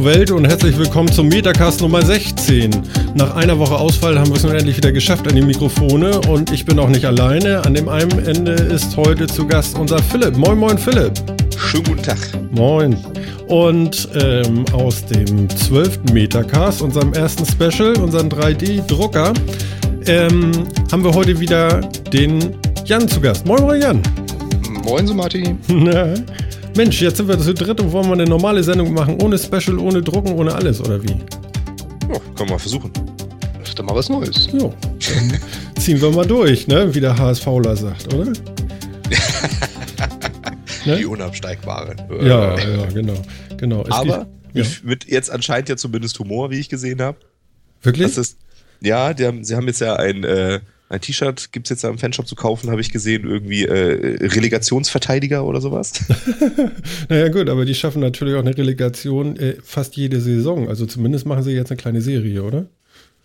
Hallo Welt und herzlich willkommen zum Metacast Nummer 16. Nach einer Woche Ausfall haben wir es nun endlich wieder geschafft an die Mikrofone und ich bin auch nicht alleine. An dem einen Ende ist heute zu Gast unser Philipp. Moin, moin, Philipp. Schönen guten Tag. Moin. Und ähm, aus dem 12. Metacast, unserem ersten Special, unseren 3D-Drucker, ähm, haben wir heute wieder den Jan zu Gast. Moin, moin, Jan. Moin, so Martin. Mensch, jetzt sind wir zu dritt und wollen wir eine normale Sendung machen, ohne Special, ohne Drucken, ohne alles, oder wie? Ja, können wir mal versuchen. Das ist doch mal was Neues. Jo, ziehen wir mal durch, ne? Wie der HSVler sagt, oder? ne? Die Unabsteigbaren. Ja, ja, genau. genau. Es Aber gibt, ja. mit jetzt anscheinend ja zumindest Humor, wie ich gesehen habe. Wirklich? Ist, ja, haben, sie haben jetzt ja ein, äh, ein T-Shirt, gibt es jetzt im Fanshop zu kaufen, habe ich gesehen, irgendwie äh, Relegationsverteidiger oder sowas. naja gut, aber die schaffen natürlich auch eine Relegation äh, fast jede Saison. Also zumindest machen sie jetzt eine kleine Serie, oder?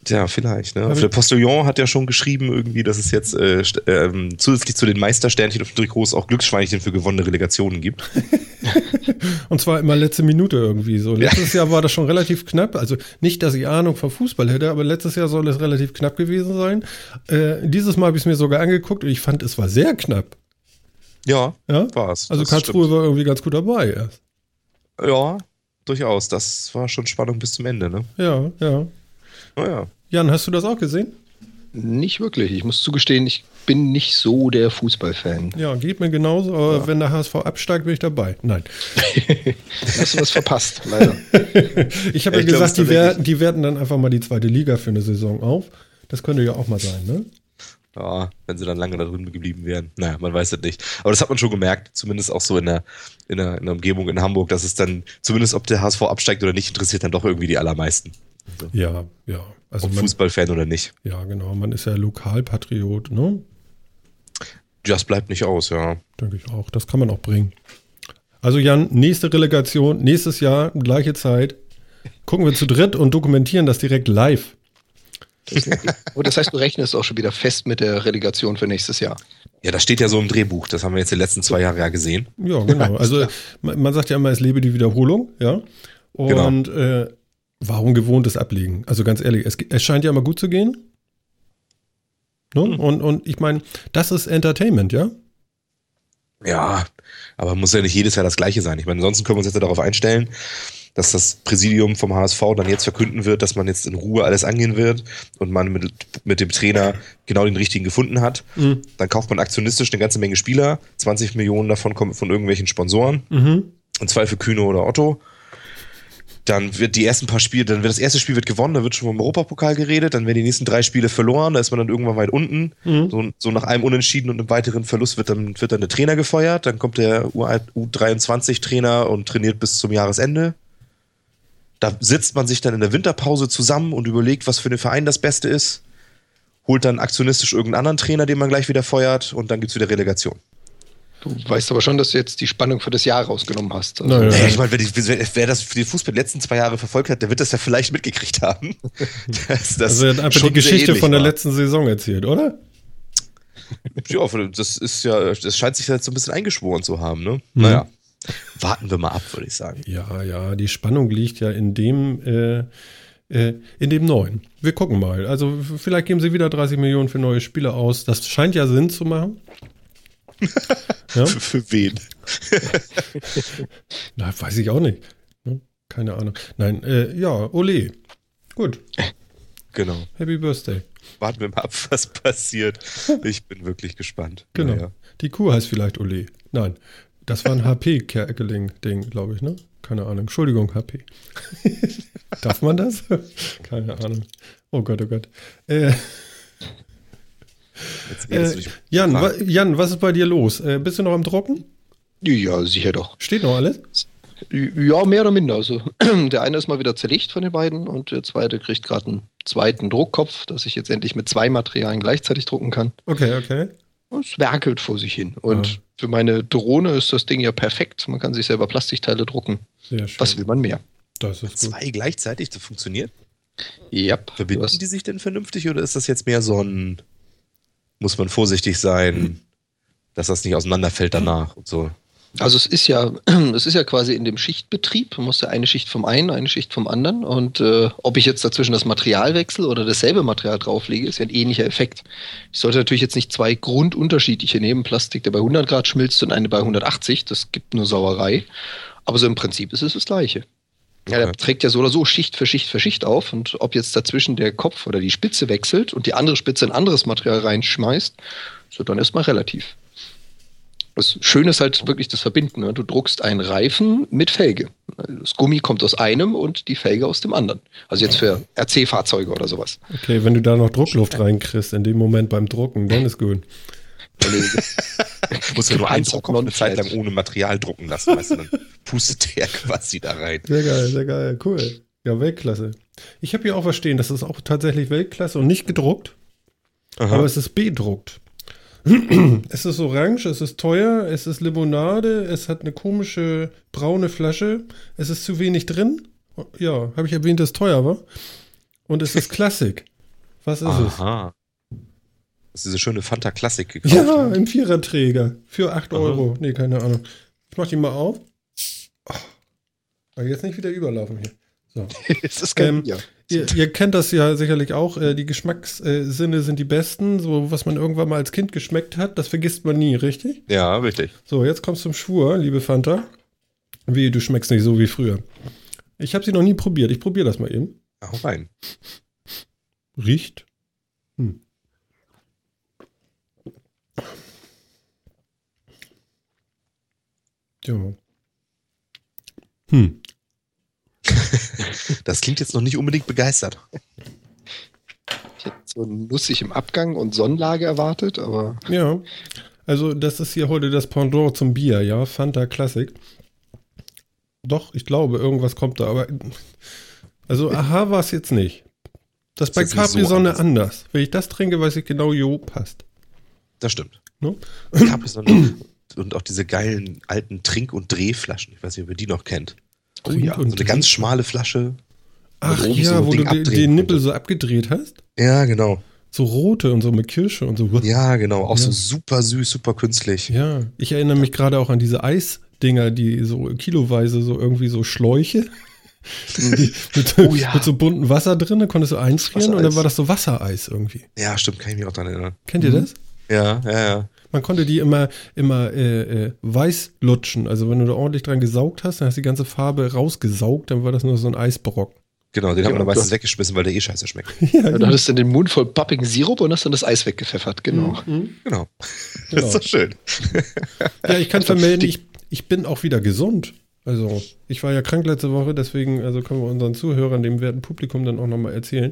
Ja, vielleicht. Ne? Der Postillon hat ja schon geschrieben, irgendwie, dass es jetzt äh, äh, zusätzlich zu den Meistersternchen auf den Trikots auch Glücksschweinchen für gewonnene Relegationen gibt. Und zwar immer letzte Minute irgendwie so. Letztes ja. Jahr war das schon relativ knapp. Also nicht, dass ich Ahnung vom Fußball hätte, aber letztes Jahr soll es relativ knapp gewesen sein. Äh, dieses Mal habe ich es mir sogar angeguckt und ich fand, es war sehr knapp. Ja, ja? war es. Also Karlsruhe war irgendwie ganz gut dabei erst. Ja, durchaus. Das war schon Spannung bis zum Ende, ne? Ja, ja. Naja. Jan, hast du das auch gesehen? Nicht wirklich. Ich muss zugestehen, ich bin nicht so der Fußballfan. Ja, geht mir genauso, aber ja. wenn der HSV absteigt, bin ich dabei. Nein. hast du was verpasst, leider. ich habe ja, ja gesagt, die, wer die werten dann einfach mal die zweite Liga für eine Saison auf. Das könnte ja auch mal sein, ne? Ja, wenn sie dann lange da drin geblieben wären. Naja, man weiß es nicht. Aber das hat man schon gemerkt, zumindest auch so in der, in der, in der Umgebung in Hamburg, dass es dann, zumindest ob der HSV absteigt oder nicht, interessiert dann doch irgendwie die allermeisten. So. Ja, ja. Also Ob man, Fußballfan oder nicht. Ja, genau. Man ist ja Lokalpatriot, ne? Das bleibt nicht aus, ja. Denke ich auch. Das kann man auch bringen. Also Jan, nächste Relegation, nächstes Jahr, gleiche Zeit. Gucken wir zu dritt und dokumentieren das direkt live. Das, oh, das heißt, du rechnest auch schon wieder fest mit der Relegation für nächstes Jahr. Ja, das steht ja so im Drehbuch. Das haben wir jetzt die letzten zwei Jahre ja gesehen. Ja, genau. Also man sagt ja immer, es lebe die Wiederholung, ja. Genau. Und genau. äh, warum gewohntes Ablegen? Also ganz ehrlich, es, es scheint ja immer gut zu gehen. Ne? Mhm. Und, und ich meine, das ist Entertainment, ja? Ja, aber muss ja nicht jedes Jahr das gleiche sein. Ich meine, ansonsten können wir uns jetzt darauf einstellen, dass das Präsidium vom HSV dann jetzt verkünden wird, dass man jetzt in Ruhe alles angehen wird und man mit, mit dem Trainer genau den richtigen gefunden hat. Mhm. Dann kauft man aktionistisch eine ganze Menge Spieler. 20 Millionen davon kommen von irgendwelchen Sponsoren. Mhm. Und zwei für Kühne oder Otto dann wird die ersten paar Spiele, dann wird das erste Spiel wird gewonnen, dann wird schon vom Europapokal geredet, dann werden die nächsten drei Spiele verloren, da ist man dann irgendwann weit unten. Mhm. So, so, nach einem Unentschieden und einem weiteren Verlust wird dann, wird dann der Trainer gefeuert, dann kommt der U23-Trainer und trainiert bis zum Jahresende. Da sitzt man sich dann in der Winterpause zusammen und überlegt, was für den Verein das Beste ist, holt dann aktionistisch irgendeinen anderen Trainer, den man gleich wieder feuert und dann gibt es wieder Relegation. Du weißt aber schon, dass du jetzt die Spannung für das Jahr rausgenommen hast. Also naja. naja, ich meine, wer, wer, das für den Fußball die letzten zwei Jahre verfolgt hat, der wird das ja vielleicht mitgekriegt haben. dass das also er hat einfach die Geschichte von der war. letzten Saison erzählt, oder? Ja, das ist ja, das scheint sich jetzt so ein bisschen eingeschworen zu haben, ne? Mhm. Naja. Warten wir mal ab, würde ich sagen. Ja, ja, die Spannung liegt ja in dem, äh, äh, in dem neuen. Wir gucken mal. Also vielleicht geben sie wieder 30 Millionen für neue Spieler aus. Das scheint ja Sinn zu machen. Ja? Für, für, wen? Na, weiß ich auch nicht. Ne? Keine Ahnung. Nein, äh, ja, Ole. Gut. Genau. Happy Birthday. Warten wir mal ab, was passiert. Ich bin wirklich gespannt. Genau. Naja. Die Kuh heißt vielleicht Ole. Nein, das war ein HP-Kerkeling-Ding, glaube ich, ne? Keine Ahnung. Entschuldigung, HP. Darf man das? Keine Ahnung. Oh Gott, oh Gott. Äh, äh, Jan, wa Jan, was ist bei dir los? Äh, bist du noch am Drucken? Ja, sicher doch. Steht noch alles? Ja, mehr oder minder. Also, der eine ist mal wieder zerlegt von den beiden und der zweite kriegt gerade einen zweiten Druckkopf, dass ich jetzt endlich mit zwei Materialien gleichzeitig drucken kann. Okay, okay. Es werkelt vor sich hin. Und ja. für meine Drohne ist das Ding ja perfekt. Man kann sich selber Plastikteile drucken. Was will man mehr? Das ist gut. Zwei gleichzeitig, das funktioniert? Ja. Yep. Verbinden die sich denn vernünftig oder ist das jetzt mehr so ein muss man vorsichtig sein, dass das nicht auseinanderfällt danach und so. Also es ist ja, es ist ja quasi in dem Schichtbetrieb, man muss ja eine Schicht vom einen, eine Schicht vom anderen. Und äh, ob ich jetzt dazwischen das Material wechsle oder dasselbe Material drauflege, ist ja ein ähnlicher Effekt. Ich sollte natürlich jetzt nicht zwei grundunterschiedliche nehmen, Plastik, der bei 100 Grad schmilzt und eine bei 180, das gibt nur Sauerei. Aber so im Prinzip ist es das Gleiche. Ja, der trägt ja so oder so Schicht für Schicht für Schicht auf. Und ob jetzt dazwischen der Kopf oder die Spitze wechselt und die andere Spitze ein anderes Material reinschmeißt, so dann erstmal relativ. Das Schöne ist halt wirklich das Verbinden. Ne? Du druckst einen Reifen mit Felge. Das Gummi kommt aus einem und die Felge aus dem anderen. Also jetzt für RC-Fahrzeuge oder sowas. Okay, wenn du da noch Druckluft reinkriegst, in dem Moment beim Drucken, dann ist gut. muss ja nur einen Druck eine Zeit lang ohne Material drucken lassen. Weißt du, dann pustet der quasi da rein. Sehr geil, sehr geil, cool. Ja, Weltklasse. Ich habe hier auch was stehen, das ist auch tatsächlich Weltklasse und nicht gedruckt, Aha. aber es ist bedruckt. es ist orange, es ist teuer, es ist Limonade, es hat eine komische braune Flasche, es ist zu wenig drin. Ja, habe ich erwähnt, dass es teuer war. Und es ist Klassik. Was ist Aha. es? Das ist diese schöne Fanta Klassik gekauft. Ja, im Viererträger. Für 8 Aha. Euro. Nee, keine Ahnung. Ich mach die mal auf. Oh, jetzt nicht wieder überlaufen hier. So. es ist kein ähm. Ihr, ihr, kennt das ja sicherlich auch. Äh, die Geschmackssinne sind die besten. So, was man irgendwann mal als Kind geschmeckt hat, das vergisst man nie, richtig? Ja, richtig. So, jetzt kommst du zum Schwur, liebe Fanta. Wie, du schmeckst nicht so wie früher. Ich habe sie noch nie probiert. Ich probiere das mal eben. Hau rein. Riecht. Hm. Ja. Hm. das klingt jetzt noch nicht unbedingt begeistert. Ich hätte so nussig im Abgang und Sonnenlage erwartet, aber. Ja. Also, das ist hier heute das Pendant zum Bier, ja. Fanta Classic. Doch, ich glaube, irgendwas kommt da, aber. Also, aha, war es jetzt nicht. Das, das bei Capri-Sonne so anders. anders. Wenn ich das trinke, weiß ich genau, jo, passt. Das stimmt. No? Capri-Sonne und auch diese geilen alten Trink- und Drehflaschen. Ich weiß nicht, ob ihr die noch kennt. Oh ja, so eine ganz schmale Flasche. Ach ja, so wo Ding du den Nippel so abgedreht hast? Ja, genau. So rote und so mit Kirsche und so. Ja, genau. Auch ja. so super süß, super künstlich. Ja, ich erinnere mich gerade auch an diese Eisdinger, die so kiloweise so irgendwie so Schläuche. Die, mit, oh, ja. mit, so bunten Wasser drin, da konntest du einfrieren und dann war das so Wassereis irgendwie. Ja, stimmt, kann ich mich auch daran erinnern. Kennt ihr das? Ja, ja, ja. Man konnte die immer, immer äh, äh, weiß lutschen. Also wenn du da ordentlich dran gesaugt hast, dann hast du die ganze Farbe rausgesaugt, dann war das nur so ein Eisbrock. Genau, den ja, haben wir meistens weggeschmissen, weil der eh scheiße schmeckt. ja, ja, du hattest dann den Mund voll pappigen Sirup und hast dann das Eis weggepfeffert, genau. Mhm. Genau. genau. Das ist doch schön. ja, ich kann vermelden, ich, ich bin auch wieder gesund. Also, ich war ja krank letzte Woche, deswegen also können wir unseren Zuhörern, dem werten Publikum, dann auch nochmal erzählen.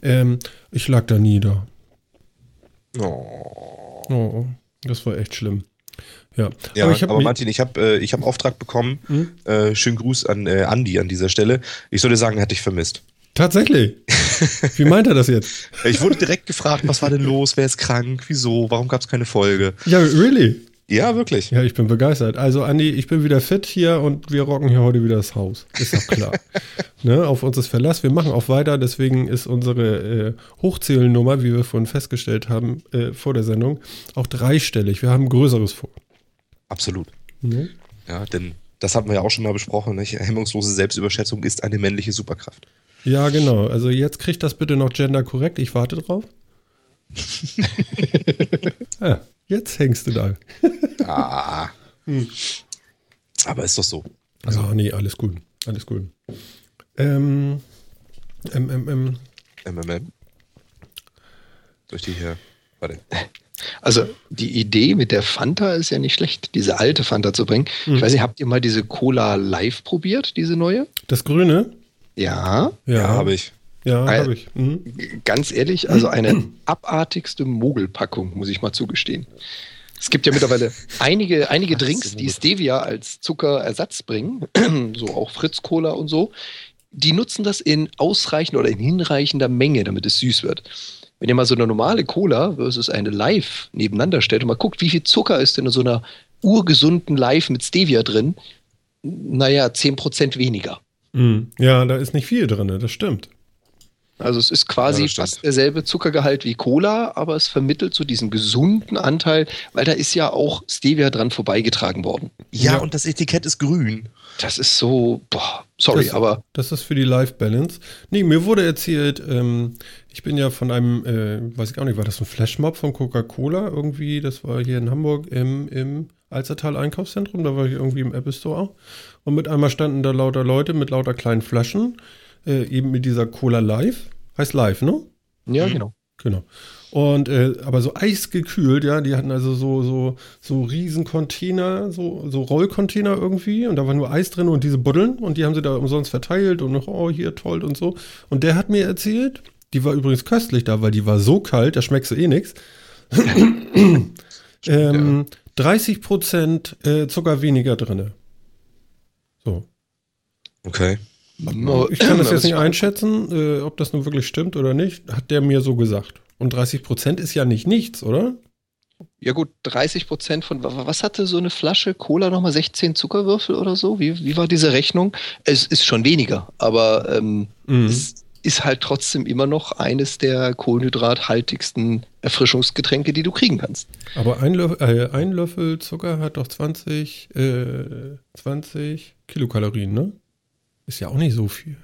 Ähm, ich lag da nieder. Oh. oh. Das war echt schlimm. Ja, ja aber, aber Martin, ich habe äh, hab Auftrag bekommen. Hm? Äh, schönen Gruß an äh, Andi an dieser Stelle. Ich soll dir sagen, er hat dich vermisst. Tatsächlich? Wie meint er das jetzt? ich wurde direkt gefragt, was war denn los? Wer ist krank? Wieso? Warum gab es keine Folge? Ja, really? Ja, wirklich. Ja, ich bin begeistert. Also, Andi, ich bin wieder fit hier und wir rocken hier heute wieder das Haus. Ist doch klar. ne, auf uns ist Verlass. Wir machen auch weiter. Deswegen ist unsere äh, Hochzählnummer, wie wir vorhin festgestellt haben, äh, vor der Sendung, auch dreistellig. Wir haben Größeres vor. Absolut. Mhm. Ja, denn das hatten wir ja auch schon mal besprochen. Nicht? Hemmungslose Selbstüberschätzung ist eine männliche Superkraft. Ja, genau. Also, jetzt kriegt das bitte noch gender korrekt. Ich warte drauf. ja. Jetzt hängst du da. ah. Hm. Aber ist doch so. Also, ja, nee, alles gut. Alles gut. Ähm, ähm, ähm, ähm. MMM. Durch die hier. Warte. Also die Idee mit der Fanta ist ja nicht schlecht, diese alte Fanta zu bringen. Mhm. Ich weiß nicht, habt ihr mal diese Cola Live probiert, diese neue? Das grüne? Ja. Ja, ja habe ich. Ja, habe ich. Mhm. Ganz ehrlich, also eine abartigste Mogelpackung, muss ich mal zugestehen. Es gibt ja mittlerweile einige, einige Drinks, die Stevia als Zuckerersatz bringen, so auch Fritz Cola und so. Die nutzen das in ausreichender oder in hinreichender Menge, damit es süß wird. Wenn ihr mal so eine normale Cola versus eine Live nebeneinander stellt und mal guckt, wie viel Zucker ist denn in so einer urgesunden Live mit Stevia drin, naja, 10% weniger. Mhm. Ja, da ist nicht viel drin, das stimmt. Also es ist quasi Ja, fast derselbe Zuckergehalt wie Cola, aber es vermittelt so diesen gesunden Anteil, weil da ist ja auch Stevia dran vorbeigetragen worden. Ja, Ja. und das Etikett ist grün. Das ist so, boah, sorry, Das- aber Das ist für die Life Balance. Nee, mir wurde erzählt, ähm, ich bin ja von einem, äh, weiß ich auch nicht, war das ein Flashmob von Coca-Cola irgendwie? Das war hier in Hamburg im, im Alzertal Einkaufszentrum, da war ich irgendwie im Apple Store. Und mit einmal standen da lauter Leute mit lauter kleinen Flaschen, äh, eben mit dieser Cola Live. Heißt Live, ne? ja, Mhm. genau. Genau. Und äh, aber so eisgekühlt, ja, die hatten also so so so riesen Container, so so Rollcontainer irgendwie und da war nur Eis drin und diese Buddeln und die haben sie da umsonst verteilt und noch oh hier toll und so und der hat mir erzählt, die war übrigens köstlich da, weil die war so kalt, da schmeckst du eh nix. ähm, 30 Prozent äh, Zucker weniger drinne. So. Okay. Ich kann das jetzt nicht ein. einschätzen, äh, ob das nun wirklich stimmt oder nicht, hat der mir so gesagt. Und 30 Prozent ist ja nicht nichts, oder? Ja gut, 30 Prozent von, wa- was hatte so eine Flasche Cola nochmal, 16 Zuckerwürfel oder so? Wie, wie war diese Rechnung? Es ist schon weniger, aber ähm, Mhm. es ist halt trotzdem immer noch eines der kohlenhydrathaltigsten Erfrischungsgetränke, die du kriegen kannst. Aber ein Löffel, äh, ein Löffel Zucker hat doch 20, äh, 20 Kilokalorien, ne? Ist ja auch nicht so viel.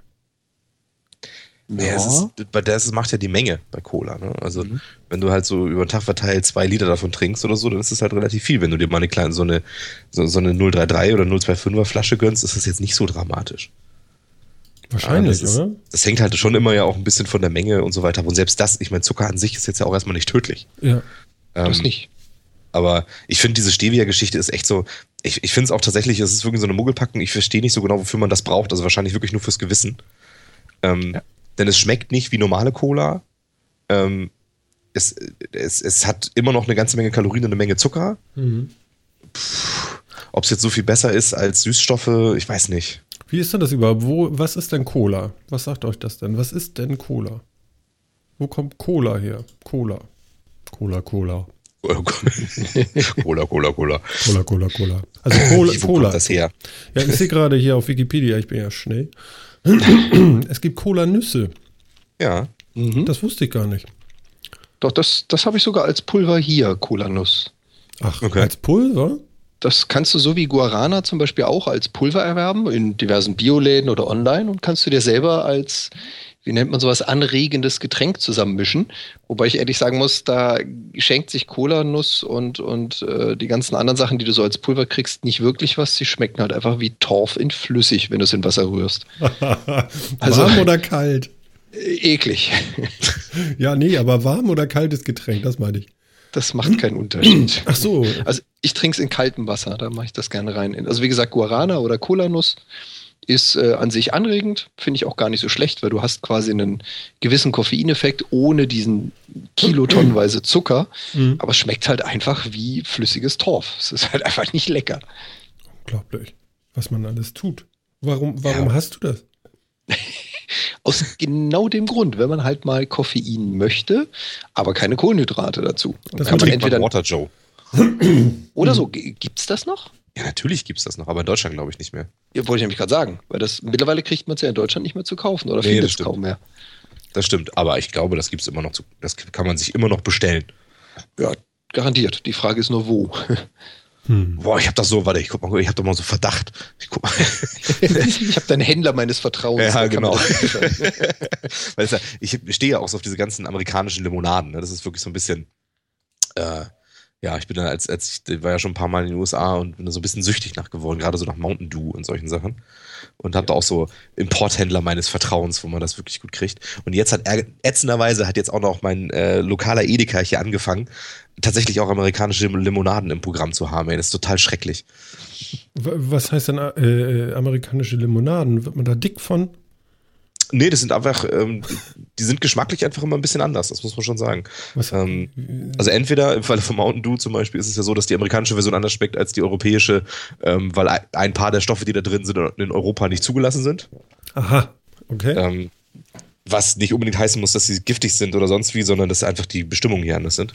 Ja. es ist, bei der ist, es macht ja die Menge bei Cola. Ne? Also Mhm. wenn du halt so über den Tag verteilt zwei Liter davon trinkst oder so, dann ist es halt relativ viel. Wenn du dir mal eine kleine, so eine, so, so eine 033 oder 025er Flasche gönnst, ist das jetzt nicht so dramatisch. Wahrscheinlich, Ja, das ist- oder? Das hängt halt schon immer ja auch ein bisschen von der Menge und so weiter ab. Und selbst das, ich meine, Zucker an sich ist jetzt ja auch erstmal nicht tödlich. Ja. Das Ähm, nicht. Aber ich finde, diese Stevia-Geschichte ist echt so. Ich, ich finde es auch tatsächlich, es ist wirklich so eine Muggelpackung. Ich verstehe nicht so genau, wofür man das braucht. Also wahrscheinlich wirklich nur fürs Gewissen. Ähm, Ja. Denn es schmeckt nicht wie normale Cola. Ähm, es, es, es hat immer noch eine ganze Menge Kalorien und eine Menge Zucker. Mhm. Ob es jetzt so viel besser ist als Süßstoffe, ich weiß nicht. Wie ist denn das überhaupt? Wo, was ist denn Cola? Was sagt euch das denn? Was ist denn Cola? Wo kommt Cola her? Cola. Cola, Cola. Cola, Cola, Cola. Cola, Cola, Cola. Also Cola, Wie, wo Cola. kommt das her? Ja, ich sehe gerade hier auf Wikipedia, ich bin ja schnell. Es gibt Cola-Nüsse. Ja. Mhm. Das wusste ich gar nicht. Doch, das, das habe ich sogar als Pulver hier, Cola-Nuss. Ach, Okay. als Pulver? Das kannst du so wie Guarana zum Beispiel auch als Pulver erwerben in diversen Bioläden oder online und kannst du dir selber als, wie nennt man sowas, anregendes Getränk zusammenmischen. Wobei ich ehrlich sagen muss, da schenkt sich Cola-Nuss und, und äh, die ganzen anderen Sachen, die du so als Pulver kriegst, nicht wirklich was. Sie schmecken halt einfach wie Torf in flüssig, wenn du es in Wasser rührst. Also- warm oder kalt? Äh, eklig. Ja, nee, aber warm oder kaltes Getränk, das meine ich. Das macht keinen Unterschied. Ach so. Also ich trinke es in kaltem Wasser, da mache ich das gerne rein. Also wie gesagt, Guarana oder Cola-Nuss ist äh, an sich anregend, finde ich auch gar nicht so schlecht, weil du hast quasi einen gewissen Koffeineffekt ohne diesen kilotonnenweise Zucker, Mhm. aber es schmeckt halt einfach wie flüssiges Torf. Es ist halt einfach nicht lecker. Unglaublich, was man alles tut. Warum, warum Ja. hast du das? Aus genau dem Grund, wenn man halt mal Koffein möchte, aber keine Kohlenhydrate dazu. Dann Das kann man entweder Water Joe. oder so. G- Gibt's das noch? Ja, natürlich gibt es das noch, aber in Deutschland glaube ich nicht mehr. Ja, wollte ich nämlich gerade sagen, weil das mittlerweile kriegt man es ja in Deutschland nicht mehr zu kaufen oder Nee, findet das es stimmt. kaum mehr. Das stimmt, aber ich glaube, das gibt es immer noch zu, das kann man sich immer noch bestellen. Ja, garantiert. Die Frage ist nur wo. Hm. Boah, ich habe das so, warte, ich guck mal, ich habe doch mal so Verdacht. Ich guck mal. ich habe deinen Händler meines Vertrauens. Ja, genau. es ja, ich stehe ja auch so auf diese ganzen amerikanischen Limonaden. Ne? Das ist wirklich so ein bisschen, äh, ja, ich bin dann als, als ich war ja schon ein paar Mal in den USA und bin da so ein bisschen süchtig nach geworden, gerade so nach Mountain Dew und solchen Sachen. Und habe da auch so Importhändler meines Vertrauens, wo man das wirklich gut kriegt. Und jetzt hat er, ätzenderweise hat jetzt auch noch mein äh, lokaler Edeka hier angefangen, tatsächlich auch amerikanische Limonaden im Programm zu haben. Ey, das ist total schrecklich. Was heißt denn äh, äh, amerikanische Limonaden? Wird man da dick von? Nee, das sind einfach, ähm, die sind geschmacklich einfach immer ein bisschen anders, das muss man schon sagen. Ähm, Also entweder im Falle von Mountain Dew zum Beispiel ist es ja so, dass die amerikanische Version anders schmeckt als die europäische, ähm, weil ein- paar der Stoffe, die da drin sind, in Europa nicht zugelassen sind. aha, okay. Ähm, was nicht unbedingt heißen muss, dass sie giftig sind oder sonst wie, sondern dass einfach die Bestimmungen hier anders sind.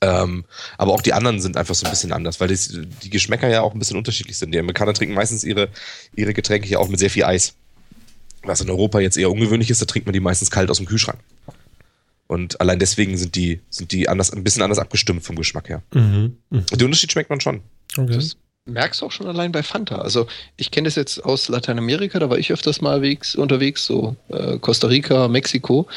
Ähm, aber auch die anderen sind einfach so ein bisschen anders, weil das, die Geschmäcker ja auch ein bisschen unterschiedlich sind. Die Amerikaner trinken meistens ihre, ihre Getränke ja auch mit sehr viel Eis. Was in Europa jetzt eher ungewöhnlich ist, da trinkt man die meistens kalt aus dem Kühlschrank. Und allein deswegen sind die, sind die anders, ein bisschen anders abgestimmt vom Geschmack her. Mhm. Mhm. Den Unterschied schmeckt man schon. Okay. Das merkst du auch schon allein bei Fanta. Also ich kenne das jetzt aus Lateinamerika, da war ich öfters mal wegs, unterwegs, so äh, Costa Rica, Mexiko.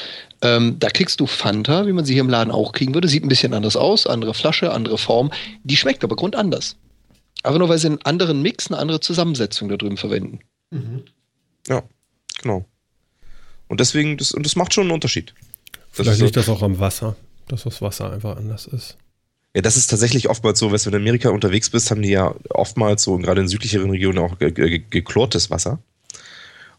Ähm, da kriegst du Fanta, wie man sie hier im Laden auch kriegen würde. Sieht ein bisschen anders aus, andere Flasche, andere Form. Die schmeckt aber grundanders. Aber nur weil sie einen anderen Mix, eine andere Zusammensetzung da drüben verwenden. Mhm. Ja, genau. Und deswegen, das, und das macht schon einen Unterschied. Das Vielleicht liegt so. das auch am Wasser, dass das Wasser einfach anders ist. Ja, das ist tatsächlich oftmals so, wenn du in Amerika unterwegs bist, haben die ja oftmals so, gerade in südlicheren Regionen auch geklortes Wasser.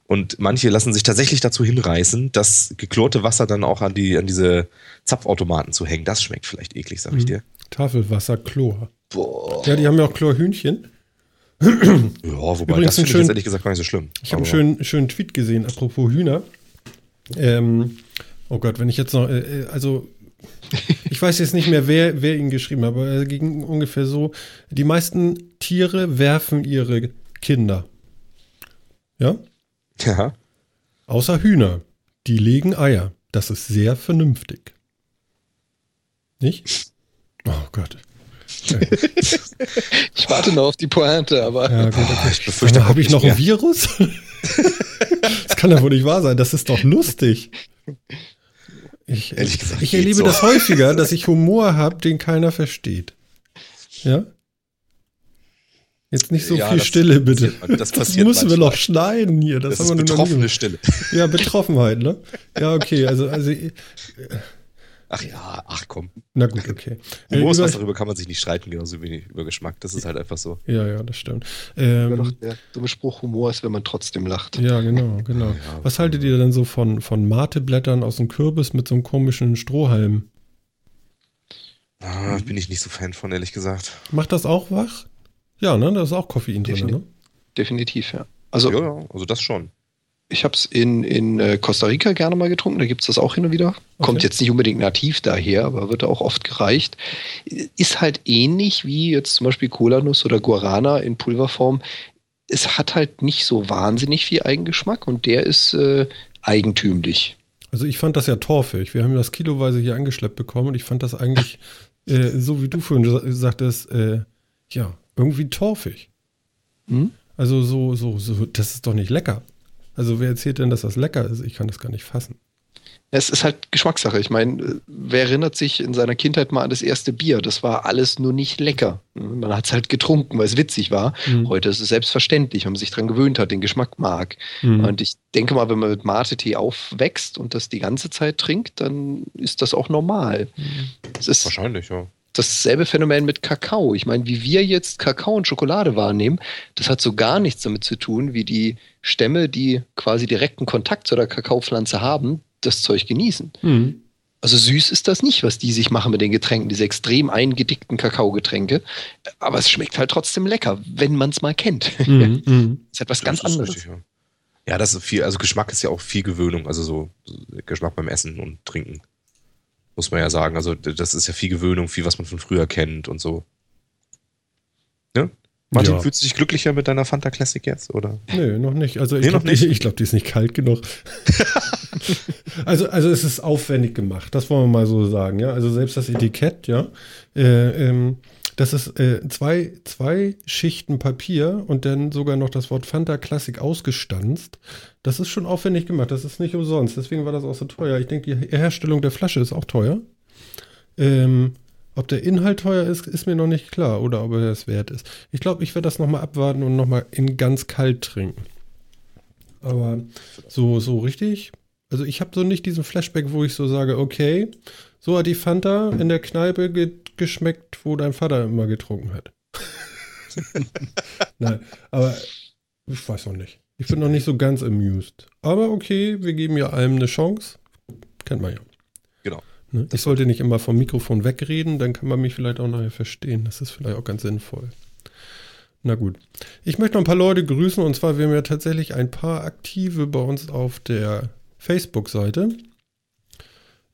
Und manche lassen sich tatsächlich dazu hinreißen, das geklorte Wasser dann auch an, die, an diese Zapfautomaten zu hängen. Das schmeckt vielleicht eklig, sag ich mhm. dir. Tafelwasser, Chlor. Boah. Ja, die haben ja auch Chlorhühnchen. Ja, wobei Übrigens das finde ich jetzt ehrlich gesagt gar nicht so schlimm. Ich habe einen schönen, schönen Tweet gesehen, apropos Hühner. Ähm, oh Gott, wenn ich jetzt noch, äh, äh also ich weiß jetzt nicht mehr, wer, wer ihn geschrieben hat, aber er ging ungefähr so: Die meisten Tiere werfen ihre Kinder. Ja? Ja. Außer Hühner. Die legen Eier. Das ist sehr vernünftig. Nicht? Oh Gott. Ich warte noch auf die Pointe, aber. Ja, gut, okay. Ich befürchte, habe ich noch mehr. ein Virus? das kann ja wohl nicht wahr sein. Das ist doch lustig. Ich, Ehrlich gesagt, ich erlebe so. das häufiger, dass ich Humor habe, den keiner versteht. Ja? Jetzt nicht so ja, viel Stille, bitte. Passiert, das, das müssen manchmal. wir noch schneiden hier. Das, das haben ist wir betroffene Stille. Ja, Betroffenheit, ne? Ja, okay. Also, also Ach ja, ach komm. Na gut, okay. Humor ist was, darüber kann man sich nicht streiten, genauso wenig über Geschmack. Das ist halt einfach so. Ja, ja, das stimmt. Ähm, doch der dumme Spruch, Humor ist, wenn man trotzdem lacht. Ja, genau, genau. Ja, was haltet ihr denn so von, von Mateblättern aus dem Kürbis mit so einem komischen Strohhalm? Ah, bin ich nicht so Fan von, ehrlich gesagt. Macht das auch wach? Ja, ne? Da ist auch Koffein Definitiv. drin, ne? Definitiv, ja. Also, ja, ja, also das schon. Ich habe es in, in äh, Costa Rica gerne mal getrunken, da gibt es das auch hin und wieder. Kommt jetzt nicht unbedingt nativ daher, aber wird auch oft gereicht. Ist halt ähnlich wie jetzt zum Beispiel Cola-Nuss oder Guarana in Pulverform. Es hat halt nicht so wahnsinnig viel Eigengeschmack und der ist äh, eigentümlich. Also ich fand das ja torfig. Wir haben das kiloweise hier angeschleppt bekommen und ich fand das eigentlich, äh, so wie du vorhin sagtest, äh, ja, irgendwie torfig. Hm? Also so, so, so, das ist doch nicht lecker. Also wer erzählt denn, dass das lecker ist? Ich kann das gar nicht fassen. Es ist halt Geschmackssache. Ich meine, wer erinnert sich in seiner Kindheit mal an das erste Bier? Das war alles nur nicht lecker. Man hat es halt getrunken, weil es witzig war. Mhm. Heute ist es selbstverständlich, wenn man sich daran gewöhnt hat, den Geschmack mag. Mhm. Und ich denke mal, wenn man mit Mate-Tee aufwächst und das die ganze Zeit trinkt, dann ist das auch normal. Mhm. ist Wahrscheinlich, ja dasselbe Phänomen mit Kakao. Ich meine, wie wir jetzt Kakao und Schokolade wahrnehmen, das hat so gar nichts damit zu tun, wie die Stämme, die quasi direkten Kontakt zu der Kakaopflanze haben, das Zeug genießen. Mhm. Also süß ist das nicht, was die sich machen mit den Getränken, diese extrem eingedickten Kakaogetränke. Aber es schmeckt halt trotzdem lecker, wenn man es mal kennt. Mhm. mhm. ist etwas ganz anderes. Richtig, ja. ja, das ist viel, also Geschmack ist ja auch viel Gewöhnung, also so Geschmack beim Essen und Trinken muss man ja sagen. Also das ist ja viel Gewöhnung, viel, was man von früher kennt und so. Ja? Martin, ja. fühlst du dich glücklicher mit deiner Fanta Classic jetzt, oder? Nö, noch nicht. Also ich nee, glaube, die, glaub, die ist nicht kalt genug. also, also es ist aufwendig gemacht, das wollen wir mal so sagen, ja. Also selbst das Etikett, ja. Äh, ähm, das ist äh, zwei, zwei Schichten Papier und dann sogar noch das Wort Fanta Classic ausgestanzt. Das ist schon aufwendig gemacht. Das ist nicht umsonst. Deswegen war das auch so teuer. Ich denke, die Herstellung der Flasche ist auch teuer. Ähm, ob der Inhalt teuer ist, ist mir noch nicht klar oder ob er es wert ist. Ich glaube, ich werde das nochmal abwarten und nochmal in ganz kalt trinken. Aber so, so richtig. Also ich habe so nicht diesen Flashback, wo ich so sage, okay, so hat die Fanta in der Kneipe ge geschmeckt, wo dein Vater immer getrunken hat. Nein, aber ich weiß noch nicht. Ich bin noch nicht so ganz amused. Aber okay, wir geben ja allem eine Chance. Kennt man ja. Genau. Ne? Ich sollte nicht immer vom Mikrofon wegreden, dann kann man mich vielleicht auch nachher verstehen. Das ist vielleicht auch ganz sinnvoll. Na gut. Ich möchte noch ein paar Leute grüßen und zwar, wir haben ja tatsächlich ein paar Aktive bei uns auf der Facebook-Seite.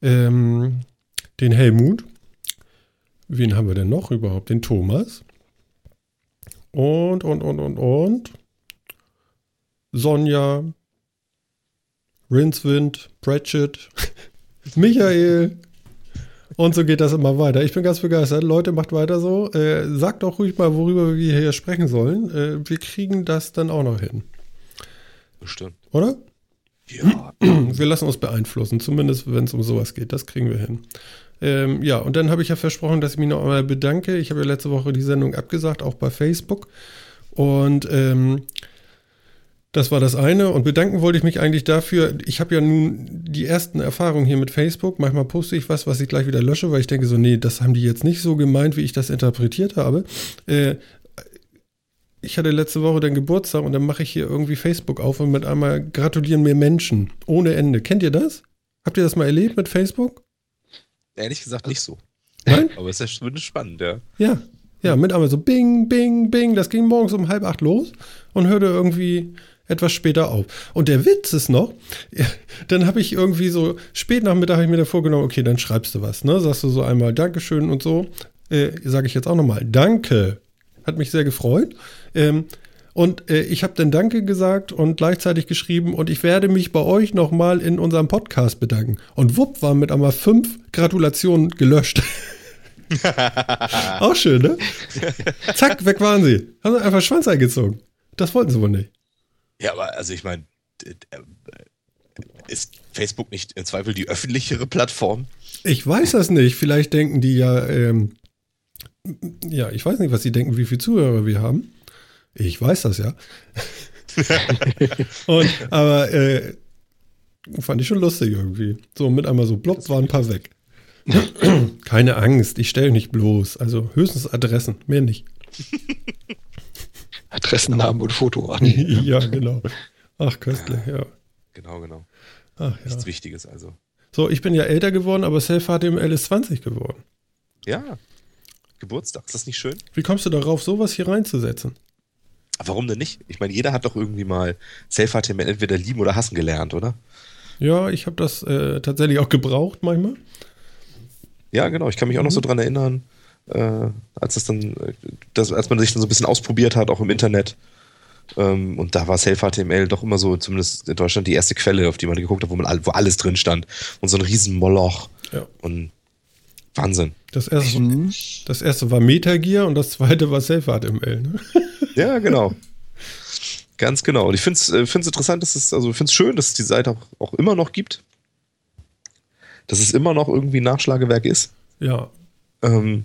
Ähm, den Helmut, Wen haben wir denn noch überhaupt? Den Thomas. Und, und, und, und, und. Sonja. Rincewind, Pratchett, Michael. Und so geht das immer weiter. Ich bin ganz begeistert. Leute, macht weiter so. Äh, sagt doch ruhig mal, worüber wir hier sprechen sollen. Äh, wir kriegen das dann auch noch hin. Bestimmt. Oder? Ja. Wir lassen uns beeinflussen, zumindest wenn es um sowas geht. Das kriegen wir hin. Ähm, ja, und dann habe ich ja versprochen, dass ich mich noch einmal bedanke. Ich habe ja letzte Woche die Sendung abgesagt, auch bei Facebook. Und ähm, das war das eine. Und bedanken wollte ich mich eigentlich dafür. Ich habe ja nun die ersten Erfahrungen hier mit Facebook. Manchmal poste ich was, was ich gleich wieder lösche, weil ich denke so, nee, das haben die jetzt nicht so gemeint, wie ich das interpretiert habe. Äh, ich hatte letzte Woche den Geburtstag und dann mache ich hier irgendwie Facebook auf und mit einmal gratulieren mir Menschen ohne Ende. Kennt ihr das? Habt ihr das mal erlebt mit Facebook? Ehrlich gesagt nicht so. Nein? Aber es ist ja spannend, ja. Ja. Ja, mit einmal so Bing, Bing, Bing. Das ging morgens um halb acht los und hörte irgendwie etwas später auf. Und der Witz ist noch, dann habe ich irgendwie so, spät Nachmittag habe ich mir da vorgenommen, okay, dann schreibst du was, ne? Sagst du so einmal Dankeschön und so. Äh, Sage ich jetzt auch nochmal, Danke. Hat mich sehr gefreut. Ähm, und äh, ich habe dann Danke gesagt und gleichzeitig geschrieben und ich werde mich bei euch nochmal in unserem Podcast bedanken. Und wupp waren mit einmal fünf Gratulationen gelöscht. Auch schön, ne? Zack, weg waren sie. Haben sie einfach Schwanz eingezogen. Das wollten sie wohl nicht. Ja, aber also ich meine, ist Facebook nicht im Zweifel die öffentlichere Plattform? Ich weiß das nicht. Vielleicht denken die ja, ähm, ja, ich weiß nicht, was sie denken, wie viele Zuhörer wir haben. Ich weiß das ja. und, aber äh, fand ich schon lustig irgendwie. So mit einmal so plopp waren ein paar weg. Keine Angst, ich stelle nicht bloß. Also höchstens Adressen, mehr nicht. Adressennamen und Foto an. ja, genau. Ach, köstlich, ja. Genau, genau. Ach, ja. Nichts Wichtiges also. So, ich bin ja älter geworden, aber Self-HTML ist 20 geworden. Ja. Geburtstag, ist das nicht schön? Wie kommst du darauf, sowas hier reinzusetzen? Warum denn nicht? Ich meine, jeder hat doch irgendwie mal Self-HTML entweder lieben oder hassen gelernt, oder? Ja, ich habe das äh, tatsächlich auch gebraucht manchmal. Ja, genau. Ich kann mich auch noch so dran erinnern, äh, als das dann, das, als man sich dann so ein bisschen ausprobiert hat, auch im Internet. Ähm, und da war Self-HTML doch immer so, zumindest in Deutschland, die erste Quelle, auf die man geguckt hat, wo, man, wo alles drin stand. Und so ein riesen Moloch. Ja. Und Wahnsinn. Das erste, das erste war Metagear und das zweite war Self-HTML. Ne? Ja, genau. Ganz genau. Und ich finde es äh, interessant, dass es, also ich finde es schön, dass es die Seite auch, auch immer noch gibt. Dass es immer noch irgendwie ein Nachschlagewerk ist. Ja. Ähm,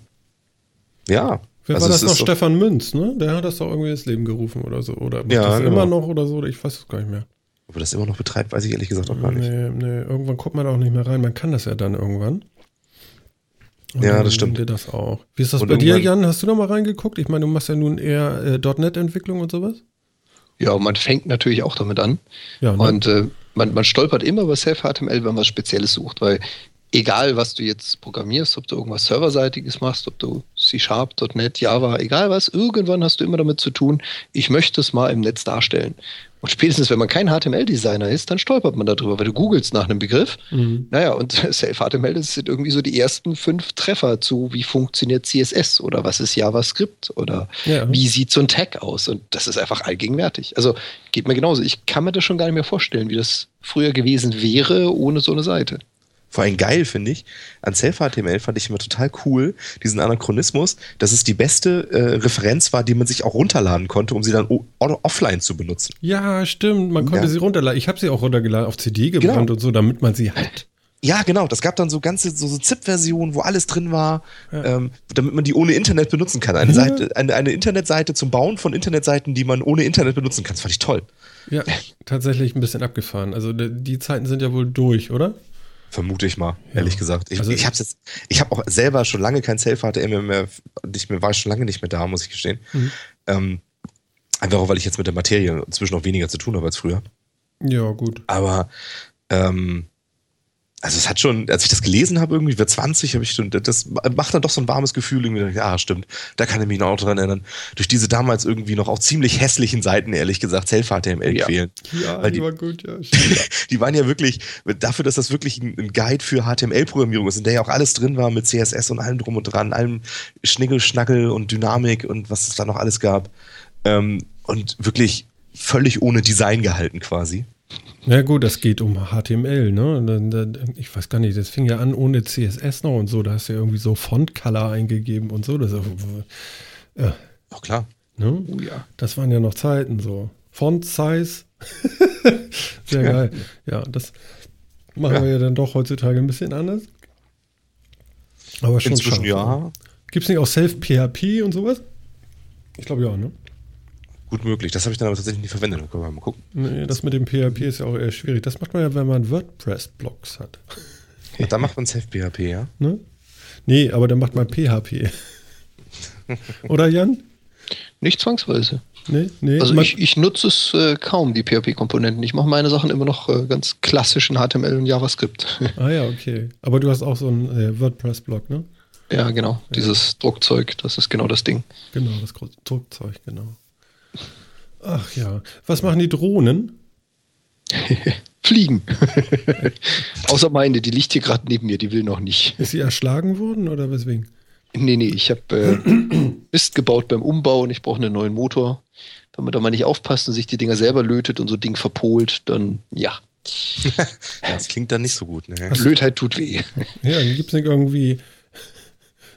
ja. Wer Also war das noch? Stefan Münz, ne? Der hat das doch irgendwie ins Leben gerufen oder so. Oder macht Ja, das genau. immer noch oder so? Ich weiß es gar nicht mehr. Ob er das immer noch betreibt, weiß ich ehrlich gesagt auch gar nicht. Nee, nee, irgendwann kommt man auch nicht mehr rein. Man kann das ja dann irgendwann. Und Ja, das stimmt. das auch. Wie ist das Und bei dir, Jan? Hast du da mal reingeguckt? Ich meine, du machst ja nun eher äh, .NET-Entwicklung und sowas. Ja, und man fängt natürlich auch damit an. Ja, ne? Und äh, man, man stolpert immer über Self-HTML, wenn man was Spezielles sucht, weil egal, was du jetzt programmierst, ob du irgendwas Serverseitiges machst, ob du C-Sharp, .NET, Java, egal was, irgendwann hast du immer damit zu tun, ich möchte es mal im Netz darstellen. Und spätestens, wenn man kein HTML-Designer ist, dann stolpert man darüber, weil du googelst nach einem Begriff. Mhm. Naja, und Self-HTML, das sind irgendwie so die ersten fünf Treffer zu, wie funktioniert CSS oder was ist JavaScript oder Ja. wie sieht so ein Tag aus? Und das ist einfach allgegenwärtig. Also geht mir genauso. Ich kann mir das schon gar nicht mehr vorstellen, wie das früher gewesen wäre ohne so eine Seite. Vor allem geil, finde ich. An Self-HTML fand ich immer total cool, diesen Anachronismus, dass es die beste äh, Referenz war, die man sich auch runterladen konnte, um sie dann offline zu benutzen. Ja, stimmt. Man konnte Ja. sie runterladen. Ich habe sie auch runtergeladen, auf CD gebrannt Genau. und so, damit man sie hat. Ja, genau. Das gab dann so ganze so, so ZIP-Versionen, wo alles drin war, ähm, damit man die ohne Internet benutzen kann. Eine, Ja. Seite, eine, eine Internetseite zum Bauen von Internetseiten, die man ohne Internet benutzen kann. Das fand ich toll. Ja, tatsächlich ein bisschen abgefahren. Also die Zeiten sind ja wohl durch, oder? Vermute ich mal, Ja. ehrlich gesagt. Ich, Also- ich habe jetzt, ich habe auch selber schon lange kein Self-HTML mehr, nicht mehr, war schon lange nicht mehr da, muss ich gestehen. Mhm. Ähm, einfach auch, weil ich jetzt mit der Materie inzwischen noch weniger zu tun habe als früher. Ja, gut. Aber ähm, also es hat schon, als ich das gelesen habe, irgendwie, wird 20, habe ich schon, das macht dann doch so ein warmes Gefühl, irgendwie, ja, stimmt, da kann ich mich noch dran erinnern. Durch diese damals irgendwie noch auch ziemlich hässlichen Seiten, ehrlich gesagt, Self-HTML Ja. quälen. Ja, Weil die die- war gut, ja. Die waren ja wirklich, dafür, dass das wirklich ein ein Guide für HTML-Programmierung ist, in der ja auch alles drin war mit CSS und allem drum und dran, allem Schnigel, Schnackel und Dynamik und was es da noch alles gab. Ähm, und wirklich völlig ohne Design gehalten quasi. Na gut, das geht um HTML, ne? Ich weiß gar nicht, das fing ja an ohne CSS noch und so. Da hast du ja irgendwie so Font-Color eingegeben und so. Das, äh, Ach klar. Ne? Oh ja. Das waren ja noch Zeiten so. Font-Size. Sehr ja. geil. Ja, das machen ja. wir ja dann doch heutzutage ein bisschen anders. Aber schon Inzwischen scharf, ja. Ne? Gibt es nicht auch Self-PHP und sowas? Ich glaube ja, ne? Gut möglich. Das habe ich dann aber tatsächlich nicht verwendet. Können wir mal gucken. Nee, das mit dem PHP ist ja auch eher schwierig. Das macht man ja, wenn man WordPress-Blogs hat. Ja, da macht man Self-PHP, ja? Ne? Nee, aber dann macht man PHP. Oder Jan? Nicht zwangsweise. Nee, nee. Also ich, ich nutze es äh, kaum, die PHP-Komponenten. Ich mache meine Sachen immer noch äh, ganz klassisch in HTML und JavaScript. ah ja, okay. Aber du hast auch so einen äh, WordPress-Blog, ne? Ja, genau. Ja. Dieses Druckzeug, das ist genau das Ding. Genau, das Druckzeug, genau. Ach ja. Was machen die Drohnen? Fliegen. Außer meine, die liegt hier gerade neben mir, die will noch nicht. Ist sie erschlagen worden oder weswegen? Nee, nee, ich habe äh, Mist gebaut beim Umbau und ich brauche einen neuen Motor. Wenn man da mal nicht aufpasst und sich die Dinger selber lötet und so ein Ding verpolt, dann ja. das klingt dann nicht so gut. Ne? Blödheit tut weh. Ja, gibt es nicht irgendwie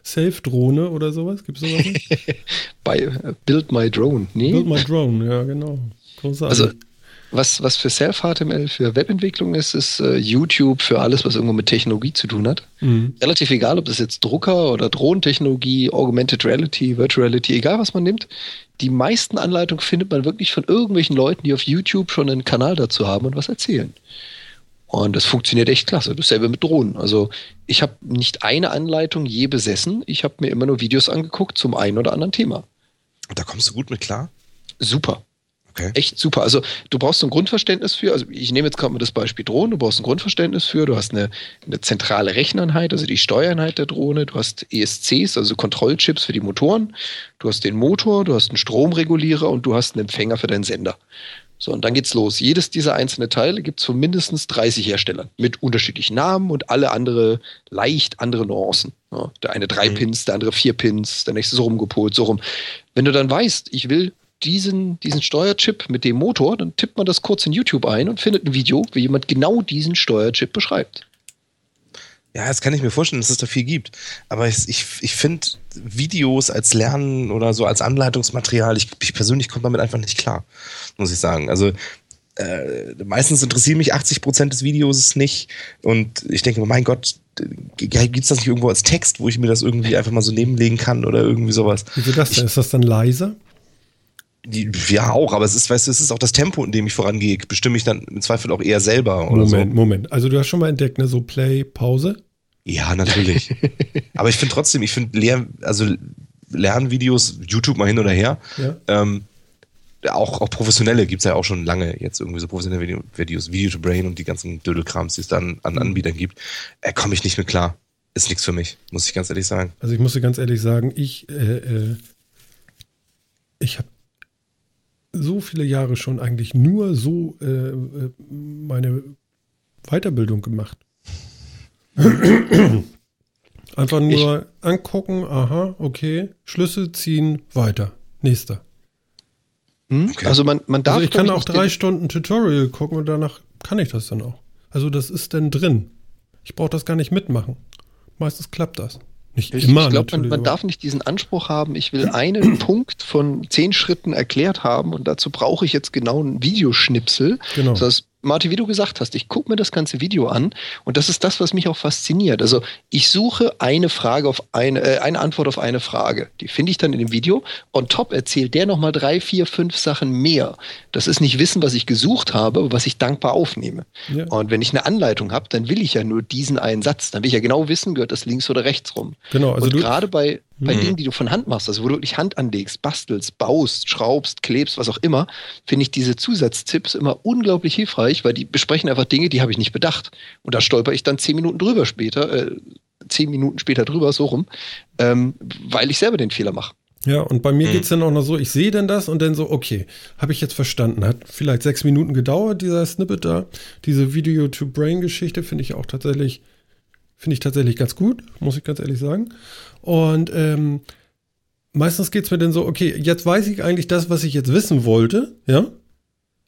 Safe-Drohne oder sowas? Gibt es sowas? Bei äh, Build My Drone, nee. Build My Drone, ja, genau. Großartig. Also, was, was für Self-HTML, für Webentwicklung ist, ist äh, YouTube für alles, was irgendwo mit Technologie zu tun hat. Mhm. Relativ egal, ob das jetzt Drucker oder Drohnentechnologie, Augmented Reality, Virtual Reality, egal was man nimmt. Die meisten Anleitungen findet man wirklich von irgendwelchen Leuten, die auf YouTube schon einen Kanal dazu haben und was erzählen. Und das funktioniert echt klasse. Dasselbe mit Drohnen. Also ich habe nicht eine Anleitung je besessen. Ich habe mir immer nur Videos angeguckt zum einen oder anderen Thema. Und da kommst du gut mit klar? Super. Okay. Echt super. Also du brauchst ein Grundverständnis für, also ich nehme jetzt gerade mal das Beispiel Drohnen, du brauchst ein Grundverständnis für, du hast eine, eine zentrale Recheneinheit, also die Steuereinheit der Drohne, du hast ESCs, also Kontrollchips für die Motoren, du hast den Motor, du hast einen Stromregulierer und du hast einen Empfänger für deinen Sender. So, und dann geht's los. Jedes dieser einzelnen Teile gibt es von mindestens 30 Herstellern mit unterschiedlichen Namen und alle andere leicht andere Nuancen. Ja, der eine drei mhm. Pins, der andere vier Pins, der nächste so rumgepolt, so rum. Wenn du dann weißt, ich will diesen, diesen Steuerchip mit dem Motor, dann tippt man das kurz in YouTube ein und findet ein Video, wie jemand genau diesen Steuerchip beschreibt. Ja, das kann ich mir vorstellen, dass es da viel gibt. Aber ich, ich, ich finde Videos als Lernen oder so als Anleitungsmaterial, ich, ich persönlich komme damit einfach nicht klar, muss ich sagen. Also äh, meistens interessieren mich 80 Prozent des Videos nicht. Und ich denke, mein Gott, gibt es das nicht irgendwo als Text, wo ich mir das irgendwie einfach mal so nebenlegen kann oder irgendwie sowas? Wieso das denn? Ist das dann leiser? Die, ja, auch, aber es ist, weißt du, es ist auch das Tempo, in dem ich vorangehe, bestimme ich dann im Zweifel auch eher selber. Moment, so. Moment. Also du hast schon mal entdeckt, ne, so Play, Pause? Ja, natürlich. aber ich finde trotzdem, ich finde Lehr, also Lernvideos, YouTube mal hin oder her, ja. ähm, auch, auch professionelle gibt es ja auch schon lange jetzt irgendwie so professionelle Videos, Video to Brain und die ganzen Dödelkrams, die es dann an mhm. Anbietern gibt, äh, komme ich nicht mehr klar. Ist nichts für mich, muss ich ganz ehrlich sagen. Also ich muss dir ganz ehrlich sagen, ich, äh, äh, ich habe so viele Jahre schon eigentlich nur so äh, äh meine Weiterbildung gemacht. Einfach nur ich, angucken, aha, okay, Schlüssel ziehen, weiter. Nächster. Hm? Okay. Also man, man darf. Also ich kann auch drei Stunden Tutorial gucken und danach kann ich das dann auch. Also das ist dann drin. Ich brauche das gar nicht mitmachen. Meistens klappt das. Nicht ich, immer, ich glaube, man, man, darf nicht diesen Anspruch haben, ich will einen Punkt von zehn Schritten erklärt haben und dazu brauche ich jetzt genau einen Videoschnipsel. Genau. Das Martin, wie du gesagt hast, ich gucke mir das ganze Video an und das ist das, was mich auch fasziniert. Also ich suche eine Frage auf eine, äh, eine Antwort auf eine Frage. Die finde ich dann in dem Video. On top erzählt der nochmal drei, vier, fünf Sachen mehr. Das ist nicht Wissen, was ich gesucht habe, was ich dankbar aufnehme. Ja. Und wenn ich eine Anleitung habe, dann will ich ja nur diesen einen Satz. Dann will ich ja genau wissen, gehört das links oder rechts rum. Genau. Also und gerade bei, bei mhm. Dingen, die du von Hand machst, also wo du wirklich Hand anlegst, bastelst, baust, schraubst, klebst, was auch immer, finde ich diese Zusatztipps immer unglaublich hilfreich, weil die besprechen einfach Dinge, die habe ich nicht bedacht. Und da stolper ich dann zehn Minuten drüber später, äh, zehn Minuten später drüber, so rum, ähm, weil ich selber den Fehler mache. Ja, und bei mir mhm. geht es dann auch noch so, ich sehe dann das und dann so, okay, habe ich jetzt verstanden. Hat vielleicht sechs Minuten gedauert, dieser Snippet da. Diese Video-to-Brain-Geschichte finde ich auch tatsächlich, finde ich tatsächlich ganz gut, muss ich ganz ehrlich sagen. Und ähm, meistens geht es mir dann so, okay, jetzt weiß ich eigentlich das, was ich jetzt wissen wollte, ja.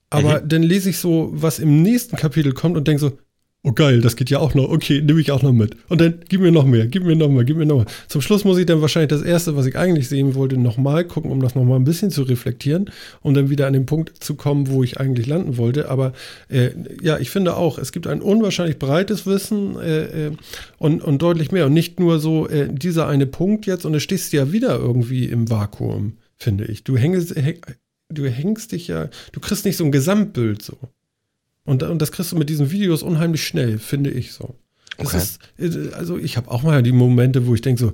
Aber mhm. dann lese ich so, was im nächsten Kapitel kommt und denke so, Oh geil, das geht ja auch noch. Okay, nehme ich auch noch mit. Und dann gib mir noch mehr, gib mir noch mal, gib mir noch mal. Zum Schluss muss ich dann wahrscheinlich das erste, was ich eigentlich sehen wollte, nochmal gucken, um das nochmal ein bisschen zu reflektieren, um dann wieder an den Punkt zu kommen, wo ich eigentlich landen wollte. Aber äh, ja, ich finde auch, es gibt ein unwahrscheinlich breites Wissen äh, äh, und, und deutlich mehr. Und nicht nur so äh, dieser eine Punkt jetzt und da stehst du ja wieder irgendwie im Vakuum, finde ich. Du hängst, du hängst dich ja, du kriegst nicht so ein Gesamtbild so. Und, und das kriegst du mit diesen Videos unheimlich schnell, finde ich so. Okay. Ist, äh, also ich habe auch mal die Momente, wo ich denke so,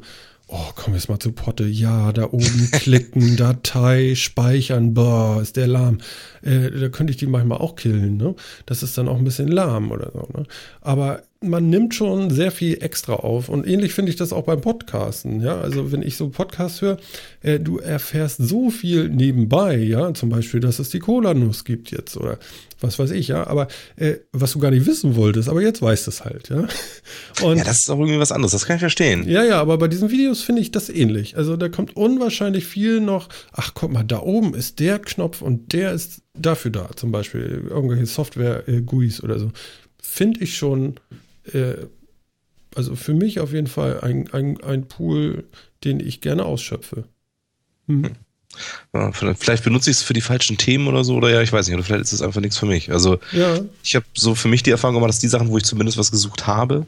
oh, komm jetzt mal zu Potte, ja, da oben klicken, Datei, speichern, boah, ist der lahm. Äh, da könnte ich die manchmal auch killen, ne? Das ist dann auch ein bisschen lahm oder so, ne? Aber man nimmt schon sehr viel extra auf. Und ähnlich finde ich das auch beim Podcasten. Ja, also wenn ich so Podcasts höre, äh, du erfährst so viel nebenbei, ja, zum Beispiel, dass es die Cola-Nuss gibt jetzt oder was weiß ich, ja, aber äh, was du gar nicht wissen wolltest, aber jetzt weißt du es halt, ja. Und, ja, das ist auch irgendwie was anderes, das kann ich verstehen. Ja, ja, aber bei diesen Videos finde ich das ähnlich. Also da kommt unwahrscheinlich viel noch, ach guck mal, da oben ist der Knopf und der ist dafür da, zum Beispiel irgendwelche Software-GUIs oder so. Finde ich schon äh, also für mich auf jeden Fall ein, ein, ein Pool, den ich gerne ausschöpfe. Hm. hm. Ja, vielleicht benutze ich es für die falschen Themen oder so, oder ja, ich weiß nicht, oder vielleicht ist es einfach nichts für mich. Also ja. ich habe so für mich die Erfahrung gemacht, dass die Sachen, wo ich zumindest was gesucht habe,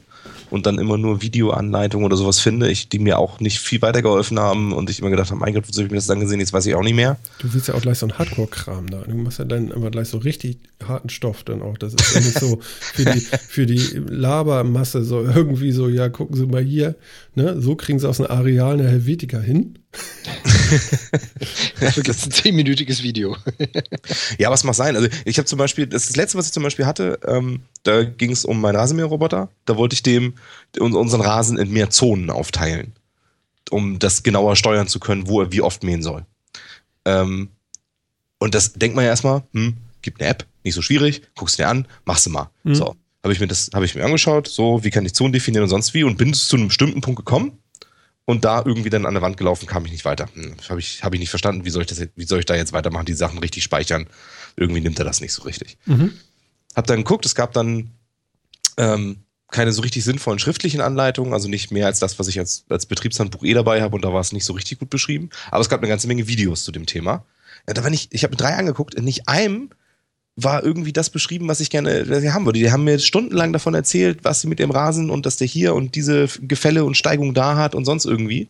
und dann immer nur Videoanleitungen oder sowas finde, ich, die mir auch nicht viel weitergeholfen haben und ich immer gedacht habe, mein Gott, wozu habe ich mir das dann gesehen, jetzt weiß ich auch nicht mehr. Du willst ja auch gleich so einen Hardcore-Kram da. Du machst ja dann immer gleich so richtig harten Stoff dann auch. Das ist ja nicht so für die, für die Labermasse so irgendwie so, ja, gucken Sie mal hier, ne, so kriegen Sie aus einem Areal eine Helvetica hin. Gibt es ein zehnminütiges Video. ja, was mag sein? Also ich habe zum Beispiel, das, das letzte, was ich zum Beispiel hatte, ähm, da ging es um meinen Rasenmäherroboter. Da wollte ich dem unseren Rasen in mehr Zonen aufteilen, um das genauer steuern zu können, wo er wie oft mähen soll. Ähm, und das denkt man ja erstmal, hm, gibt eine App, nicht so schwierig, guckst dir an, machst du mal. Mhm. So, habe ich mir das, habe ich mir angeschaut, so, wie kann ich Zonen definieren und sonst wie und bin zu einem bestimmten Punkt gekommen und da irgendwie dann an der Wand gelaufen, kam ich nicht weiter. Hm, habe ich, hab ich nicht verstanden, wie soll ich das, wie soll ich da jetzt weitermachen, die Sachen richtig speichern? Irgendwie nimmt er das nicht so richtig. Mhm. Hab dann geguckt, es gab dann ähm, keine so richtig sinnvollen schriftlichen Anleitungen, also nicht mehr als das, was ich als, als Betriebshandbuch eh dabei habe und da war es nicht so richtig gut beschrieben. Aber es gab eine ganze Menge Videos zu dem Thema. Ja, da war nicht, ich habe mir drei angeguckt, in nicht einem war irgendwie das beschrieben, was ich gerne haben würde. Die haben mir stundenlang davon erzählt, was sie mit dem Rasen und dass der hier und diese Gefälle und Steigung da hat und sonst irgendwie.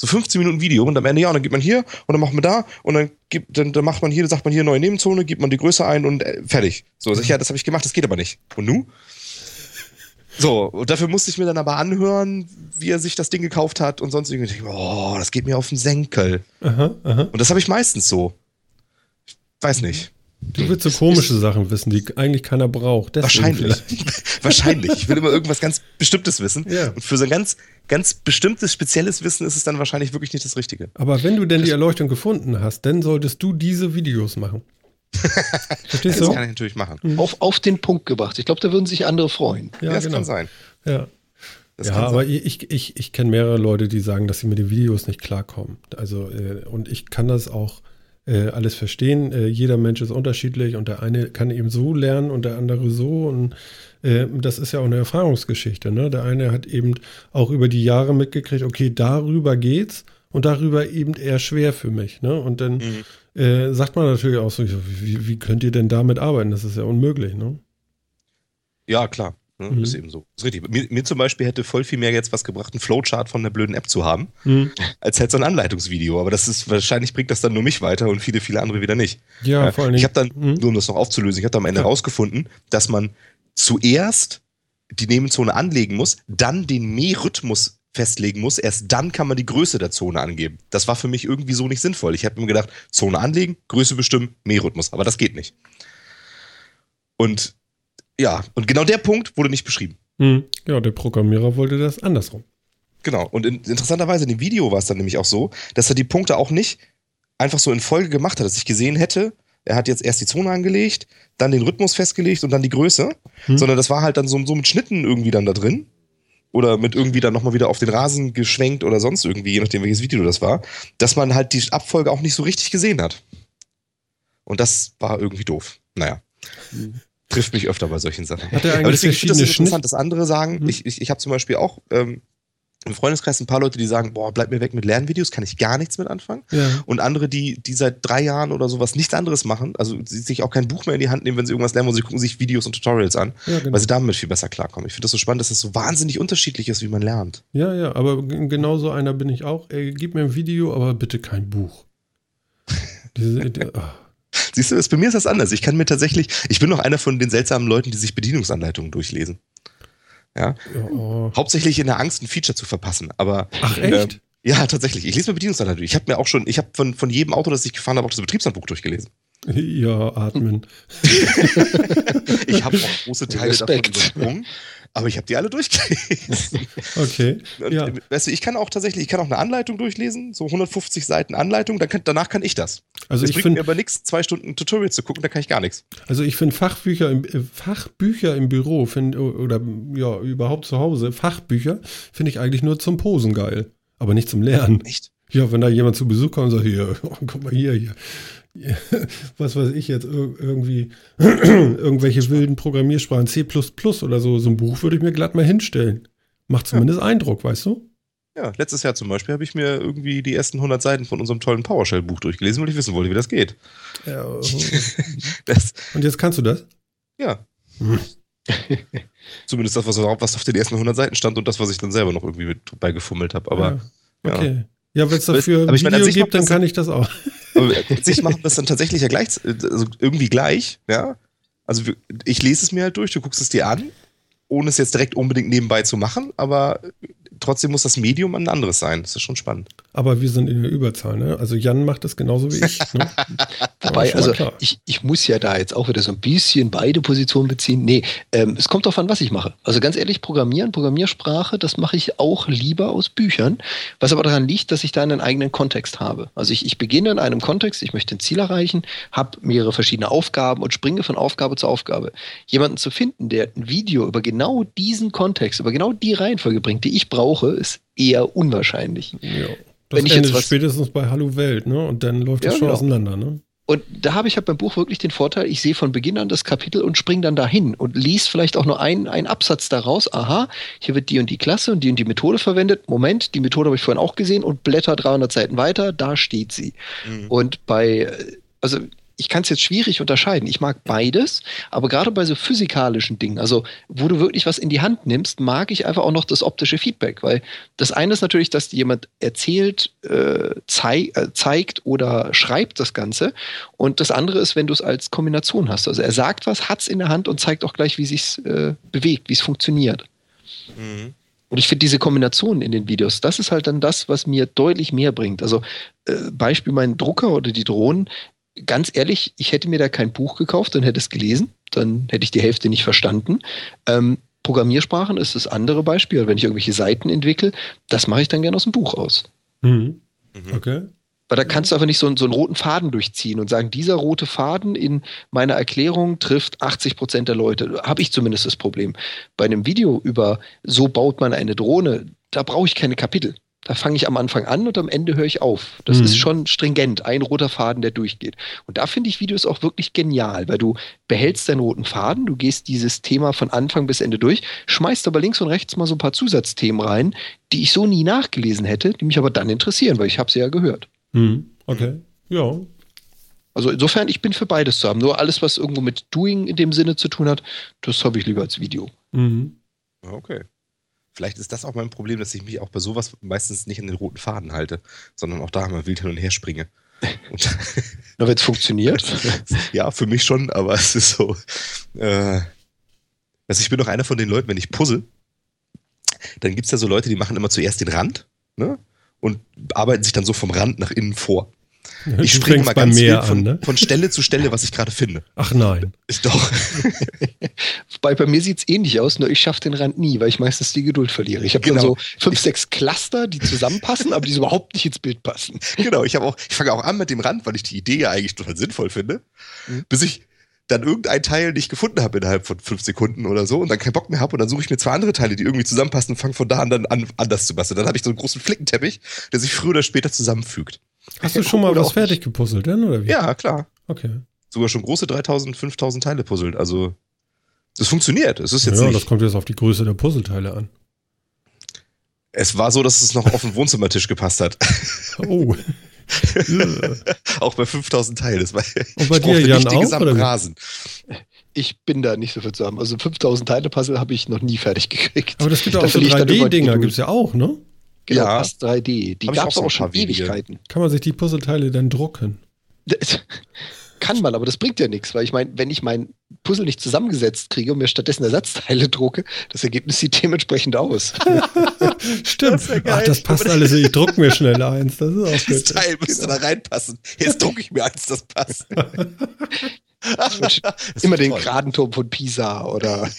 So 15 Minuten Video und am Ende, ja, und dann gibt man hier und dann macht man da und dann gibt, dann, dann macht man hier, sagt man hier neue Nebenzone, gibt man die Größe ein und äh, fertig. So, ich, ja, das habe ich gemacht, das geht aber nicht. Und nu? So, und dafür musste ich mir dann aber anhören, wie er sich das Ding gekauft hat und sonst irgendwie. Oh, das geht mir auf den Senkel. Aha, aha. Und das habe ich meistens so. Ich weiß nicht. Du willst so komische Sachen wissen, die eigentlich keiner braucht. Wahrscheinlich. Wahrscheinlich. Ich will immer irgendwas ganz Bestimmtes wissen. Ja. Und für so ein ganz, ganz bestimmtes, spezielles Wissen ist es dann wahrscheinlich wirklich nicht das Richtige. Aber wenn du denn die Erleuchtung gefunden hast, dann solltest du diese Videos machen. Verstehst du? Das kann ich natürlich machen. Mhm. Auf, auf den Punkt gebracht. Ich glaube, da würden sich andere freuen. Ja, das genau. kann sein. Ja. Das ja, aber sein. ich, ich, ich kenne mehrere Leute, die sagen, dass sie mit den Videos nicht klarkommen. Also, äh, und ich kann das auch äh, alles verstehen. Äh, jeder Mensch ist unterschiedlich und der eine kann eben so lernen und der andere so. Und äh, das ist ja auch eine Erfahrungsgeschichte. Ne? Der eine hat eben auch über die Jahre mitgekriegt, okay, darüber geht's und darüber eben eher schwer für mich. Ne? Und dann mhm. Äh, sagt man natürlich auch so, wie, wie könnt ihr denn damit arbeiten? Das ist ja unmöglich. Ne? Ja, klar. Ne? Mhm. Ist eben so. Ist richtig. Mir, mir, zum Beispiel hätte voll viel mehr jetzt was gebracht, einen Flowchart von einer blöden App zu haben, mhm. als halt so ein Anleitungsvideo. Aber das ist, wahrscheinlich bringt das dann nur mich weiter und viele, viele andere wieder nicht. Ja, ja. vor allem. Ich habe dann, mhm. nur um das noch aufzulösen, ich habe am Ende ja. rausgefunden, dass man zuerst die Nebenzone anlegen muss, dann den Mährhythmus festlegen muss. Erst dann kann man die Größe der Zone angeben. Das war für mich irgendwie so nicht sinnvoll. Ich habe mir gedacht, Zone anlegen, Größe bestimmen, Mährhythmus. Aber das geht nicht. Und ja, und genau der Punkt wurde nicht beschrieben. Hm. Ja, der Programmierer wollte das andersrum. Genau. Und in, interessanterweise in dem Video war es dann nämlich auch so, dass er die Punkte auch nicht einfach so in Folge gemacht hat, dass ich gesehen hätte, er hat jetzt erst die Zone angelegt, dann den Rhythmus festgelegt und dann die Größe, hm. sondern das war halt dann so, so mit Schnitten irgendwie dann da drin. Oder mit irgendwie dann nochmal wieder auf den Rasen geschwenkt oder sonst irgendwie, je nachdem welches Video das war, dass man halt die Abfolge auch nicht so richtig gesehen hat. Und das war irgendwie doof. naja. Mhm. Trifft mich öfter bei solchen Sachen. Hat er eigentlich Aber deswegen finde ich das interessant, dass andere sagen, mhm. ich, ich, ich habe zum Beispiel auch ähm, im Freundeskreis ein paar Leute, die sagen, boah, bleib mir weg mit Lernvideos, kann ich gar nichts mit anfangen. Ja. Und andere, die, die seit drei Jahren oder sowas nichts anderes machen, also sie sich auch kein Buch mehr in die Hand nehmen, wenn sie irgendwas lernen, wo sie gucken sich Videos und Tutorials an, ja, genau. weil sie damit viel besser klarkommen. Ich finde das so spannend, dass das so wahnsinnig unterschiedlich ist, wie man lernt. Ja, ja, aber genauso einer bin ich auch. Ey, gib mir ein Video, aber bitte kein Buch. Diese, die, oh. Siehst du, das, bei mir ist das anders. Ich kann mir tatsächlich, ich bin noch einer von den seltsamen Leuten, die sich Bedienungsanleitungen durchlesen. Ja. Oh. Hauptsächlich in der Angst, ein Feature zu verpassen. Aber Ach echt? Äh, ja, tatsächlich. Ich lese mir Bedienungsanleitung. Ich habe mir auch schon, ich habe von, von jedem Auto, das ich gefahren habe, auch das Betriebshandbuch durchgelesen. Ja, atmen. ich habe auch große Teile Respekt. davon übersprungen. Aber ich habe die alle durchgelesen. Okay. Und, ja. Weißt du, ich kann auch tatsächlich, ich kann auch eine Anleitung durchlesen, so 150 Seiten Anleitung, dann kann, danach kann ich das. Also das ich finde mir aber nichts, zwei Stunden Tutorial zu gucken, da kann ich gar nichts. Also ich finde Fachbücher im äh, Fachbücher im Büro find, oder ja überhaupt zu Hause Fachbücher finde ich eigentlich nur zum Posen geil, aber nicht zum Lernen. Echt? Ja, wenn da jemand zu Besuch kommt und sagt hier, guck mal hier, hier, was weiß ich jetzt, irgendwie irgendwelche wilden Programmiersprachen, C oder so, so ein Buch würde ich mir glatt mal hinstellen. Macht zumindest ja. Eindruck, weißt du? Ja, letztes Jahr zum Beispiel habe ich mir irgendwie die ersten 100 Seiten von unserem tollen PowerShell-Buch durchgelesen, weil ich wissen wollte, wie das geht. Ja, oh. das, Und jetzt kannst du das? Ja. Hm. Zumindest das, was auf, den ersten 100 Seiten stand und das, was ich dann selber noch irgendwie mit beigefummelt habe. Aber ja. Okay. Ja. Ja, wenn es dafür aber, aber Video meine, gibt, dann kann ich das auch. Sich machen das dann tatsächlich ja gleich, also irgendwie gleich, ja. Also ich lese es mir halt durch, du guckst es dir an, ohne es jetzt direkt unbedingt nebenbei zu machen, aber trotzdem muss das Medium ein anderes sein. Das ist schon spannend. Aber wir sind in der Überzahl, ne? Also Jan macht das genauso wie ich. Ne? Wobei, also ich, ich muss ja da jetzt auch wieder so ein bisschen beide Positionen beziehen. Nee, ähm, es kommt darauf an, was ich mache. Also ganz ehrlich, Programmieren, Programmiersprache, das mache ich auch lieber aus Büchern. Was aber daran liegt, dass ich da einen eigenen Kontext habe. Also ich, ich beginne in einem Kontext, ich möchte ein Ziel erreichen, habe mehrere verschiedene Aufgaben und springe von Aufgabe zu Aufgabe. Jemanden zu finden, der ein Video über genau diesen Kontext, über genau die Reihenfolge bringt, die ich brauche, brauche, ist eher unwahrscheinlich. Ja. Das Wenn ich jetzt was, spätestens bei Hallo Welt, ne? Und dann läuft das ja, schon genau. auseinander, ne? Und da habe ich halt beim Buch wirklich den Vorteil, ich sehe von Beginn an das Kapitel und springe dann dahin und liest vielleicht auch nur einen, einen Absatz daraus. Aha, hier wird die und die Klasse und die und die Methode verwendet. Moment, die Methode habe ich vorhin auch gesehen und blätter 300 Seiten weiter, da steht sie. Mhm. Und bei, also ich kann es jetzt schwierig unterscheiden. Ich mag beides, aber gerade bei so physikalischen Dingen, also wo du wirklich was in die Hand nimmst, mag ich einfach auch noch das optische Feedback, weil das eine ist natürlich, dass jemand erzählt, äh, zei äh, zeigt oder schreibt das Ganze und das andere ist, wenn du es als Kombination hast. Also er sagt was, hat es in der Hand und zeigt auch gleich, wie sich äh, bewegt, wie es funktioniert. Mhm. Und ich finde diese Kombination in den Videos, das ist halt dann das, was mir deutlich mehr bringt. Also äh, Beispiel mein Drucker oder die Drohnen, ganz ehrlich, ich hätte mir da kein Buch gekauft und hätte es gelesen, dann hätte ich die Hälfte nicht verstanden. Ähm, Programmiersprachen ist das andere Beispiel. Wenn ich irgendwelche Seiten entwickle, das mache ich dann gerne aus dem Buch aus. Mhm. mhm. Okay. Weil da kannst du einfach nicht so, so, einen roten Faden durchziehen und sagen, dieser rote Faden in meiner Erklärung trifft 80 Prozent der Leute. Habe ich zumindest das Problem. Bei einem Video über so baut man eine Drohne, da brauche ich keine Kapitel. Da fange ich am Anfang an und am Ende höre ich auf. Das mhm. ist schon stringent, ein roter Faden, der durchgeht. Und da finde ich Videos auch wirklich genial, weil du behältst deinen roten Faden, du gehst dieses Thema von Anfang bis Ende durch, schmeißt aber links und rechts mal so ein paar Zusatzthemen rein, die ich so nie nachgelesen hätte, die mich aber dann interessieren, weil ich habe sie ja gehört. Mhm. Okay, ja. Also insofern, ich bin für beides zu haben. Nur alles, was irgendwo mit Doing in dem Sinne zu tun hat, das habe ich lieber als Video. Mhm. Okay. Vielleicht ist das auch mein Problem, dass ich mich auch bei sowas meistens nicht an den roten Faden halte, sondern auch da mal wild hin und her springe. Na, wenn es funktioniert. ja, für mich schon, aber es ist so. Äh, also ich bin doch einer von den Leuten, wenn ich puzzle, dann gibt es ja so Leute, die machen immer zuerst den Rand ne? und arbeiten sich dann so vom Rand nach innen vor. Ich springe mal ganz Meer von, an, ne? von Stelle zu Stelle, was ich gerade finde. Ach nein. Ist doch. Wobei bei mir sieht es ähnlich aus, nur ich schaffe den Rand nie, weil ich meistens die Geduld verliere. Ich habe genau. so fünf, sechs Cluster, die zusammenpassen, aber die so überhaupt nicht ins Bild passen. Genau, ich auch, ich fange auch an mit dem Rand, weil ich die Idee ja eigentlich total sinnvoll finde, mhm. bis ich dann irgendein Teil nicht gefunden habe innerhalb von fünf Sekunden oder so und dann keinen Bock mehr habe und dann suche ich mir zwei andere Teile, die irgendwie zusammenpassen und fange von da an dann an, anders zu basteln. Dann habe ich so einen großen Flickenteppich, der sich früher oder später zusammenfügt. Hast du schon mal was fertig gepuzzelt denn, oder wie? Ja, klar. Okay. sogar schon große 3000, 5000 Teile puzzelt. Also, das funktioniert. Es ist jetzt ja, nicht, das kommt jetzt auf die Größe der Puzzleteile an. Es war so, dass es noch auf den Wohnzimmertisch gepasst hat. Oh. auch bei 5000 Teilen. Das war, Und bei dir, Jan, auch? Oder Rasen. Ich bin da nicht so viel zu haben. Also 5000 Teile Puzzle habe ich noch nie fertig gekriegt. Aber das gibt auch so 3D-Dinger, gibt es ja auch, ne? Genau, ja. fast 3D. Die gab es auch, auch schon Ewigkeiten. Kann man sich die Puzzleteile dann drucken? Das kann man, aber das bringt ja nichts, weil ich meine, wenn ich mein Puzzle nicht zusammengesetzt kriege und mir stattdessen Ersatzteile drucke, das Ergebnis sieht dementsprechend aus. Stimmt. Das Ach, das passt alles. Ich drucke mir schnell eins. Das ist auch gut. Das Teil müsste genau. da reinpassen. Jetzt drucke ich mir eins, das passt. Immer den geraden Turm von Pisa oder.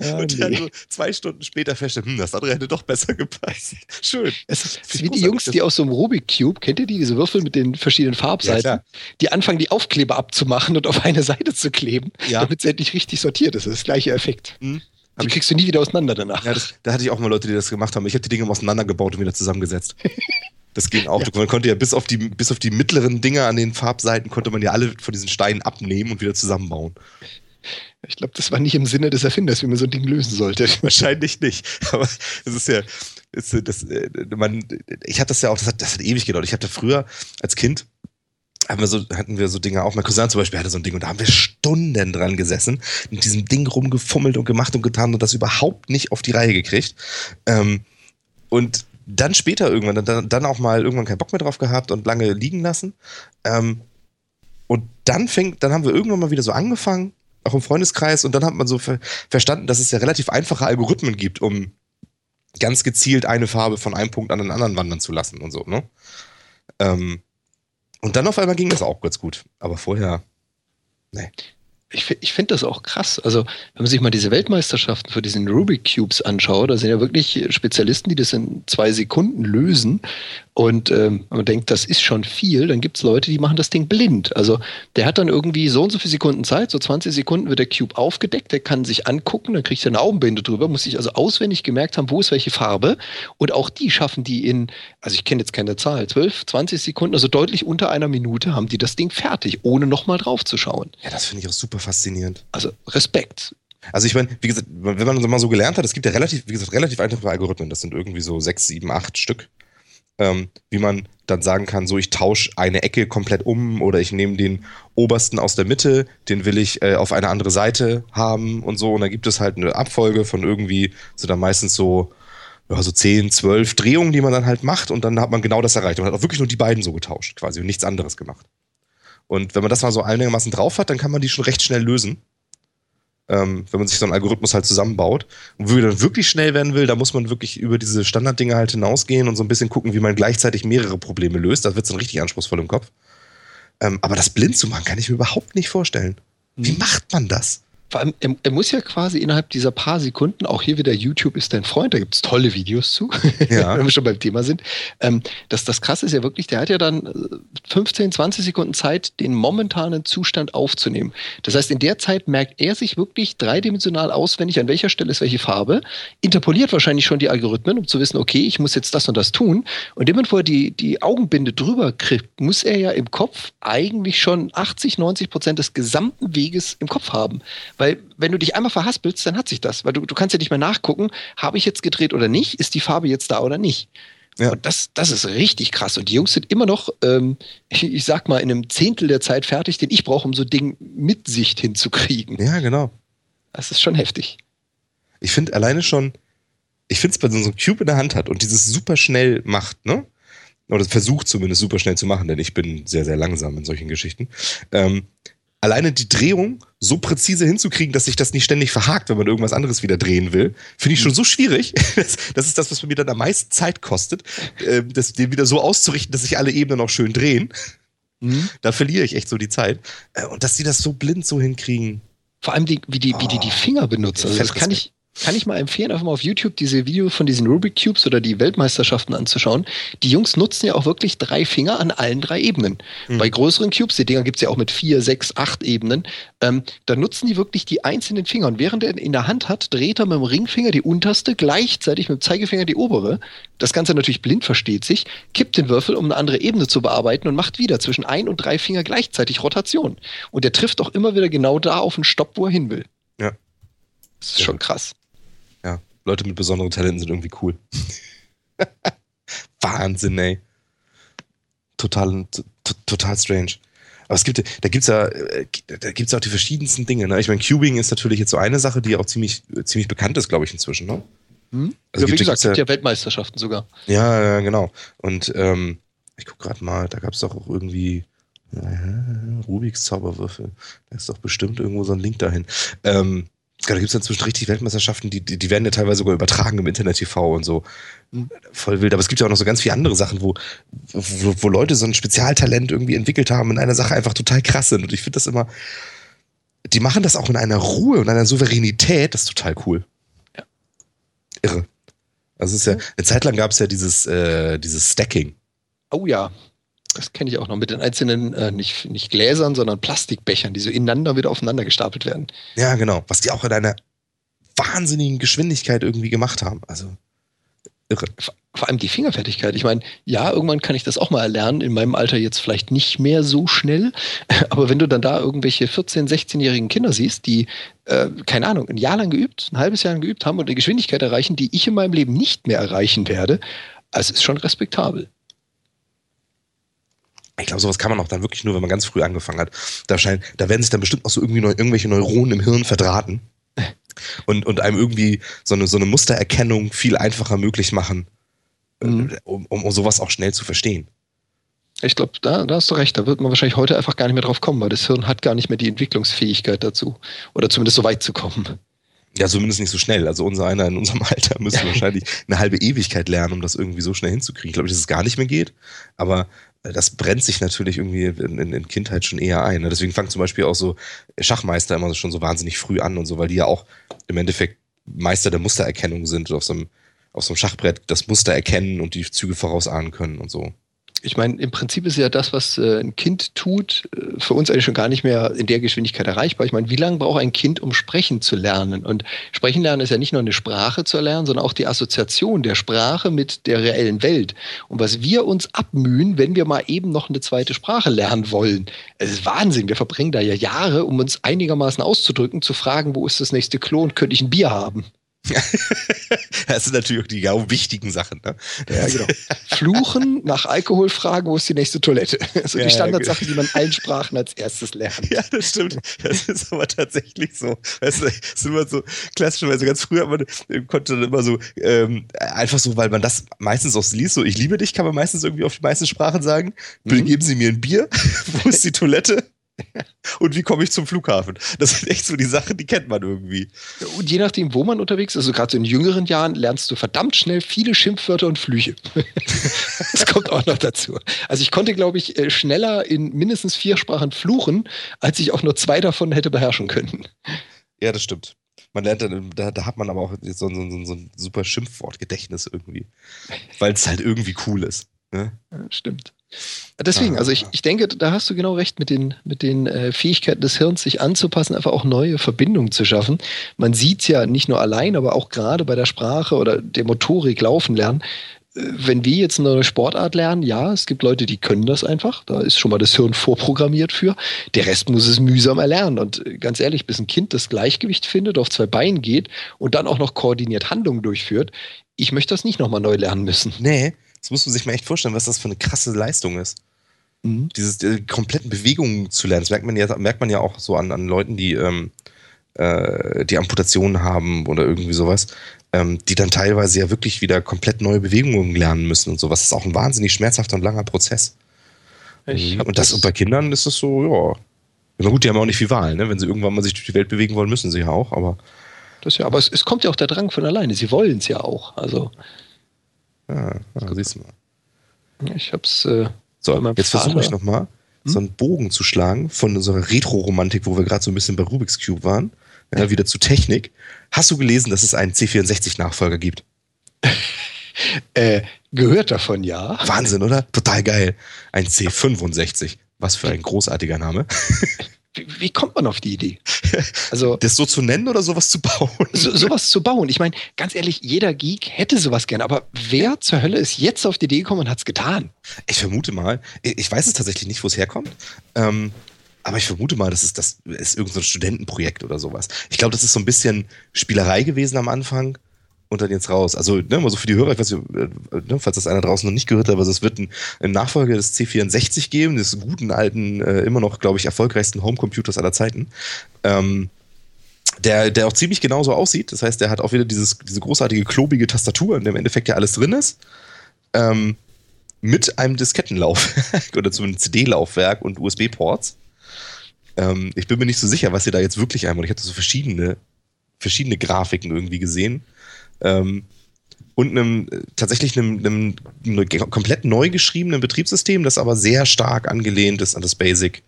Ja, und dann so zwei Stunden später feststellen, hm, das andere hätte doch besser gepasst. Schön. Es ist wie die Jungs, die aus so einem Rubik Cube, kennt ihr die, diese Würfel mit den verschiedenen Farbseiten, ja, die anfangen, die Aufkleber abzumachen und auf eine Seite zu kleben, ja. damit es endlich richtig sortiert ist. Das ist das gleiche Effekt. Hm. Die kriegst du nie wieder auseinander danach. Ja, das, da hatte ich auch mal Leute, die das gemacht haben. Ich habe die Dinge auseinandergebaut und wieder zusammengesetzt. Das ging auch. Ja. Man konnte ja bis auf, die, bis auf die mittleren Dinge an den Farbseiten konnte man ja alle von diesen Steinen abnehmen und wieder zusammenbauen. Ich glaube, das war nicht im Sinne des Erfinders, wie man so ein Ding lösen sollte. Wahrscheinlich nicht. Aber es ist ja, ist, das, äh, man, ich hatte das ja auch, das hat, das hat ewig gedauert. Ich hatte früher als Kind haben wir so, hatten wir so Dinge auch. Mein Cousin zum Beispiel hatte so ein Ding und da haben wir Stunden dran gesessen, mit diesem Ding rumgefummelt und gemacht und getan und das überhaupt nicht auf die Reihe gekriegt. Ähm, und dann später irgendwann, dann, dann auch mal irgendwann keinen Bock mehr drauf gehabt und lange liegen lassen. Ähm, und dann fängt, dann haben wir irgendwann mal wieder so angefangen, auch im Freundeskreis, und dann hat man so ver verstanden, dass es ja relativ einfache Algorithmen gibt, um ganz gezielt eine Farbe von einem Punkt an den anderen wandern zu lassen und so, ne? Ähm, und dann auf einmal ging das auch ganz gut. Aber vorher, nee ich, ich finde das auch krass. Also, wenn man sich mal diese Weltmeisterschaften für diesen Rubik Cubes anschaut, da sind ja wirklich Spezialisten, die das in zwei Sekunden lösen. Und ähm, man denkt, das ist schon viel, dann gibt es Leute, die machen das Ding blind. Also der hat dann irgendwie so und so viele Sekunden Zeit, so 20 Sekunden wird der Cube aufgedeckt, der kann sich angucken, dann kriegt er eine Augenbinde drüber, muss sich also auswendig gemerkt haben, wo ist welche Farbe. Und auch die schaffen die in, also ich kenne jetzt keine Zahl, 12, 20 Sekunden, also deutlich unter einer Minute haben die das Ding fertig, ohne nochmal drauf zu schauen. Ja, das finde ich auch super faszinierend. Also Respekt. Also ich meine, wie gesagt, wenn man mal so gelernt hat, es gibt ja relativ, wie gesagt, relativ einfache Algorithmen. Das sind irgendwie so sechs, sieben, acht Stück ähm, wie man dann sagen kann, so ich tausche eine Ecke komplett um oder ich nehme den obersten aus der Mitte, den will ich äh, auf eine andere Seite haben und so. Und da gibt es halt eine Abfolge von irgendwie, so dann meistens so, ja, so 10, 12 Drehungen, die man dann halt macht und dann hat man genau das erreicht. Und hat auch wirklich nur die beiden so getauscht quasi und nichts anderes gemacht. Und wenn man das mal so einigermaßen drauf hat, dann kann man die schon recht schnell lösen ähm, wenn man sich so einen Algorithmus halt zusammenbaut. Und wenn man dann wirklich schnell werden will, da muss man wirklich über diese Standarddinge halt hinausgehen und so ein bisschen gucken, wie man gleichzeitig mehrere Probleme löst. Das wird dann richtig anspruchsvoll im Kopf. Ähm, aber das blind zu machen, kann ich mir überhaupt nicht vorstellen. Wie mhm. macht man das? Vor allem, er, er, muss ja quasi innerhalb dieser paar Sekunden, auch hier wieder YouTube ist dein Freund, da gibt es tolle Videos zu, ja. wenn wir schon beim Thema sind. Ähm, das, das Krasse ist ja wirklich, der hat ja dann 15, äh, 20 Sekunden Zeit, den momentanen Zustand aufzunehmen. Das heißt, in der Zeit merkt er sich wirklich dreidimensional auswendig, an welcher Stelle ist welche Farbe, interpoliert wahrscheinlich schon die Algorithmen, um zu wissen, okay, ich muss jetzt das und das tun. Und indem man vorher die, die Augenbinde drüber kriegt, muss er ja im Kopf eigentlich schon 80, 90 Prozent des gesamten Weges im Kopf haben. Weil wenn du dich einmal verhaspelst, dann hat sich das. Weil du, du kannst ja nicht mehr nachgucken, habe ich jetzt gedreht oder nicht? Ist die Farbe jetzt da oder nicht? Ja. Und das, das ist richtig krass. Und die Jungs sind immer noch, ähm, ich, ich, sag mal, in einem Zehntel der Zeit fertig, den ich brauche, um so ein Ding mit Sicht hinzukriegen. Ja, genau. Das ist schon heftig. Ich finde alleine schon, ich finde es bei so einem Cube in der Hand hat und dieses super schnell macht, ne? Oder versucht zumindest super schnell zu machen, denn ich bin sehr, sehr langsam in solchen Geschichten. Ähm, alleine die Drehung so präzise hinzukriegen, dass sich das nicht ständig verhakt, wenn man irgendwas anderes wieder drehen will, finde ich schon so schwierig. Das, ist das, was mir dann am meisten Zeit kostet, äh, das, den wieder so auszurichten, dass sich alle Ebenen auch schön drehen. Mhm. Da verliere ich echt so die Zeit. Äh, und dass sie das so blind so hinkriegen. Vor allem, die, wie, die, wie die die Finger benutzen. Also das kann ich, kann ich mal empfehlen, einfach mal auf YouTube diese Videos von diesen Rubik Cubes oder die Weltmeisterschaften anzuschauen. Die Jungs nutzen ja auch wirklich drei Finger an allen drei Ebenen. Mhm. Bei größeren Cubes, die Dinger gibt es ja auch mit vier, sechs, acht Ebenen, ähm, da nutzen die wirklich die einzelnen Finger. Und während er in der Hand hat, dreht er mit dem Ringfinger die unterste, gleichzeitig mit dem Zeigefinger die obere. Das Ganze natürlich blind versteht sich, kippt den Würfel, um eine andere Ebene zu bearbeiten und macht wieder zwischen ein und drei Finger gleichzeitig Rotation. Und der trifft auch immer wieder genau da auf den Stopp, wo er hin will. Ja. Das ist schon krass. Leute mit besonderen Talenten sind irgendwie cool. Wahnsinn, ey. Total, total strange. Aber es gibt, da gibt's ja, äh, da gibt's auch die verschiedensten Dinge. Ne? Ich meine, Cubing ist natürlich jetzt so eine Sache, die auch ziemlich, ziemlich bekannt ist, glaube ich, inzwischen. Ne? Hm? Also ja, wie gesagt, es gibt ja Weltmeisterschaften sogar. Ja, ja genau. Und ähm, ich gucke gerade mal, da gab es doch auch irgendwie äh, Rubiks Zauberwürfel. Da ist doch bestimmt irgendwo so ein Link dahin. Ähm, da gibt es inzwischen richtig Weltmeisterschaften, die, die, die, werden ja teilweise sogar übertragen im Internet-TV und so. Voll wild. Aber es gibt ja auch noch so ganz viele andere Sachen, wo, wo, wo Leute so ein Spezialtalent irgendwie entwickelt haben und in einer Sache einfach total krass sind. Und ich finde das immer, die machen das auch in einer Ruhe und einer Souveränität, das ist total cool. Ja. Irre. Also es ist ja, eine Zeit lang gab es ja dieses, äh, dieses Stacking. Oh ja. Das kenne ich auch noch mit den einzelnen, äh, nicht, nicht Gläsern, sondern Plastikbechern, die so ineinander wieder aufeinander gestapelt werden. Ja, genau. Was die auch in einer wahnsinnigen Geschwindigkeit irgendwie gemacht haben. Also irre. Vor allem die Fingerfertigkeit. Ich meine, ja, irgendwann kann ich das auch mal erlernen. In meinem Alter jetzt vielleicht nicht mehr so schnell. Aber wenn du dann da irgendwelche 14-, 16-jährigen Kinder siehst, die, äh, keine Ahnung, ein Jahr lang geübt, ein halbes Jahr lang geübt haben und eine Geschwindigkeit erreichen, die ich in meinem Leben nicht mehr erreichen werde, also ist schon respektabel. Ich glaube, sowas kann man auch dann wirklich nur, wenn man ganz früh angefangen hat. Da, scheint, da werden sich dann bestimmt auch so irgendwie neu, irgendwelche Neuronen im Hirn verdrahten und, und einem irgendwie so eine, so eine Mustererkennung viel einfacher möglich machen, äh, mhm. um, um, um sowas auch schnell zu verstehen. Ich glaube, da, da hast du recht. Da wird man wahrscheinlich heute einfach gar nicht mehr drauf kommen, weil das Hirn hat gar nicht mehr die Entwicklungsfähigkeit dazu. Oder zumindest so weit zu kommen. Ja, zumindest nicht so schnell. Also unser einer in unserem Alter müsste wahrscheinlich eine halbe Ewigkeit lernen, um das irgendwie so schnell hinzukriegen. Ich glaube, dass es gar nicht mehr geht. Aber das brennt sich natürlich irgendwie in, in, in Kindheit schon eher ein. Ne? Deswegen fangen zum Beispiel auch so Schachmeister immer schon so wahnsinnig früh an und so, weil die ja auch im Endeffekt Meister der Mustererkennung sind auf so einem, auf so einem Schachbrett das Muster erkennen und die Züge vorausahnen können und so ich meine, im Prinzip ist ja das, was äh, ein Kind tut, äh, für uns eigentlich schon gar nicht mehr in der Geschwindigkeit erreichbar. Ich meine, wie lange braucht ein Kind, um sprechen zu lernen? Und sprechen lernen ist ja nicht nur eine Sprache zu erlernen, sondern auch die Assoziation der Sprache mit der reellen Welt. Und was wir uns abmühen, wenn wir mal eben noch eine zweite Sprache lernen wollen, es ist Wahnsinn. Wir verbringen da ja Jahre, um uns einigermaßen auszudrücken, zu fragen, wo ist das nächste Klon, könnte ich ein Bier haben? das sind natürlich auch die genau wichtigen Sachen. Ne? Ja, genau. Fluchen, nach Alkohol fragen, wo ist die nächste Toilette? So ja, die Standardsachen, genau. die man allen Sprachen als erstes lernt. Ja, das stimmt. Das ist aber tatsächlich so. Weißt du, das ist immer so klassischerweise ganz früher man konnte dann immer so ähm, einfach so, weil man das meistens auch liest, so ich liebe dich, kann man meistens irgendwie auf die meisten Sprachen sagen. Bitte mhm. geben Sie mir ein Bier. wo ist die Toilette? Und wie komme ich zum Flughafen? Das sind echt so die Sachen, die kennt man irgendwie. Und je nachdem, wo man unterwegs ist, also gerade so in jüngeren Jahren, lernst du verdammt schnell viele Schimpfwörter und Flüche. das kommt auch noch dazu. Also ich konnte, glaube ich, äh, schneller in mindestens vier Sprachen fluchen, als ich auch nur zwei davon hätte beherrschen können. Ja, das stimmt. Man lernt dann, da, da hat man aber auch so, so, so, so ein super Schimpfwortgedächtnis irgendwie. Weil es halt irgendwie cool ist. Ne? Ja, stimmt. Deswegen, also ich, ich denke, da hast du genau recht mit den, mit den äh, Fähigkeiten des Hirns, sich anzupassen, einfach auch neue Verbindungen zu schaffen. Man sieht es ja nicht nur allein, aber auch gerade bei der Sprache oder der Motorik laufen lernen. Äh, wenn wir jetzt eine neue Sportart lernen, ja, es gibt Leute, die können das einfach. Da ist schon mal das Hirn vorprogrammiert für. Der Rest muss es mühsam erlernen. Und äh, ganz ehrlich, bis ein Kind das Gleichgewicht findet, auf zwei Beinen geht und dann auch noch koordiniert Handlungen durchführt, ich möchte das nicht nochmal neu lernen müssen. Nee, das muss man sich mal echt vorstellen, was das für eine krasse Leistung ist. Mhm. Diese die kompletten Bewegungen zu lernen. Das merkt man ja, merkt man ja auch so an, an Leuten, die, ähm, äh, die Amputationen haben oder irgendwie sowas, ähm, die dann teilweise ja wirklich wieder komplett neue Bewegungen lernen müssen und sowas. Das ist auch ein wahnsinnig schmerzhafter und langer Prozess. Ich und das, das und bei Kindern ist das so, ja. Na gut, die haben auch nicht viel Wahl, ne? Wenn sie irgendwann mal sich durch die Welt bewegen wollen, müssen sie ja auch, aber. Das ja, aber es, es kommt ja auch der Drang von alleine. Sie wollen es ja auch. Also. Ah, ah siehst du mal. Ich hab's. Äh, so, jetzt versuche ich nochmal, hm? so einen Bogen zu schlagen von unserer Retro-Romantik, wo wir gerade so ein bisschen bei Rubik's Cube waren. Ja, wieder zu Technik. Hast du gelesen, dass es einen C64-Nachfolger gibt? äh, gehört davon, ja. Wahnsinn, oder? Total geil. Ein C65. Was für ein großartiger Name. Wie, wie, kommt man auf die Idee? Also, das so zu nennen oder sowas zu bauen? So, sowas zu bauen. Ich meine, ganz ehrlich, jeder Geek hätte sowas gerne, aber wer zur Hölle ist jetzt auf die Idee gekommen und hat es getan? Ich vermute mal, ich weiß es tatsächlich nicht, wo es herkommt. Ähm, aber ich vermute mal, das ist, das ist irgendein Studentenprojekt oder sowas. Ich glaube, das ist so ein bisschen Spielerei gewesen am Anfang und dann jetzt raus. Also, ne, mal so für die Hörer, ich weiß nicht, äh, ne, falls das einer draußen noch nicht gehört hat, aber es wird einen Nachfolger des C64 geben, des guten alten, äh, immer noch, glaube ich, erfolgreichsten Homecomputers aller Zeiten. Ähm, der, der auch ziemlich genauso aussieht. Das heißt, der hat auch wieder dieses, diese großartige, klobige Tastatur, in der im Endeffekt ja alles drin ist. Ähm, mit einem Diskettenlaufwerk oder zumindest CD-Laufwerk und USB-Ports. Ähm, ich bin mir nicht so sicher, was ihr da jetzt wirklich einmal. Ich hatte so verschiedene, verschiedene Grafiken irgendwie gesehen. Ähm, und einem tatsächlich einem, einem, komplett neu geschriebenen Betriebssystem, das aber sehr stark angelehnt ist an das Basic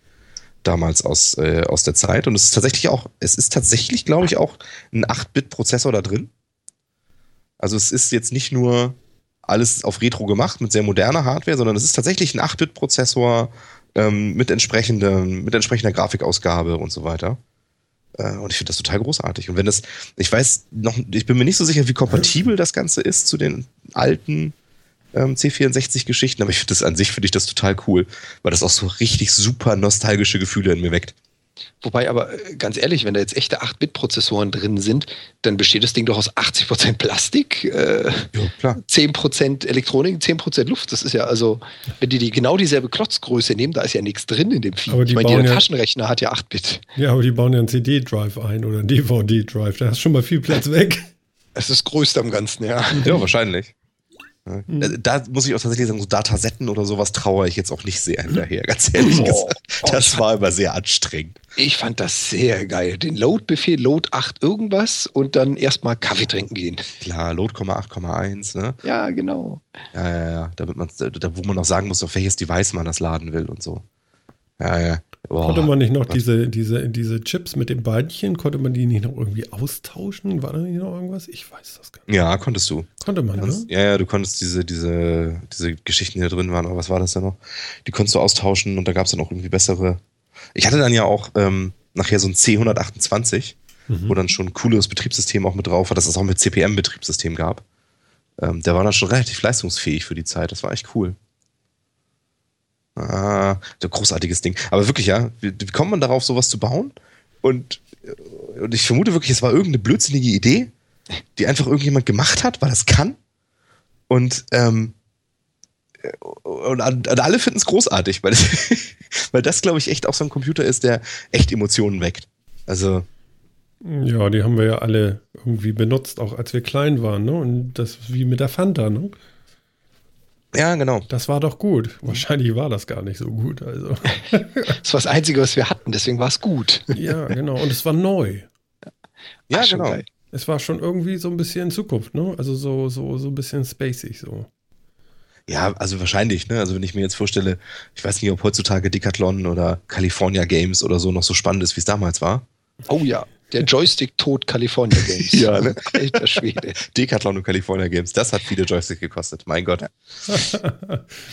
damals aus, äh, aus der Zeit. Und es ist tatsächlich auch, es ist tatsächlich, glaube ich, auch ein 8-Bit-Prozessor da drin. Also es ist jetzt nicht nur alles auf Retro gemacht mit sehr moderner Hardware, sondern es ist tatsächlich ein 8-Bit-Prozessor ähm, mit, entsprechenden, mit entsprechender Grafikausgabe und so weiter. Äh, und ich finde das total großartig. Und wenn das, ich weiß noch, ich bin mir nicht so sicher, wie kompatibel das Ganze ist zu den alten ähm, C64-Geschichten, aber ich finde das an sich finde ich das total cool, weil das auch so richtig super nostalgische Gefühle in mir weckt. Wobei aber äh, ganz ehrlich, wenn da jetzt echte 8-Bit-Prozessoren drin sind, dann besteht das Ding doch aus 80% Plastik, äh, ja, klar. 10% Elektronik, 10% Luft. Das ist ja also, wenn die, die genau dieselbe Klotzgröße nehmen, da ist ja nichts drin in dem Vieh. Aber ich meine, jeder ja, Taschenrechner hat ja 8-Bit. Ja, aber die bauen ja einen CD-Drive ein oder einen DVD-Drive. Da hast du schon mal viel Platz weg. Es ist das Größte am Ganzen, ja. Ja, wahrscheinlich. Mhm. Äh, da muss ich auch tatsächlich sagen, so Datasetten oder sowas traue ich jetzt auch nicht sehr hinterher, ganz ehrlich oh, gesagt. Das war immer sehr anstrengend. Ich fand das sehr geil. Den Load-Befehl, Load 8 irgendwas und dann erstmal Kaffee trinken gehen. Klar, Load 8,1, ne? Ja, genau. Ja, ja, ja. Damit man, da, wo man auch sagen muss, auf welches Device man das laden will und so. Ja, ja. Boah, konnte man nicht noch diese, diese, diese Chips mit dem Beinchen, konnte man die nicht noch irgendwie austauschen? War da nicht noch irgendwas? Ich weiß das gar nicht. Ja, konntest du. Konnte man, konntest, ne? Ja, ja, du konntest diese, diese, diese Geschichten, die da drin waren, aber was war das denn noch? Die konntest du austauschen und da gab es dann auch irgendwie bessere. Ich hatte dann ja auch ähm, nachher so ein C128, mhm. wo dann schon ein cooleres Betriebssystem auch mit drauf war, dass es auch mit CPM-Betriebssystem gab. Ähm, der war dann schon relativ leistungsfähig für die Zeit. Das war echt cool. Ah, ein großartiges Ding. Aber wirklich, ja, wie, wie kommt man darauf, sowas zu bauen? Und, und ich vermute wirklich, es war irgendeine blödsinnige Idee, die einfach irgendjemand gemacht hat, weil das kann. Und, ähm, und, und alle finden es großartig, weil weil das, glaube ich, echt auch so ein Computer ist, der echt Emotionen weckt. Also. Ja, die haben wir ja alle irgendwie benutzt, auch als wir klein waren, ne? Und das wie mit der Fanta, ne? Ja, genau. Das war doch gut. Wahrscheinlich war das gar nicht so gut. Also. das war das Einzige, was wir hatten, deswegen war es gut. ja, genau. Und es war neu. Ja, Ach, genau. Es war schon irgendwie so ein bisschen Zukunft, ne? Also so, so, so ein bisschen spacig so. Ja, also wahrscheinlich, ne? Also wenn ich mir jetzt vorstelle, ich weiß nicht, ob heutzutage Decathlon oder California Games oder so noch so spannend ist, wie es damals war. Oh ja. Der Joystick-Tod California Games. ja, ne? Alter Schwede. Decathlon und California Games, das hat viele Joysticks gekostet, mein Gott.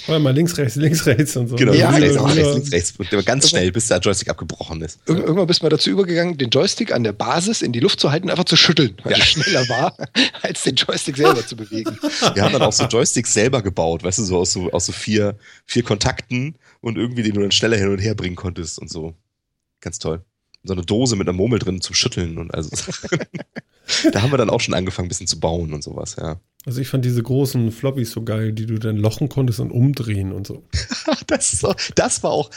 Warte mal, links, rechts, links, rechts und so. Genau, ja, links, rechts, rechts, links, rechts. Und ganz schnell, bis der Joystick abgebrochen ist. Ir irgendwann bist du mal dazu übergegangen, den Joystick an der Basis in die Luft zu halten einfach zu schütteln, weil ja. er schneller war, als den Joystick selber zu bewegen. Wir haben dann auch so Joysticks selber gebaut, weißt du, so aus so, aus so vier, vier Kontakten und irgendwie, den du dann schneller hin und her bringen konntest und so. Ganz toll so eine Dose mit einer Murmel drin zum Schütteln und also. da haben wir dann auch schon angefangen, ein bisschen zu bauen und sowas, ja. Also ich fand diese großen Floppies so geil, die du dann lochen konntest und umdrehen und so. das, so, das war auch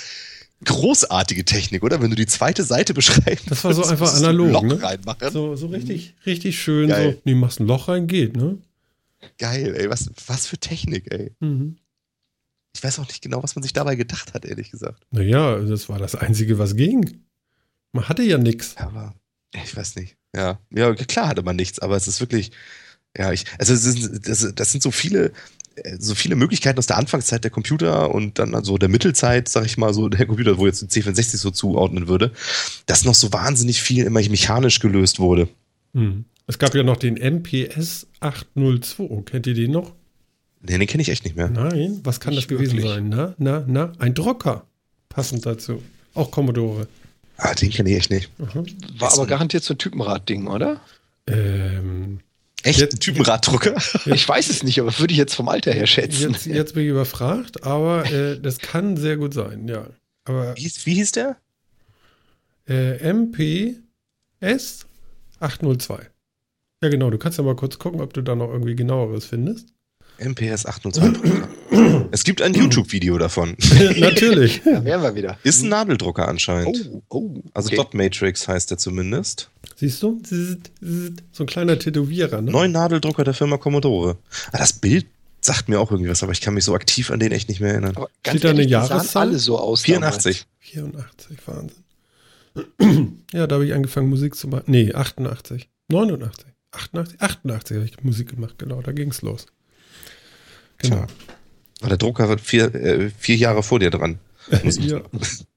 großartige Technik, oder? Wenn du die zweite Seite beschreibst. Das war so einfach analog, Loch ne? Reinmachen. So, so richtig, richtig schön geil. so, nee, machst ein Loch rein, geht, ne? Geil, ey, was, was für Technik, ey. Mhm. Ich weiß auch nicht genau, was man sich dabei gedacht hat, ehrlich gesagt. Naja, das war das Einzige, was ging. Man hatte ja nichts. Aber ich weiß nicht. Ja. ja, klar hatte man nichts, aber es ist wirklich, ja, ich, also das, ist, das, das sind so viele äh, so viele Möglichkeiten aus der Anfangszeit der Computer und dann also der Mittelzeit, sag ich mal, so der Computer, wo jetzt ein C64 so zuordnen würde, dass noch so wahnsinnig viel immer mechanisch gelöst wurde. Hm. Es gab ja noch den MPS 802. Kennt ihr den noch? Nee, den kenne ich echt nicht mehr. Nein, was kann nicht das gewesen wirklich. sein? Na, na, na, ein Drucker. Passend dazu. Auch Commodore. Ah, den kenne ich echt nicht. Mhm. War aber garantiert so ein Typenrad-Ding, oder? Ähm, Echt? Jetzt, ein Typenraddrucker? Ich weiß es nicht, aber würde ich jetzt vom Alter her schätzen. Jetzt, jetzt bin ich überfragt, aber äh, das kann sehr gut sein, ja. Aber, wie, wie hieß der? Äh, MPS 802. Ja, genau. Du kannst ja mal kurz gucken, ob du da noch irgendwie genaueres findest. MPS 802. es gibt ein YouTube-Video davon. Natürlich. Da wären wir wieder. Ist ein Nadeldrucker anscheinend. Oh, oh, also okay. Dot Matrix heißt der zumindest. Siehst du? So ein kleiner Tätowierer, ne? Neun Nadeldrucker der Firma Commodore. Ah, das Bild sagt mir auch irgendwas, aber ich kann mich so aktiv an den echt nicht mehr erinnern. Aber Steht da eine Jahreszahl? alle so aus. 84. 84, Wahnsinn. ja, da habe ich angefangen Musik zu machen. Nee, 88. 89. 88, 88 habe ich Musik gemacht, genau, da ging es los. Genau. Tja. Der Drucker wird vier, äh, vier Jahre vor dir dran. ja.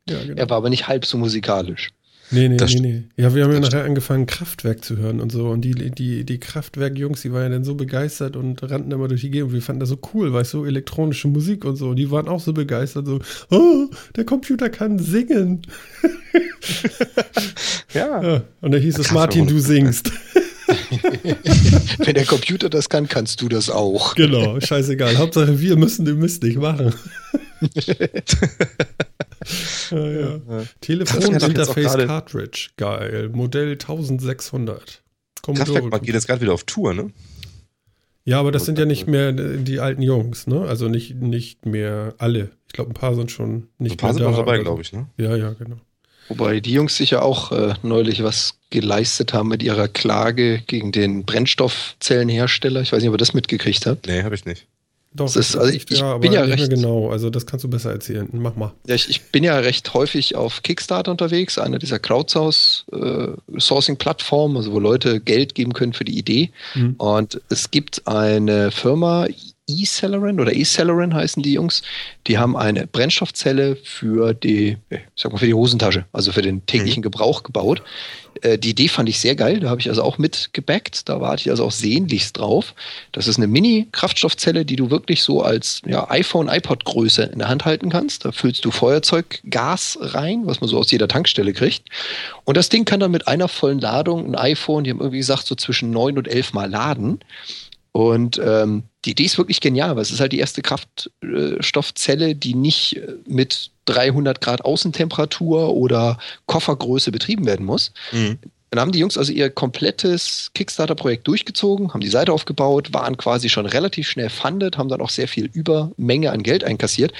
ja genau. Er war aber nicht halb so musikalisch. Nee, nee, das nee, nee. Ja, wir haben ja nachher angefangen, Kraftwerk zu hören und so. Und die, die, die Kraftwerk-Jungs, die waren ja dann so begeistert und rannten immer durch die Gegend. Und wir fanden das so cool, weißt du, so elektronische Musik und so. Und die waren auch so begeistert, so, oh, der Computer kann singen. ja. ja. Und da hieß es, Martin, du singst. Wenn der Computer das kann, kannst du das auch. Genau, scheißegal. Hauptsache, wir müssen den Mist nicht machen. ja, ja. Telefon-Interface Cartridge, geil. Modell 1600. Kraftwerk geht jetzt gerade wieder auf Tour, ne? Ja, aber das sind ja nicht mehr die alten Jungs, ne? Also nicht, nicht mehr alle. Ich glaube, ein paar sind schon nicht ein paar mehr sind da. dabei, glaube ich, ne? Ja, ja, genau. Wobei die Jungs sicher auch äh, neulich was geleistet haben mit ihrer Klage gegen den Brennstoffzellenhersteller. Ich weiß nicht, ob ihr das mitgekriegt habt. Nee, habe ich nicht. Doch, das ist, also ich, ich ja, bin ja recht genau. Also das kannst du besser erzählen. Mach mal. Ja, ich, ich bin ja recht häufig auf Kickstarter unterwegs, einer dieser Crowdsourcing-Plattformen, äh, also wo Leute Geld geben können für die Idee. Mhm. Und es gibt eine Firma, eCelerin oder eCelerin heißen die Jungs. Die haben eine Brennstoffzelle für die, ich sag mal, für die Hosentasche, also für den täglichen mhm. Gebrauch gebaut. Äh, die Idee fand ich sehr geil. Da habe ich also auch mitgebackt. Da warte ich also auch sehnlichst drauf. Das ist eine Mini-Kraftstoffzelle, die du wirklich so als ja, iPhone, iPod-Größe in der Hand halten kannst. Da füllst du Feuerzeuggas rein, was man so aus jeder Tankstelle kriegt. Und das Ding kann dann mit einer vollen Ladung ein iPhone, die haben irgendwie gesagt, so zwischen neun und elf Mal laden. Und ähm, die Idee ist wirklich genial, weil es ist halt die erste Kraftstoffzelle, die nicht äh, mit 300 Grad Außentemperatur oder Koffergröße betrieben werden muss. Mhm. Dann haben die Jungs also ihr komplettes Kickstarter-Projekt durchgezogen, haben die Seite aufgebaut, waren quasi schon relativ schnell funded, haben dann auch sehr viel Übermenge an Geld einkassiert.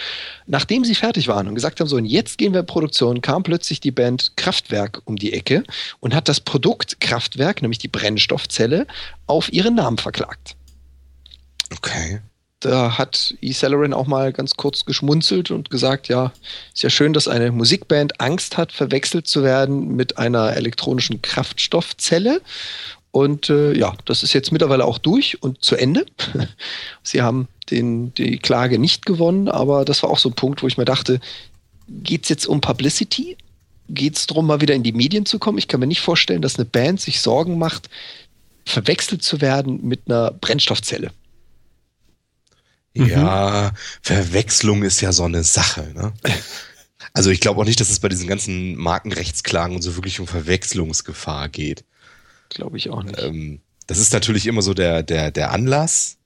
Nachdem sie fertig waren und gesagt haben, so, und jetzt gehen wir in Produktion, kam plötzlich die Band Kraftwerk um die Ecke und hat das Produkt Kraftwerk, nämlich die Brennstoffzelle, auf ihren Namen verklagt. Okay. Da hat E. Celerin auch mal ganz kurz geschmunzelt und gesagt, ja, ist ja schön, dass eine Musikband Angst hat, verwechselt zu werden mit einer elektronischen Kraftstoffzelle. Und äh, ja, das ist jetzt mittlerweile auch durch und zu Ende. Sie haben den, die Klage nicht gewonnen, aber das war auch so ein Punkt, wo ich mir dachte, geht es jetzt um Publicity? Geht es darum, mal wieder in die Medien zu kommen? Ich kann mir nicht vorstellen, dass eine Band sich Sorgen macht, verwechselt zu werden mit einer Brennstoffzelle. Ja, mhm. Verwechslung ist ja so eine Sache. Ne? Also ich glaube auch nicht, dass es bei diesen ganzen Markenrechtsklagen und so wirklich um Verwechslungsgefahr geht. Glaube ich auch nicht. Ähm, das ist natürlich immer so der, der, der Anlass.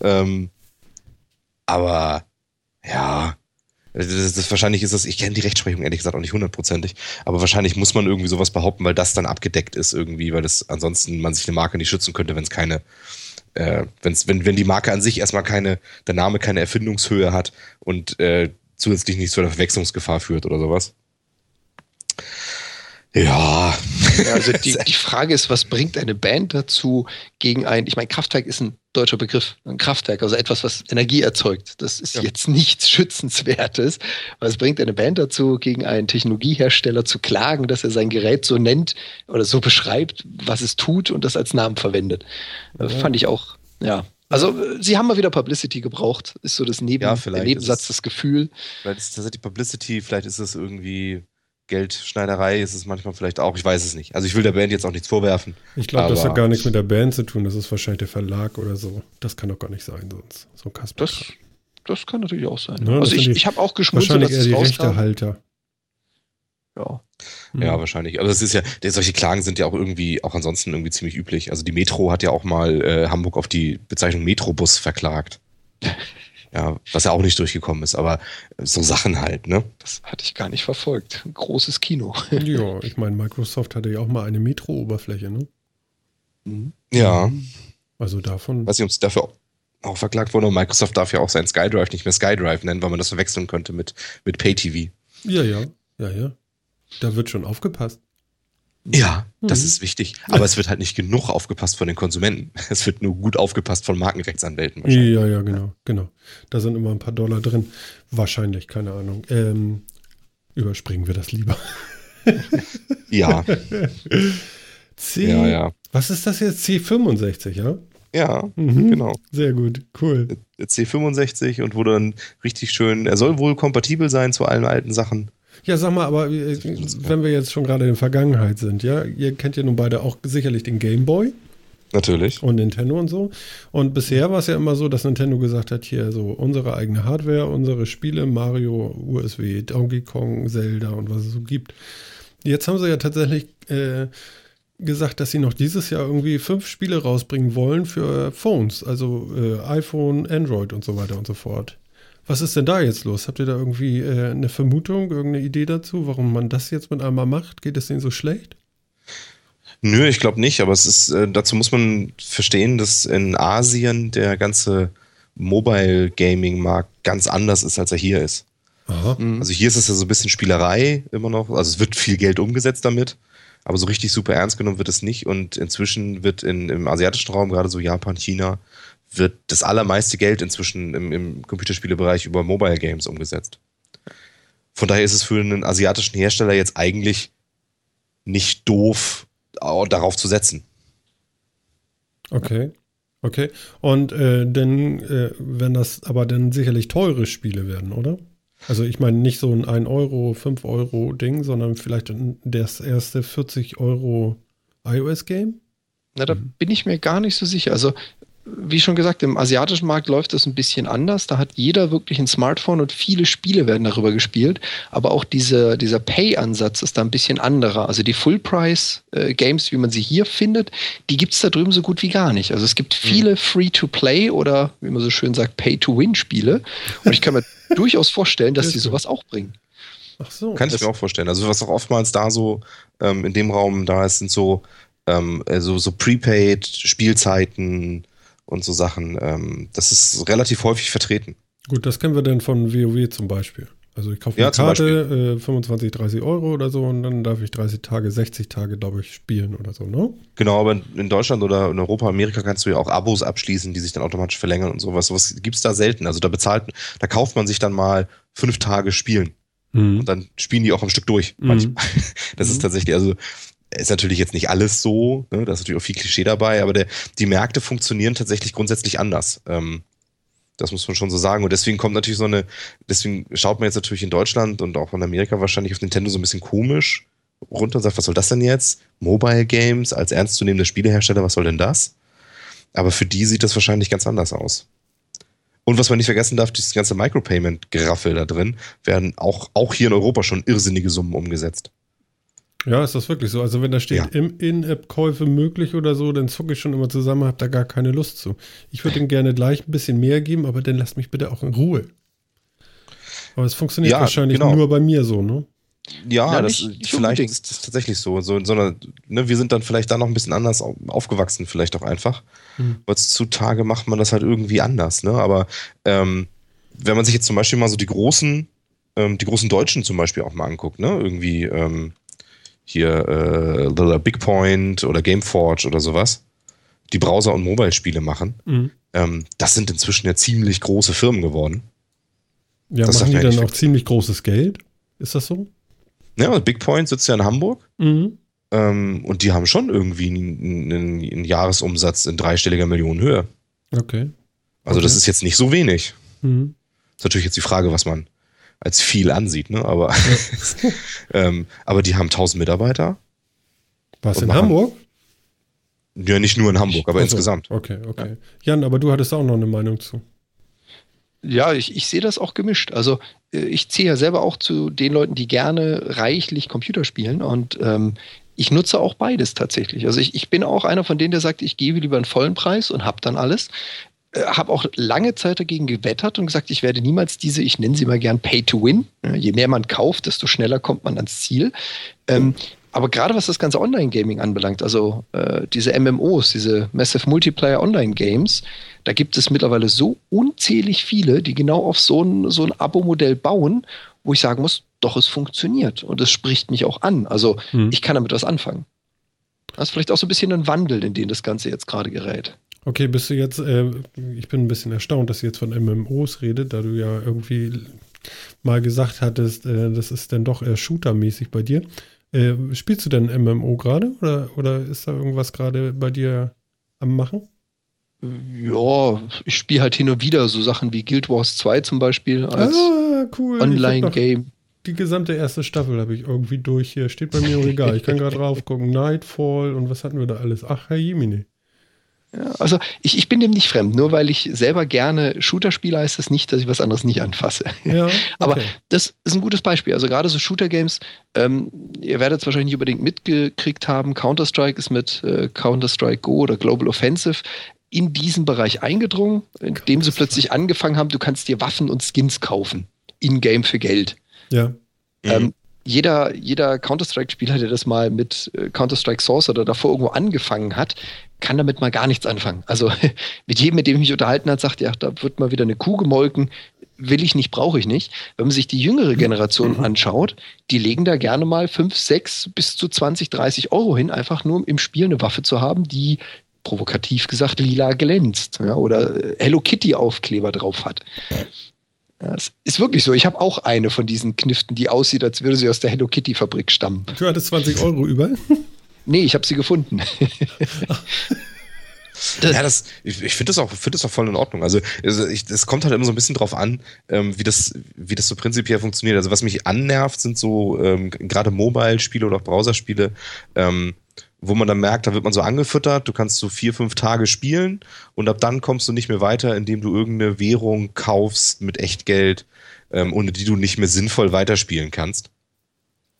Ähm, aber ja, das, das, wahrscheinlich ist das, ich kenne die Rechtsprechung ehrlich gesagt auch nicht hundertprozentig, aber wahrscheinlich muss man irgendwie sowas behaupten, weil das dann abgedeckt ist irgendwie, weil das ansonsten man sich eine Marke nicht schützen könnte, wenn es keine äh, wenn's, wenn, wenn die Marke an sich erstmal keine, der Name keine Erfindungshöhe hat und äh, zusätzlich nicht zu einer Verwechslungsgefahr führt oder sowas. Ja. also die, die Frage ist, was bringt eine Band dazu gegen ein, ich meine, Kraftwerk ist ein deutscher Begriff, ein Kraftwerk, also etwas, was Energie erzeugt. Das ist ja. jetzt nichts Schützenswertes. Was bringt eine Band dazu, gegen einen Technologiehersteller zu klagen, dass er sein Gerät so nennt oder so beschreibt, was es tut und das als Namen verwendet? Ja. Fand ich auch, ja, Also, sie haben mal wieder Publicity gebraucht, ist so das Neben Ja, Nebensatz, ist das Gefühl. Vielleicht ist tatsächlich Publicity, vielleicht ist es irgendwie Geldschneiderei, ist es manchmal vielleicht auch, ich weiß es nicht. Also ich will der Band jetzt auch nichts vorwerfen. Ich glaube, das hat gar nichts mit der Band zu tun. Das ist wahrscheinlich der Verlag oder so. Das kann doch gar nicht sein sonst. So ein Kasper. Das, das kann natürlich auch sein. Ja, das also ich, die- ich habe auch geschmunzelt, wahrscheinlich dass eher die. Rechtehalter. Ja. Ja, Mhm. wahrscheinlich. Aber es ist ja, solche Klagen sind ja auch irgendwie, auch ansonsten irgendwie ziemlich üblich. Also die Metro hat ja auch mal äh, Hamburg auf die Bezeichnung Metrobus verklagt. Ja, was ja auch nicht durchgekommen ist, aber so Sachen halt, ne? Das hatte ich gar nicht verfolgt. Ein großes Kino. Ja, ich meine, Microsoft hatte ja auch mal eine Metro-Oberfläche, ne? Ja, Also davon. nicht, ob es dafür auch verklagt wurde. Und Microsoft darf ja auch seinen SkyDrive nicht mehr SkyDrive nennen, weil man das verwechseln könnte mit, mit PayTV. Ja, ja, ja, ja. Da wird schon aufgepasst. Ja, das Mhm. ist wichtig. Aber es wird halt nicht genug aufgepasst von den Konsumenten. Es wird nur gut aufgepasst von Markenrechtsanwälten wahrscheinlich. Ja, ja, genau, genau. Da sind immer ein paar Dollar drin. Wahrscheinlich, keine Ahnung. Ähm, überspringen wir das lieber. Ja, C. ja, ja. Was ist das jetzt? C65, ja? Ja, Mhm. genau. Sehr gut, cool. Der C65 und wurde dann richtig schön, er soll wohl kompatibel sein zu allen alten Sachen. Ja, sag mal, aber äh, wenn wir jetzt schon gerade in der Vergangenheit sind, ja, ihr kennt ja nun beide auch sicherlich den Game Boy Natürlich. und Nintendo und so. Und bisher war es ja immer so, dass Nintendo gesagt hat, hier so unsere eigene Hardware, unsere Spiele, Mario, USW, Donkey Kong, Zelda und was es so gibt. Jetzt haben sie ja tatsächlich äh, gesagt, dass sie noch dieses Jahr irgendwie fünf Spiele rausbringen wollen für Phones, also äh, iPhone, Android und so weiter und so fort. Was ist denn da jetzt los? Habt ihr da irgendwie äh, eine Vermutung, irgendeine Idee dazu, warum man das jetzt mit einmal macht? Geht es denen so schlecht? Nö, ich glaube nicht, aber es ist, äh, dazu muss man verstehen, dass in Asien der ganze Mobile Gaming Markt ganz anders ist, als er hier ist. Aha. Mhm. Also hier ist es ja so ein bisschen Spielerei immer noch. Also es wird viel Geld umgesetzt damit, aber so richtig super ernst genommen wird es nicht. Und inzwischen wird in, im asiatischen Raum, gerade so Japan, China, wird das allermeiste Geld inzwischen im, im Computerspielebereich über Mobile Games umgesetzt. Von daher ist es für einen asiatischen Hersteller jetzt eigentlich nicht doof, au- darauf zu setzen. Okay. Okay. Und äh, dann, äh, wenn das aber dann sicherlich teure Spiele werden, oder? Also ich meine nicht so ein 1 Euro, 5 Euro Ding, sondern vielleicht das erste 40 Euro iOS-Game? Na, da bin ich mir gar nicht so sicher. Also, wie schon gesagt, im asiatischen Markt läuft das ein bisschen anders. Da hat jeder wirklich ein Smartphone und viele Spiele werden darüber gespielt. Aber auch diese, dieser Pay-Ansatz ist da ein bisschen anderer. Also die Full-Price-Games, wie man sie hier findet, die gibt es da drüben so gut wie gar nicht. Also es gibt viele Free-to-Play oder, wie man so schön sagt, Pay-to-Win-Spiele. Und ich kann mir durchaus vorstellen, dass die sowas auch bringen. Ach so. Kann ich mir auch vorstellen. Also was auch oftmals da so ähm, in dem Raum da ist, sind so, ähm, also so Prepaid, Spielzeiten und so Sachen. Ähm, das ist relativ häufig vertreten. Gut, das kennen wir dann von WoW zum Beispiel. Also ich kaufe Ja, eine Karte, äh, 25, 30 Euro oder so und dann darf ich 30 Tage, 60 Tage, glaube ich, spielen oder so, ne? Genau, aber in Deutschland oder in Europa, Amerika kannst du ja auch Abos abschließen, die sich dann automatisch verlängern und sowas. Sowas gibt's da selten. Also da bezahlt, da kauft man sich dann mal fünf Tage Spielen Mhm. und dann spielen die auch am Stück durch. Mhm. Manchmal. Das ist Mhm. tatsächlich, also ist natürlich jetzt nicht alles so, ne? da ist natürlich auch viel Klischee dabei, aber der, die Märkte funktionieren tatsächlich grundsätzlich anders. Ähm, das muss man schon so sagen. Und deswegen kommt natürlich so eine, deswegen schaut man jetzt natürlich in Deutschland und auch in Amerika wahrscheinlich auf Nintendo so ein bisschen komisch runter und sagt, was soll das denn jetzt? Mobile Games als ernstzunehmender Spielehersteller, was soll denn das? Aber für die sieht das wahrscheinlich ganz anders aus. Und was man nicht vergessen darf, dieses ganze Micropayment-Geraffel da drin, werden auch, auch hier in Europa schon irrsinnige Summen umgesetzt. Ja, ist das wirklich so? Also wenn da steht Ja. im In-App-Käufe möglich oder so, dann zucke ich schon immer zusammen, habe da gar keine Lust zu. Ich würde ihm gerne gleich ein bisschen mehr geben, aber dann lasst mich bitte auch in Ruhe. Aber es funktioniert Ja, wahrscheinlich genau. nur bei mir so, ne? Ja, Ja, das, nicht- nicht vielleicht unbedingt. ist das tatsächlich so. so sondern, ne, wir sind dann vielleicht da noch ein bisschen anders au- aufgewachsen, vielleicht auch einfach. Hm. Heutzutage macht man das halt irgendwie anders, ne? Aber ähm, wenn man sich jetzt zum Beispiel mal so die großen, ähm, die großen Deutschen zum Beispiel auch mal anguckt, ne? Irgendwie ähm, hier äh, Little Big Point oder Gameforge oder sowas, die Browser- und Mobile-Spiele machen, Mhm. ähm, das sind inzwischen ja ziemlich große Firmen geworden. Ja, Das machen die dann auch ziemlich großes Geld? Ist das so? Ja, und Big Point sitzt ja in Hamburg. Mhm. Ähm, und die haben schon irgendwie einen, einen, einen Jahresumsatz in dreistelliger Millionenhöhe. Okay. Also okay. das ist jetzt nicht so wenig. Mhm. Ist natürlich jetzt die Frage, was man als viel ansieht, ne? Aber, ja. ähm, aber die haben 1000 Mitarbeiter. Was in machen, Hamburg? Ja, nicht nur in Hamburg, aber also, insgesamt. Okay, okay. Ja. Jan, aber du hattest auch noch eine Meinung zu. Ja, ich, ich sehe das auch gemischt. Also äh, ich ziehe ja selber auch zu den Leuten, die gerne reichlich Computer spielen und ähm, ich nutze auch beides tatsächlich. Also ich, ich bin auch einer von denen, der sagt, ich gebe lieber einen vollen Preis und habe dann alles. Äh, habe auch lange Zeit dagegen gewettert und gesagt, ich werde niemals diese, ich nenne sie mal gern Pay to Win. Je mehr man kauft, desto schneller kommt man ans Ziel. Ähm, aber gerade was das ganze Online-Gaming anbelangt, also äh, diese MMOs, diese Massive Multiplayer Online-Games, da gibt es mittlerweile so unzählig viele, die genau auf so ein, so ein Abo-Modell bauen, wo ich sagen muss, doch, es funktioniert und es spricht mich auch an. Also hm. ich kann damit was anfangen. Das ist vielleicht auch so ein bisschen ein Wandel, in den das Ganze jetzt gerade gerät. Okay, bist du jetzt, äh, ich bin ein bisschen erstaunt, dass ihr jetzt von MMOs redet, da du ja irgendwie mal gesagt hattest, äh, das ist dann doch eher shootermäßig bei dir. Äh, spielst du denn MMO gerade oder, oder ist da irgendwas gerade bei dir am Machen? Ja, ich spiele halt hin und wieder so Sachen wie Guild Wars 2 zum Beispiel als ah, cool. Online-Game. Die gesamte erste Staffel habe ich irgendwie durch hier. Steht bei mir im Regal. Ich kann gerade drauf gucken. Nightfall und was hatten wir da alles? Ach, Herr Jemine. Ja, also ich, ich bin dem nicht fremd. Nur weil ich selber gerne Shooter spiele, heißt das nicht, dass ich was anderes nicht anfasse. Ja, okay. Aber das ist ein gutes Beispiel. Also gerade so Shooter-Games, ähm, ihr werdet es wahrscheinlich nicht unbedingt mitgekriegt haben. Counter-Strike ist mit äh, Counter-Strike Go oder Global Offensive in diesen Bereich eingedrungen, indem sie plötzlich angefangen haben, du kannst dir Waffen und Skins kaufen. In-game für Geld. Ja. Ähm, mhm jeder, jeder Counter-Strike-Spieler, der das mal mit äh, Counter-Strike Source oder davor irgendwo angefangen hat, kann damit mal gar nichts anfangen. Also mit jedem, mit dem ich mich unterhalten hat, sagt, ja, da wird mal wieder eine Kuh gemolken, will ich nicht, brauche ich nicht. Wenn man sich die jüngere Generation mhm. anschaut, die legen da gerne mal 5, 6 bis zu 20, 30 Euro hin, einfach nur um im Spiel eine Waffe zu haben, die provokativ gesagt lila glänzt ja, oder äh, Hello Kitty Aufkleber drauf hat. Ja, es ist wirklich so. Ich habe auch eine von diesen Kniften, die aussieht, als würde sie aus der Hello Kitty Fabrik stammen. Du hattest 20 Euro über? Nee, ich habe sie gefunden. ja, das, ich, ich finde das, auch, find das auch voll in Ordnung. Also, es kommt halt immer so ein bisschen drauf an, ähm, wie, das, wie das so prinzipiell funktioniert. Also, was mich annervt, sind so ähm, gerade Mobile-Spiele oder auch Browserspiele, ähm, wo man dann merkt, da wird man so angefüttert, du kannst so vier, fünf Tage spielen und ab dann kommst du nicht mehr weiter, indem du irgendeine Währung kaufst mit Echtgeld, ähm, ohne die du nicht mehr sinnvoll weiterspielen kannst.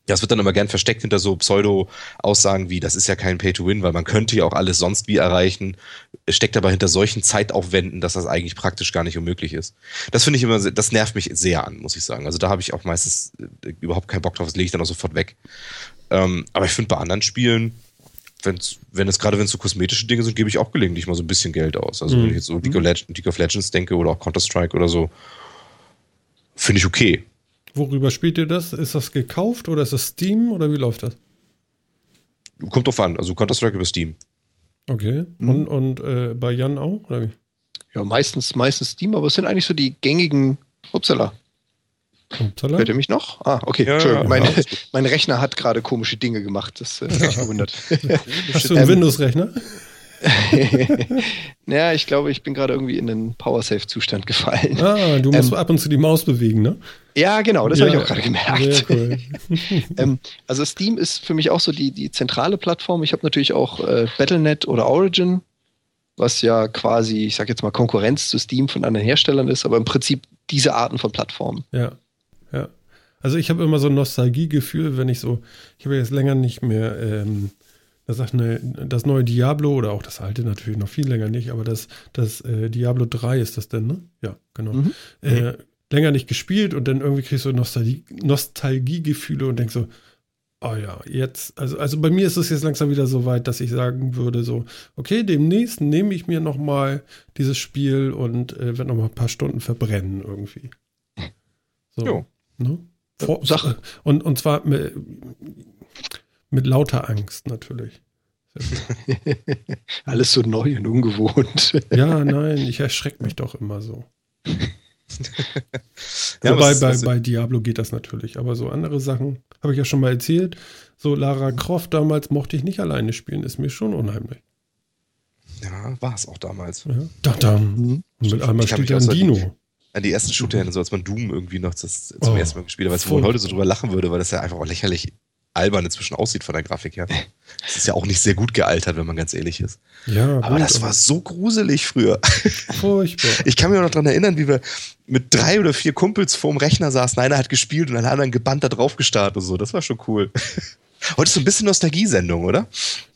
Ja, es wird dann immer gern versteckt hinter so Pseudo-Aussagen wie, das ist ja kein Pay-to-Win, weil man könnte ja auch alles sonst wie erreichen. Es steckt aber hinter solchen Zeitaufwänden, dass das eigentlich praktisch gar nicht unmöglich ist. Das finde ich immer, das nervt mich sehr an, muss ich sagen. Also da habe ich auch meistens äh, überhaupt keinen Bock drauf, das lege ich dann auch sofort weg. Ähm, aber ich finde bei anderen Spielen, wenn's, wenn es gerade wenn es so kosmetische Dinge sind, gebe ich auch gelegentlich mal so ein bisschen Geld aus. Also mhm. wenn ich jetzt so mhm. League of Legends denke oder auch Counter-Strike oder so, finde ich okay. Worüber spielt ihr das? Ist das gekauft oder ist das Steam oder wie läuft das? Kommt drauf an, also Counter-Strike über Steam. Okay. Mhm. Und, und äh, bei Jan auch? Oder wie? Ja, meistens, meistens Steam, aber es sind eigentlich so die gängigen Upsala. Upsala? Hört ihr mich noch? Ah, okay. Ja, Entschuldigung. Ja, mein, ja. mein, Rechner hat gerade komische Dinge gemacht. Das äh, hat mich gewundert. Hast du einen ähm, Windows-Rechner? naja, ich glaube, ich bin gerade irgendwie in einen Powersafe-Zustand gefallen. Ah, du musst ähm, ab und zu die Maus bewegen, ne? Ja, genau, das ja, habe ich auch gerade gemerkt. Cool. ähm, also Steam ist für mich auch so die, die zentrale Plattform. Ich habe natürlich auch äh, Battle.net oder Origin, was ja quasi, ich sage jetzt mal, Konkurrenz zu Steam von anderen Herstellern ist, aber im Prinzip diese Arten von Plattformen. Ja, ja. Also ich habe immer so ein Nostalgiegefühl, wenn ich so, ich habe jetzt länger nicht mehr ähm, das sagt eine, das neue Diablo oder auch das alte natürlich noch viel länger nicht, aber das, das äh, Diablo 3 ist das denn, ne? Ja, genau. Mhm. Äh, länger nicht gespielt und dann irgendwie kriegst du Nostalgie, Nostalgiegefühle und denkst so, oh ja, jetzt, also, also bei mir ist es jetzt langsam wieder so weit, dass ich sagen würde, so, okay, demnächst nehme ich mir nochmal dieses Spiel und äh, werde nochmal ein paar Stunden verbrennen irgendwie. So. Jo. Ne? Vor, Sache. Und, und zwar mit lauter Angst natürlich. Alles so neu und ungewohnt. ja, nein, ich erschrecke mich doch immer so. ja, Wobei bei, bei Diablo geht das natürlich, aber so andere Sachen habe ich ja schon mal erzählt. So Lara Croft damals mochte ich nicht alleine spielen, ist mir schon unheimlich. Ja, war es auch damals. Ja. Da, da. Mhm. Und mit einmal steht da ein Dino. An die ersten Shooter, so als man Doom irgendwie noch das zum oh, ersten Mal gespielt hat, weil man heute so drüber lachen würde, weil das ja einfach auch lächerlich albern inzwischen aussieht von der Grafik her. Das ist ja auch nicht sehr gut gealtert, wenn man ganz ehrlich ist. Ja, aber gut, das war so gruselig früher. Furchtbar. Ich kann mich auch noch daran erinnern, wie wir mit drei oder vier Kumpels vorm Rechner saßen. Einer hat gespielt und alle anderen gebannt da drauf gestartet und so. Das war schon cool. Heute ist so ein bisschen Nostalgiesendung, oder?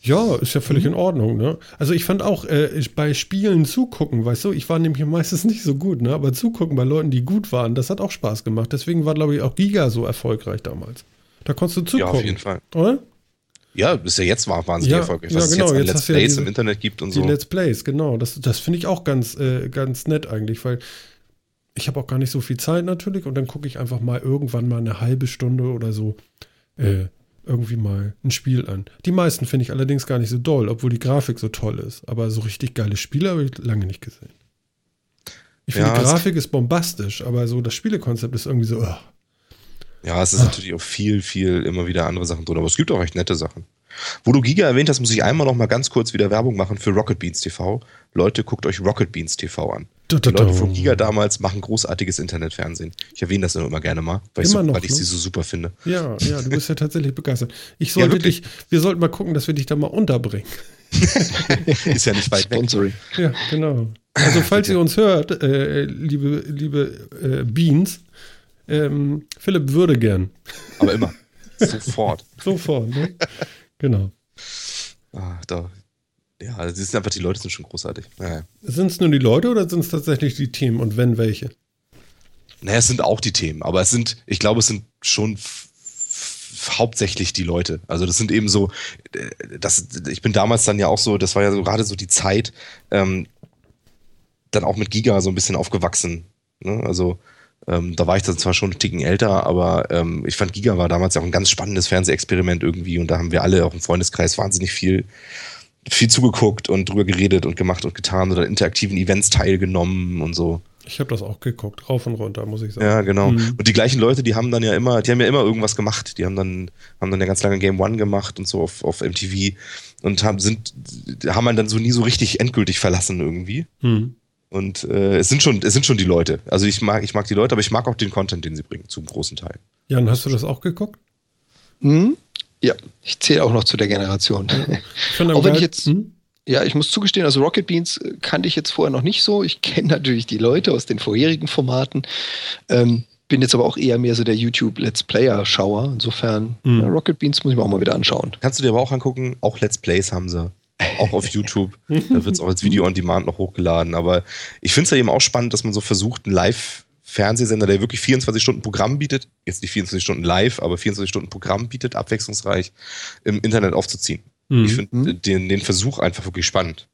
Ja, ist ja völlig mhm. in Ordnung. Ne? Also ich fand auch äh, bei Spielen zugucken, weißt du, ich war nämlich meistens nicht so gut, ne? aber zugucken bei Leuten, die gut waren, das hat auch Spaß gemacht. Deswegen war, glaube ich, auch Giga so erfolgreich damals. Da konntest du zugucken. Ja, auf jeden Fall. Oder? Ja, bis ja jetzt war wahnsinnig ja, erfolgreich. Was ja, genau. es jetzt an Let's Plays ja im Internet gibt und so. Die Let's Plays, genau. Das, das finde ich auch ganz, äh, ganz nett eigentlich, weil ich habe auch gar nicht so viel Zeit natürlich und dann gucke ich einfach mal irgendwann mal eine halbe Stunde oder so äh, irgendwie mal ein Spiel an. Die meisten finde ich allerdings gar nicht so doll, obwohl die Grafik so toll ist. Aber so richtig geile Spiele habe ich lange nicht gesehen. Ich finde, ja, die Grafik ist bombastisch, aber so das Spielekonzept ist irgendwie so, oh, ja, es ist Ach. natürlich auch viel, viel immer wieder andere Sachen drin, aber es gibt auch recht nette Sachen. Wo du Giga erwähnt hast, muss ich einmal noch mal ganz kurz wieder Werbung machen für Rocket Beans TV. Leute, guckt euch Rocket Beans TV an. Die Leute von Giga damals machen großartiges Internetfernsehen. Ich erwähne das immer gerne mal, weil, ich, so, noch, weil ich ne? sie so super finde. Ja, ja, du bist ja tatsächlich begeistert. Ich sollte ja, dich, wir sollten mal gucken, dass wir dich da mal unterbringen. ist ja nicht weit Sponsoring. weg. Ja, genau. Also falls ihr uns hört, äh, liebe, liebe äh, Beans, ähm, Philipp würde gern. Aber immer. Sofort. Sofort, ne? Genau. Ah, da. Ja, das sind einfach, die Leute sind schon großartig. Naja. Sind es nur die Leute oder sind es tatsächlich die Themen und wenn welche? Naja, es sind auch die Themen, aber es sind, ich glaube, es sind schon hauptsächlich die Leute. Also das sind eben so, äh, das, ich bin damals dann ja auch so, das war ja so gerade so die Zeit, ähm, dann auch mit Giga so ein bisschen aufgewachsen. Ne? Also ähm, da war ich dann zwar schon einen Ticken älter, aber ähm, ich fand Giga war damals auch ein ganz spannendes Fernsehexperiment irgendwie und da haben wir alle auch im Freundeskreis wahnsinnig viel, viel zugeguckt und drüber geredet und gemacht und getan oder interaktiven Events teilgenommen und so. Ich habe das auch geguckt, rauf und runter, muss ich sagen. Ja, genau. Mhm. Und die gleichen Leute, die haben dann ja immer, die haben ja immer irgendwas gemacht. Die haben dann, haben dann ja ganz lange Game One gemacht und so auf, auf MTV und haben, sind, haben man dann so nie so richtig endgültig verlassen irgendwie. Mhm. Und äh, es sind schon, es sind schon die Leute. Also ich mag, ich mag die Leute, aber ich mag auch den Content, den sie bringen, zum großen Teil. Jan, hast du das auch geguckt? Hm? Ja, ich zähle auch noch zu der Generation. Ja. auch wenn ich jetzt, hm? ja, ich muss zugestehen, also Rocket Beans äh, kannte ich jetzt vorher noch nicht so. Ich kenne natürlich die Leute aus den vorherigen Formaten. Ähm, bin jetzt aber auch eher mehr so der YouTube Let's Player-Schauer. Insofern, mhm. ja, Rocket Beans muss ich mir auch mal wieder anschauen. Kannst du dir aber auch angucken, auch Let's Plays haben sie auch auf YouTube. Da wird es auch als Video on Demand noch hochgeladen. Aber ich finde es ja eben auch spannend, dass man so versucht, einen Live-Fernsehsender, der wirklich 24 Stunden Programm bietet, jetzt nicht 24 Stunden live, aber 24 Stunden Programm bietet, abwechslungsreich im Internet aufzuziehen. Mhm. Ich finde mhm. den, den Versuch einfach wirklich spannend.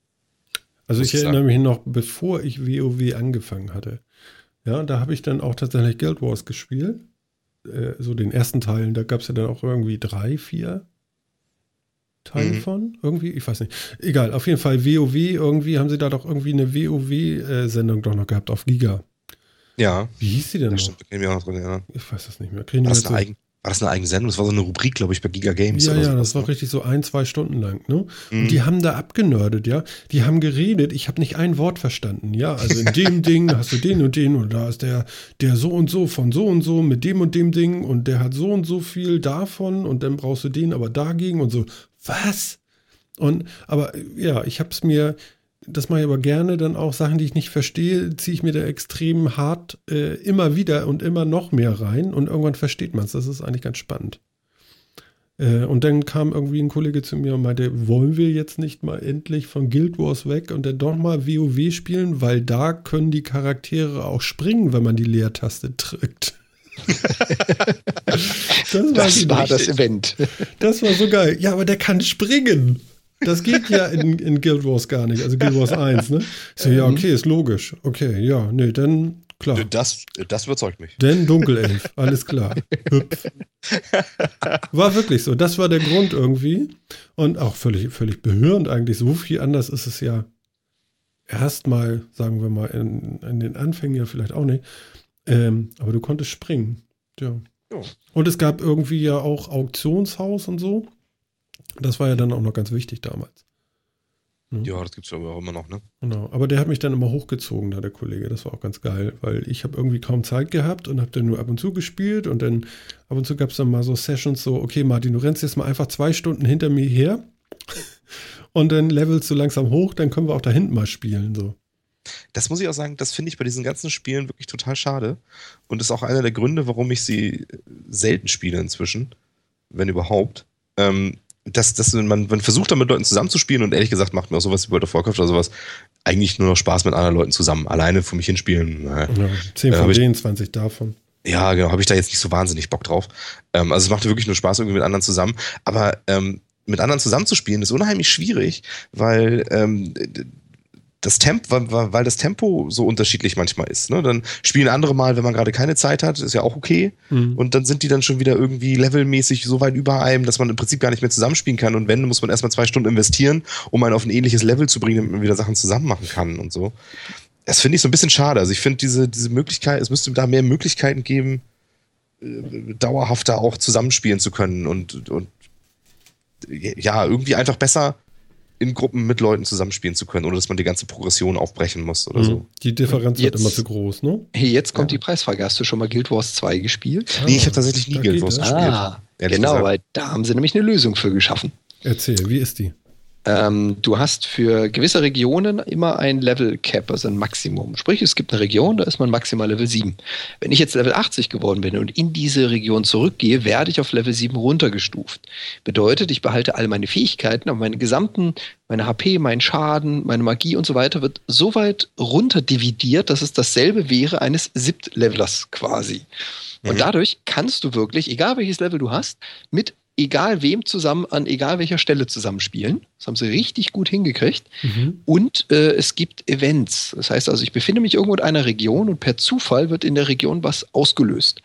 Also ich erinnere sagen. mich noch, bevor ich WoW angefangen hatte, ja, da habe ich dann auch tatsächlich Guild Wars gespielt. Äh, so den ersten Teilen, da gab es ja dann auch irgendwie drei, vier Teil mhm. von. Irgendwie, ich weiß nicht. Egal, auf jeden Fall WoW, irgendwie haben sie da doch irgendwie eine WoW-Sendung doch noch gehabt auf Giga. Ja. Wie hieß die denn das noch? Stimmt, ich, auch noch drin, ja. ich weiß das nicht mehr. War das, eine eigen, war das, eine eigene Sendung? Das war so eine Rubrik, glaube ich, bei Giga Games. Ja, ja, das war richtig so ein, zwei Stunden lang. Ne? Mhm. Und die haben da abgenördet, ja. Die haben geredet, ich habe nicht ein Wort verstanden, ja. Also in dem Ding hast du den und den und da ist der, der so und so von so und so mit dem und dem Ding und der hat so und so viel davon und dann brauchst du den aber dagegen und so was? Und, aber ja, ich habe es mir, das mache ich aber gerne, dann auch Sachen, die ich nicht verstehe, ziehe ich mir da extrem hart äh, immer wieder und immer noch mehr rein und irgendwann versteht man es. Das ist eigentlich ganz spannend. Äh, und dann kam irgendwie ein Kollege zu mir und meinte, wollen wir jetzt nicht mal endlich von Guild Wars weg und dann doch mal WoW spielen, weil da können die Charaktere auch springen, wenn man die Leertaste drückt. Das war, das, war das Event. Das war so geil. Ja, aber der kann springen. Das geht ja in, in Guild Wars gar nicht. Also Guild Wars 1, ne? So, ja, okay, ist logisch. Okay, ja, nee, dann klar. Das, das überzeugt mich. Denn Dunkelelf, alles klar. Hüpf. War wirklich so. Das war der Grund irgendwie. Und auch völlig, völlig behörend eigentlich. So viel anders ist es ja erstmal, sagen wir mal, in, in den Anfängen ja vielleicht auch nicht. Ähm, aber du konntest springen. Ja. Oh. Und es gab irgendwie ja auch Auktionshaus und so. Das war ja dann auch noch ganz wichtig damals. Mhm. Ja, das gibt es aber auch immer noch, ne? Genau. Aber der hat mich dann immer hochgezogen, da der Kollege. Das war auch ganz geil, weil ich habe irgendwie kaum Zeit gehabt und habe dann nur ab und zu gespielt und dann ab und zu gab es dann mal so Sessions so, okay, Martin, du rennst jetzt mal einfach zwei Stunden hinter mir her und dann levelst du langsam hoch, dann können wir auch da hinten mal spielen, so. Das muss ich auch sagen, das finde ich bei diesen ganzen Spielen wirklich total schade. Und ist auch einer der Gründe, warum ich sie selten spiele inzwischen, wenn überhaupt. Ähm, dass, dass man, man versucht dann mit Leuten zusammenzuspielen und ehrlich gesagt macht mir auch sowas wie World of Warcraft oder sowas eigentlich nur noch Spaß mit anderen Leuten zusammen. Alleine für mich hinspielen. Ja, 10 von äh, denen, 20 davon. Ja, genau, habe ich da jetzt nicht so wahnsinnig Bock drauf. Ähm, also es macht wirklich nur Spaß irgendwie mit anderen zusammen. Aber ähm, mit anderen zusammenzuspielen ist unheimlich schwierig, weil ähm, das Tempo, weil, weil das Tempo so unterschiedlich manchmal ist. Ne? Dann spielen andere mal, wenn man gerade keine Zeit hat, ist ja auch okay. Mhm. Und dann sind die dann schon wieder irgendwie levelmäßig so weit über einem, dass man im Prinzip gar nicht mehr zusammenspielen kann. Und wenn, muss man erstmal zwei Stunden investieren, um einen auf ein ähnliches Level zu bringen, damit man wieder Sachen zusammen machen kann und so. Das finde ich so ein bisschen schade. Also ich finde diese, diese Möglichkeit, es müsste da mehr Möglichkeiten geben, äh, dauerhafter auch zusammenspielen zu können und, und ja, irgendwie einfach besser in Gruppen mit Leuten zusammenspielen zu können, ohne dass man die ganze Progression aufbrechen muss oder mhm. so. Die Differenz jetzt, wird immer zu groß, ne? Hey, jetzt kommt ja. die Preisfrage. Hast du schon mal Guild Wars 2 gespielt? Ah, nee, ich habe tatsächlich nie Guild Wars gespielt. Ah, genau, gesagt. weil da haben sie nämlich eine Lösung für geschaffen. Erzähl, wie ist die? Ähm, du hast für gewisse Regionen immer ein Level Cap, also ein Maximum. Sprich, es gibt eine Region, da ist man maximal Level 7. Wenn ich jetzt Level 80 geworden bin und in diese Region zurückgehe, werde ich auf Level 7 runtergestuft. Bedeutet, ich behalte all meine Fähigkeiten, aber meine gesamten, meine HP, mein Schaden, meine Magie und so weiter wird so weit runterdividiert, dass es dasselbe wäre eines Siebt-Levelers quasi. Und mhm. dadurch kannst du wirklich, egal welches Level du hast, mit egal wem zusammen an egal welcher Stelle zusammenspielen. Das haben sie richtig gut hingekriegt. Mhm. Und äh, es gibt Events. Das heißt also, ich befinde mich irgendwo in einer Region und per Zufall wird in der Region was ausgelöst.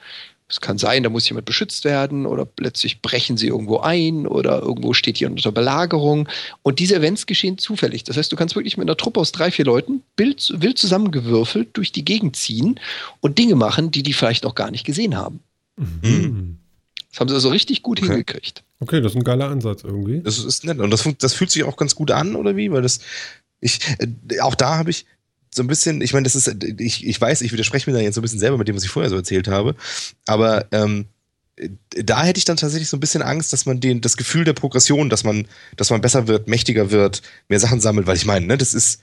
Es kann sein, da muss jemand beschützt werden oder plötzlich brechen sie irgendwo ein oder irgendwo steht jemand unter Belagerung. Und diese Events geschehen zufällig. Das heißt, du kannst wirklich mit einer Truppe aus drei, vier Leuten wild, wild zusammengewürfelt durch die Gegend ziehen und Dinge machen, die die vielleicht noch gar nicht gesehen haben. Mhm. Das haben sie also richtig gut okay. hingekriegt. Okay, das ist ein geiler Ansatz irgendwie. Das ist nett. Und das, das fühlt sich auch ganz gut an, oder wie? Weil das, ich, äh, auch da habe ich so ein bisschen, ich meine, das ist, ich, ich weiß, ich widerspreche mir da jetzt so ein bisschen selber mit dem, was ich vorher so erzählt habe, aber ähm, da hätte ich dann tatsächlich so ein bisschen Angst, dass man den, das Gefühl der Progression, dass man, dass man besser wird, mächtiger wird, mehr Sachen sammelt, weil ich meine, ne, das ist,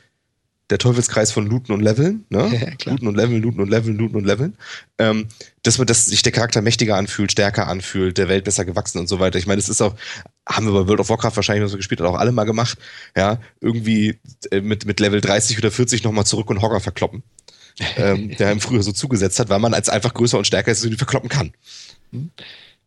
der Teufelskreis von Looten und Leveln, ne? Ja, looten und Leveln, Looten und Leveln, Looten und Leveln. Ähm, dass man, dass sich der Charakter mächtiger anfühlt, stärker anfühlt, der Welt besser gewachsen und so weiter. Ich meine, das ist auch, haben wir bei World of Warcraft wahrscheinlich, was wir gespielt hat, auch alle mal gemacht, ja, irgendwie äh, mit, mit Level 30 oder 40 nochmal zurück und Horror verkloppen. ähm, der ihm früher so zugesetzt hat, weil man als einfach größer und stärker ist, so die verkloppen kann. Hm.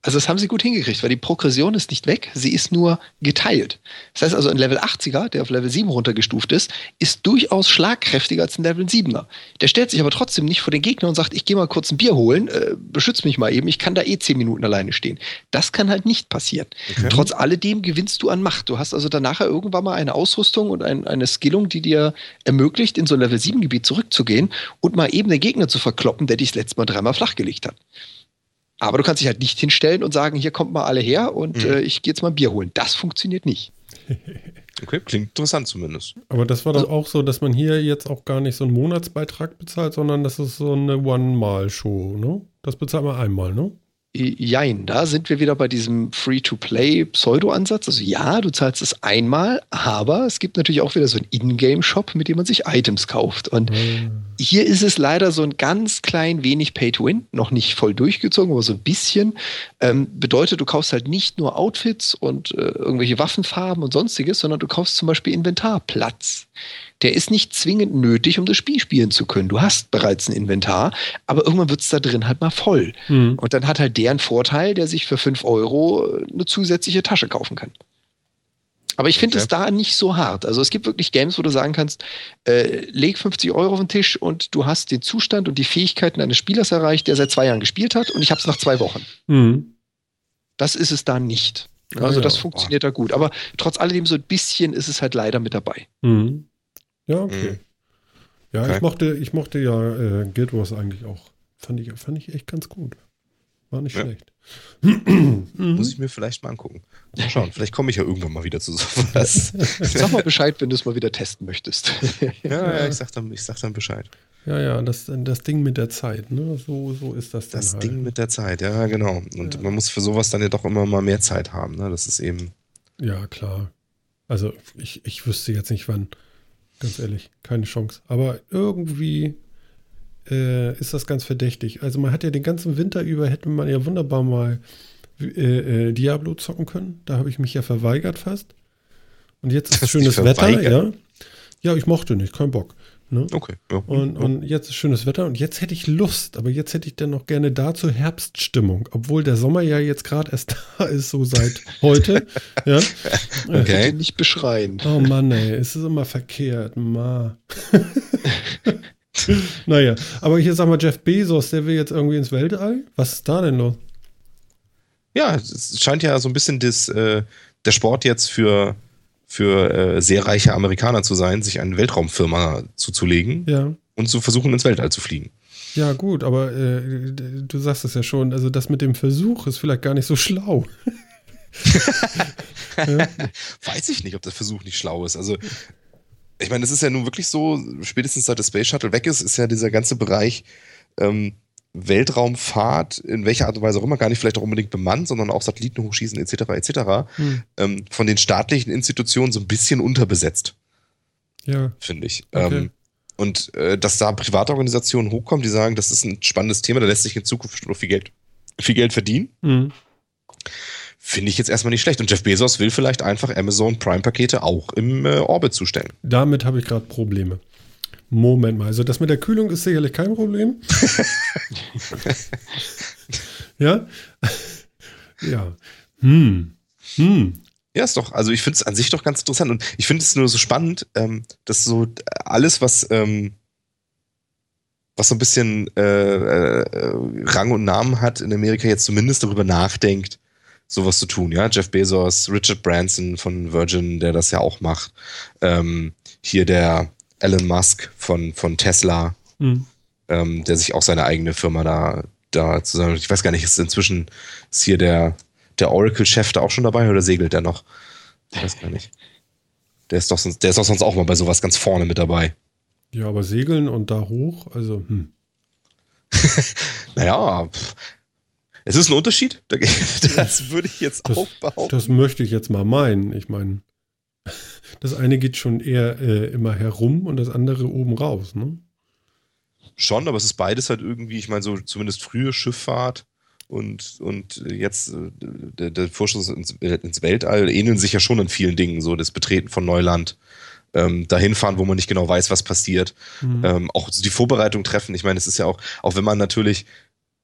Also das haben sie gut hingekriegt, weil die Progression ist nicht weg, sie ist nur geteilt. Das heißt also, ein Level 80er, der auf Level 7 runtergestuft ist, ist durchaus schlagkräftiger als ein Level 7er. Der stellt sich aber trotzdem nicht vor den Gegner und sagt, ich gehe mal kurz ein Bier holen, äh, beschütze mich mal eben, ich kann da eh 10 Minuten alleine stehen. Das kann halt nicht passieren. Okay. Trotz alledem gewinnst du an Macht. Du hast also danach irgendwann mal eine Ausrüstung und ein, eine Skillung, die dir ermöglicht, in so ein Level 7 Gebiet zurückzugehen und mal eben den Gegner zu verkloppen, der dich das letzte Mal dreimal flachgelegt hat. Aber du kannst dich halt nicht hinstellen und sagen, hier kommt mal alle her und mhm. äh, ich gehe jetzt mal ein Bier holen. Das funktioniert nicht. Okay, klingt interessant zumindest. Aber das war doch also, auch so, dass man hier jetzt auch gar nicht so einen Monatsbeitrag bezahlt, sondern das ist so eine One-Mal-Show, ne? Das bezahlt man einmal, ne? Jein, da sind wir wieder bei diesem Free-to-Play-Pseudo-Ansatz. Also ja, du zahlst es einmal, aber es gibt natürlich auch wieder so einen Ingame-Shop, mit dem man sich Items kauft. Und mhm. hier ist es leider so ein ganz klein wenig Pay-to-Win, noch nicht voll durchgezogen, aber so ein bisschen. Ähm, bedeutet, du kaufst halt nicht nur Outfits und äh, irgendwelche Waffenfarben und sonstiges, sondern du kaufst zum Beispiel Inventarplatz der ist nicht zwingend nötig, um das Spiel spielen zu können. Du hast bereits ein Inventar, aber irgendwann wird es da drin halt mal voll. Mhm. Und dann hat halt der einen Vorteil, der sich für 5 Euro eine zusätzliche Tasche kaufen kann. Aber ich finde okay. es da nicht so hart. Also es gibt wirklich Games, wo du sagen kannst, äh, leg 50 Euro auf den Tisch und du hast den Zustand und die Fähigkeiten eines Spielers erreicht, der seit zwei Jahren gespielt hat und ich habe es nach zwei Wochen. Mhm. Das ist es da nicht. Also ja, das funktioniert da gut. Aber trotz alledem so ein bisschen ist es halt leider mit dabei. Mhm. Ja, okay. Mhm. Ja, okay. ich mochte, ich mochte ja äh, Guild Wars eigentlich auch. Fand ich, fand ich echt ganz gut. War nicht Ja. schlecht. Muss ich mir vielleicht mal angucken. Mal schauen, vielleicht komme ich ja irgendwann mal wieder zu sowas. Sag mal Bescheid, wenn du es mal wieder testen möchtest. ja, ja, ich sag dann, ich sag dann Bescheid. Ja, ja, das, das Ding mit der Zeit, ne? So, so ist das dann Das halt. Ding mit der Zeit, ja, genau. Und man muss für sowas dann ja doch immer mal mehr Zeit haben. Ne? Das ist eben. Ja, klar. Also ich, ich wüsste jetzt nicht wann. Ganz ehrlich, keine Chance. Aber irgendwie äh, ist das ganz verdächtig. Also man hat ja den ganzen Winter über, hätte man ja wunderbar mal äh, äh, Diablo zocken können. Da habe ich mich ja verweigert fast. Und jetzt ist schönes Wetter, ja. Ja, ich mochte nicht, kein Bock. Ne? Okay. Ja. Und, und jetzt ist schönes Wetter und jetzt hätte ich Lust, aber jetzt hätte ich dann noch gerne dazu Herbststimmung, obwohl der Sommer ja jetzt gerade erst da ist, so seit heute. ja. okay. Nicht beschreien. Oh Mann, ey, es ist immer verkehrt. Ma. naja, aber hier sag mal, Jeff Bezos, der will jetzt irgendwie ins Weltall? Was ist da denn los? Ja, es scheint ja so ein bisschen das, äh, der Sport jetzt für, für äh, sehr reiche Amerikaner zu sein, sich eine Weltraumfirma zuzulegen Ja. und zu versuchen, ins Weltall zu fliegen. Ja, gut, aber äh, du sagst es ja schon, also das mit dem Versuch ist vielleicht gar nicht so schlau. Weiß ich nicht, ob der Versuch nicht schlau ist. Also, ich meine, es ist ja nun wirklich so, spätestens seit der Space Shuttle weg ist, ist ja dieser ganze Bereich ähm, Weltraumfahrt, in welcher Art und Weise auch immer, gar nicht vielleicht auch unbedingt bemannt, sondern auch Satelliten hochschießen etc. etc. Hm. Ähm, von den staatlichen Institutionen so ein bisschen unterbesetzt, Ja, finde ich. Okay. Ähm, und äh, dass da private Organisationen hochkommen, die sagen, das ist ein spannendes Thema, da lässt sich in Zukunft noch viel Geld, viel Geld verdienen, hm. Finde ich jetzt erstmal nicht schlecht. Und Jeff Bezos will vielleicht einfach Amazon Prime-Pakete auch im äh, Orbit zustellen. damit habe ich gerade Probleme. Moment mal, also das mit der Kühlung ist sicherlich kein Problem. ja? ja. Hm. Hm. Ja, ist doch, also ich finde es an sich doch ganz interessant und ich finde es nur so spannend, ähm, dass so alles, was, ähm, was so ein bisschen äh, äh, Rang und Namen hat in Amerika, jetzt zumindest darüber nachdenkt, sowas zu tun. Ja, Jeff Bezos, Richard Branson von Virgin, der das ja auch macht. Ähm, hier der Elon Musk von, von Tesla, Hm. ähm, der sich auch seine eigene Firma da, da zusammen. Ich weiß gar nicht, ist inzwischen ist hier der, der Oracle-Chef da auch schon dabei oder segelt der noch? Ich weiß gar nicht. Der ist doch sonst, der ist doch sonst auch mal bei sowas ganz vorne mit dabei. Ja, aber segeln und da hoch, also, hm. Naja, pff. Es ist ein Unterschied. Da- Das würde ich jetzt Das- auch behaupten. Das möchte ich jetzt mal meinen. Ich meine, das eine geht schon eher äh, immer herum und das andere oben raus, ne? Schon, aber es ist beides halt irgendwie, ich meine, so zumindest frühe Schifffahrt und, und jetzt äh, der, der Vorschuss ins, ins Weltall ähneln sich ja schon an vielen Dingen, so das Betreten von Neuland, ähm, dahin fahren, wo man nicht genau weiß, was passiert, Hm. ähm, auch so die Vorbereitung treffen. Ich meine, es ist ja auch, auch wenn man natürlich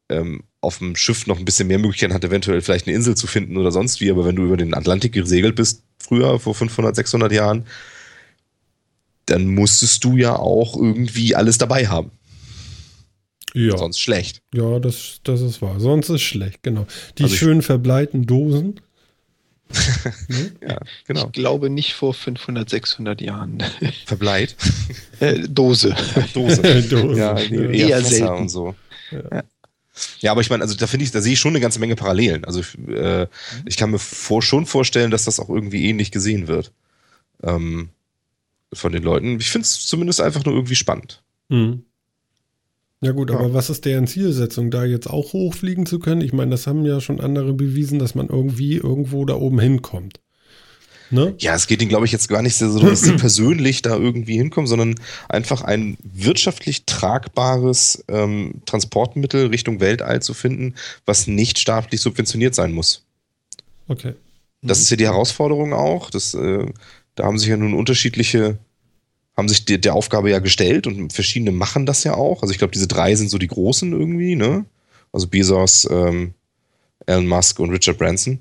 ähm, auf dem Schiff noch ein bisschen mehr Möglichkeiten hat, eventuell vielleicht eine Insel zu finden oder sonst wie, aber wenn du über den Atlantik gesegelt bist, früher, vor 500, 600 Jahren, dann musstest du ja auch irgendwie alles dabei haben. ja, Sonst schlecht. ja das, das ist wahr. Sonst ist schlecht, genau. Die Also ich- schön verbleiten Dosen. Ja, genau. Ich glaube nicht vor 500, 600 Jahren. Verbleit. Äh, Dose. Dose. Dosen. ja, eher, Eher selten. und so. Ja. Aber ich meine, also da finde ich, da sehe ich schon eine ganze Menge Parallelen. Also äh, ich kann mir vor, schon vorstellen, dass das auch irgendwie ähnlich gesehen wird. Ähm, von den Leuten. Ich finde es zumindest einfach nur irgendwie spannend. Hm. Ja gut, Ja. aber was ist deren Zielsetzung, da jetzt auch hochfliegen zu können? Ich meine, das haben ja schon andere bewiesen, dass man irgendwie irgendwo da oben hinkommt. Ne? Ja, es geht ihnen, glaube ich, jetzt gar nicht so, dass sie persönlich da irgendwie hinkommen, sondern einfach ein wirtschaftlich tragbares ähm, Transportmittel Richtung Weltall zu finden, was nicht staatlich subventioniert sein muss. Okay. Das ist ja die Herausforderung auch. Das, äh, da haben sich ja nun unterschiedliche, haben sich der, der Aufgabe ja gestellt und verschiedene machen das ja auch. Also ich glaube, diese drei sind so die großen irgendwie, ne? Also Bezos, ähm, Elon Musk und Richard Branson.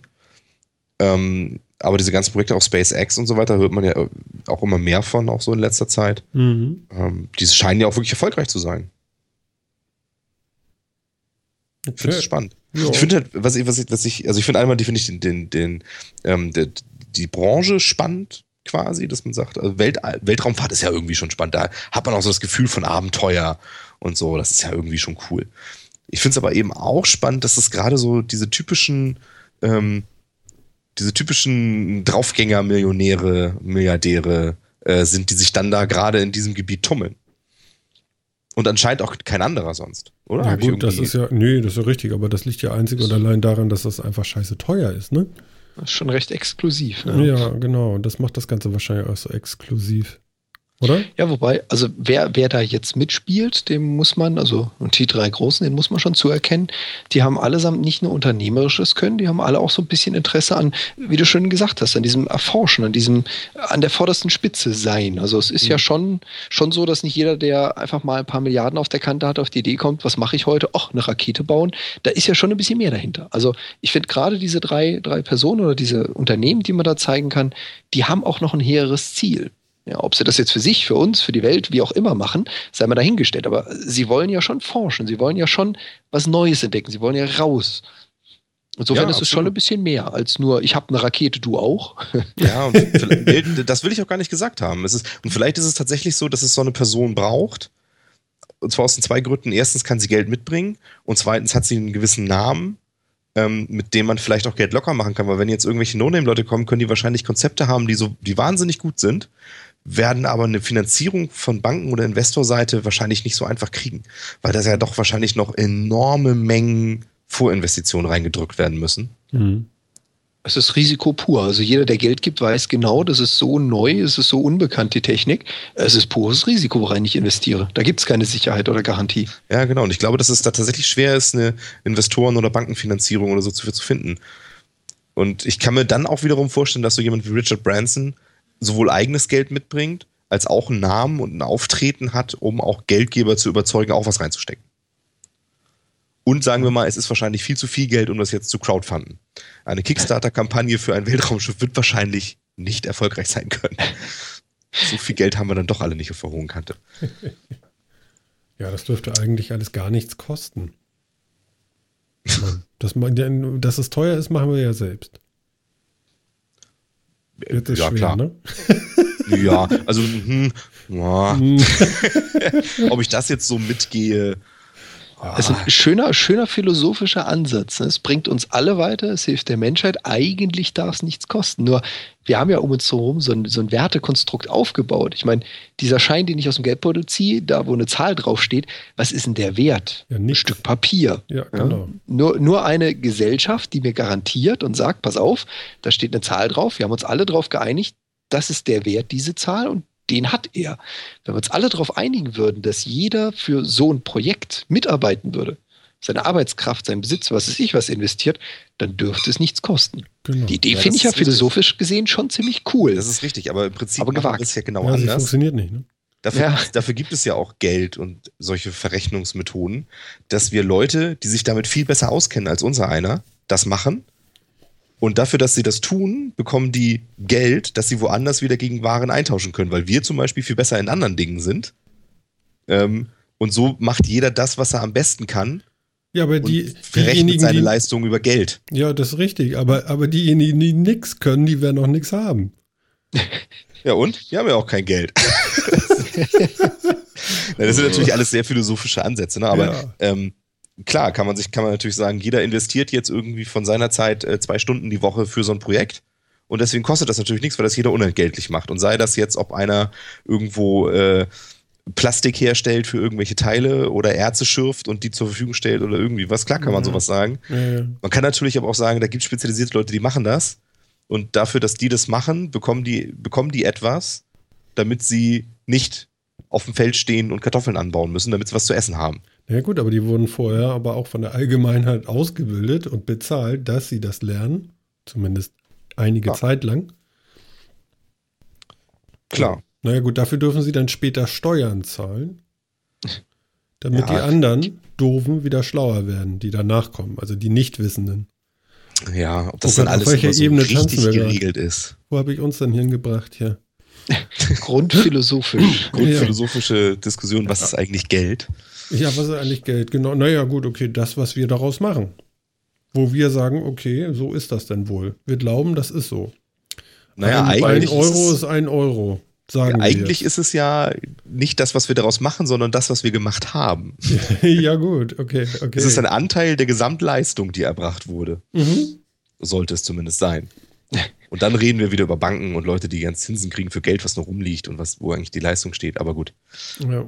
Ähm, aber diese ganzen Projekte, auch SpaceX und so weiter, hört man ja äh, auch immer mehr von, auch so in letzter Zeit. Mhm. Ähm, die scheinen ja auch wirklich erfolgreich zu sein. Ich finde Okay. das spannend. Ja. Ich finde halt, was ich, was ich, was ich, also ich finde einmal, die finde ich den, den, den, ähm, der, die Branche spannend quasi, dass man sagt, also Welt, Weltraumfahrt ist ja irgendwie schon spannend. Da hat man auch so das Gefühl von Abenteuer und so. Das ist ja irgendwie schon cool. ich finde es aber eben auch spannend, dass es gerade so diese typischen, ähm, diese typischen Draufgänger-Millionäre, Milliardäre äh, sind, die sich dann da gerade in diesem Gebiet tummeln. Und anscheinend auch kein anderer sonst, oder? Ja, gut, das ist ja, nee, das ist ja richtig, aber das liegt ja einzig und allein daran, dass das einfach scheiße teuer ist, ne? Das ist schon recht exklusiv. Ne? Ja, genau. Das macht das Ganze wahrscheinlich auch so exklusiv. Oder? Ja, wobei, also wer, wer da jetzt mitspielt, dem muss man, also die drei Großen, den muss man schon zuerkennen, die haben allesamt nicht nur unternehmerisches Können, die haben alle auch so ein bisschen Interesse an, wie du schon gesagt hast, an diesem Erforschen, an diesem, an der vordersten Spitze sein. Also es ist mhm. ja schon, schon so, dass nicht jeder, der einfach mal ein paar Milliarden auf der Kante hat, auf die Idee kommt, was mache ich heute? Ach, eine Rakete bauen. Da ist ja schon ein bisschen mehr dahinter. Also ich finde gerade diese drei, drei Personen oder diese Unternehmen, die man da zeigen kann, die haben auch noch ein hehres Ziel. Ja, ob sie das jetzt für sich, für uns, für die Welt, wie auch immer machen, sei mal dahingestellt. Aber sie wollen ja schon forschen, sie wollen ja schon was Neues entdecken, sie wollen ja raus. Insofern ja, ist es schon ein bisschen mehr als nur, ich habe eine Rakete, du auch. Ja, und das will ich auch gar nicht gesagt haben. Es ist, und vielleicht ist es tatsächlich so, dass es so eine Person braucht. Und zwar aus den zwei Gründen. Erstens kann sie Geld mitbringen und zweitens hat sie einen gewissen Namen, ähm, mit dem man vielleicht auch Geld locker machen kann. Weil wenn jetzt irgendwelche No-Name-Leute kommen, können die wahrscheinlich Konzepte haben, die so, die wahnsinnig gut sind werden aber eine Finanzierung von Banken oder Investorseite wahrscheinlich nicht so einfach kriegen, weil da ja doch wahrscheinlich noch enorme Mengen Vorinvestitionen reingedrückt werden müssen. Mhm. Es ist Risiko pur. Also jeder, der Geld gibt, weiß genau, das ist so neu, es ist so unbekannt, die Technik. Es ist pures Risiko, worein ich investiere. Da gibt es keine Sicherheit oder Garantie. Ja, genau. Und ich glaube, dass es da tatsächlich schwer ist, eine Investoren- oder Bankenfinanzierung oder so zu, zu finden. Und ich kann mir dann auch wiederum vorstellen, dass so jemand wie Richard Branson sowohl eigenes Geld mitbringt, als auch einen Namen und ein Auftreten hat, um auch Geldgeber zu überzeugen, auch was reinzustecken. Und sagen wir mal, es ist wahrscheinlich viel zu viel Geld, um das jetzt zu crowdfunden. Eine Kickstarter-Kampagne für ein Weltraumschiff wird wahrscheinlich nicht erfolgreich sein können. So viel Geld haben wir dann doch alle nicht auf der hohen Kante. Ja, das dürfte eigentlich alles gar nichts kosten. Das, dass es teuer ist, machen wir ja selbst. Wird ja, schwer, klar. Ne? ja, also hm, ja. Hm. ob ich das jetzt so mitgehe. Das ist ein schöner, schöner philosophischer Ansatz. Ne? Es bringt uns alle weiter, es hilft der Menschheit. Eigentlich darf es nichts kosten. Nur wir haben ja um uns herum so ein, so ein Wertekonstrukt aufgebaut. Ich meine, dieser Schein, den ich aus dem Geldbeutel ziehe, da wo eine Zahl draufsteht, was ist denn der Wert? Ja, ein Stück Papier. Ja, genau. Ja? Nur, nur eine Gesellschaft, die mir garantiert und sagt, pass auf, da steht eine Zahl drauf, wir haben uns alle darauf geeinigt, das ist der Wert, diese Zahl, und den hat er. Wenn wir uns alle darauf einigen würden, dass jeder für so ein Projekt mitarbeiten würde, seine Arbeitskraft, sein Besitz, was ist ich, was investiert, dann dürfte es nichts kosten. Genau. Die Idee ja, finde ich ja philosophisch richtig. gesehen schon ziemlich cool. Das ist richtig, aber im Prinzip aber gewagt. ist ja genau ja, anders. Das funktioniert nicht. Ne? Dafür, ja. dafür, gibt es ja auch Geld und solche Verrechnungsmethoden, dass wir Leute, die sich damit viel besser auskennen als unser einer, das machen. Und dafür, dass sie das tun, bekommen die Geld, dass sie woanders wieder gegen Waren eintauschen können, weil wir zum Beispiel viel besser in anderen Dingen sind. Ähm, und so macht jeder das, was er am besten kann ja, aber die, verrechnet seine die, Leistung über Geld. Ja, das ist richtig. Aber, aber diejenigen, die nichts können, die werden auch nichts haben. Ja, und? Die haben ja auch kein Geld. das sind natürlich alles sehr philosophische Ansätze, ne? aber ja. ähm, klar kann man sich, kann man natürlich sagen, jeder investiert jetzt irgendwie von seiner Zeit äh, zwei Stunden die Woche für so ein Projekt. Und deswegen kostet das natürlich nichts, weil das jeder unentgeltlich macht. Und sei das jetzt, ob einer irgendwo äh, Plastik herstellt für irgendwelche Teile oder Erze schürft und die zur Verfügung stellt oder irgendwie was. Klar kann man sowas sagen. Ja, Man kann natürlich aber auch sagen, da gibt es spezialisierte Leute, die machen das. Und dafür, dass die das machen, bekommen die, bekommen die etwas, damit sie nicht auf dem Feld stehen und Kartoffeln anbauen müssen, damit sie was zu essen haben. Ja gut, aber die wurden vorher aber auch von der Allgemeinheit ausgebildet und bezahlt, dass sie das lernen. Zumindest einige ja. Zeit lang. Klar. Naja gut, dafür dürfen sie dann später Steuern zahlen, damit ja, die anderen Doofen wieder schlauer werden, die danach kommen, also die Nichtwissenden. Ja, ob das oh, dann alles auf so Ebene richtig geregelt ist. Wo habe ich uns denn hingebracht hier? Grundphilosophisch. Grundphilosophische ja. Diskussion, was ist eigentlich Geld? Ja, was ist eigentlich Geld? Genau, naja, gut, okay, das, was wir daraus machen. Wo wir sagen, okay, so ist das denn wohl. Wir glauben, das ist so. Naja, ein, eigentlich. Ein Euro ist, ist ein Euro. Sagen ja, eigentlich ist es ja nicht das, was wir daraus machen, sondern das, was wir gemacht haben. ja, gut, okay, okay. Es ist ein Anteil der Gesamtleistung, die erbracht wurde. Mhm. Sollte es zumindest sein. Und dann reden wir wieder über Banken und Leute, die ganz Zinsen kriegen für Geld, was noch rumliegt und was, wo eigentlich die Leistung steht. Aber gut. Ja.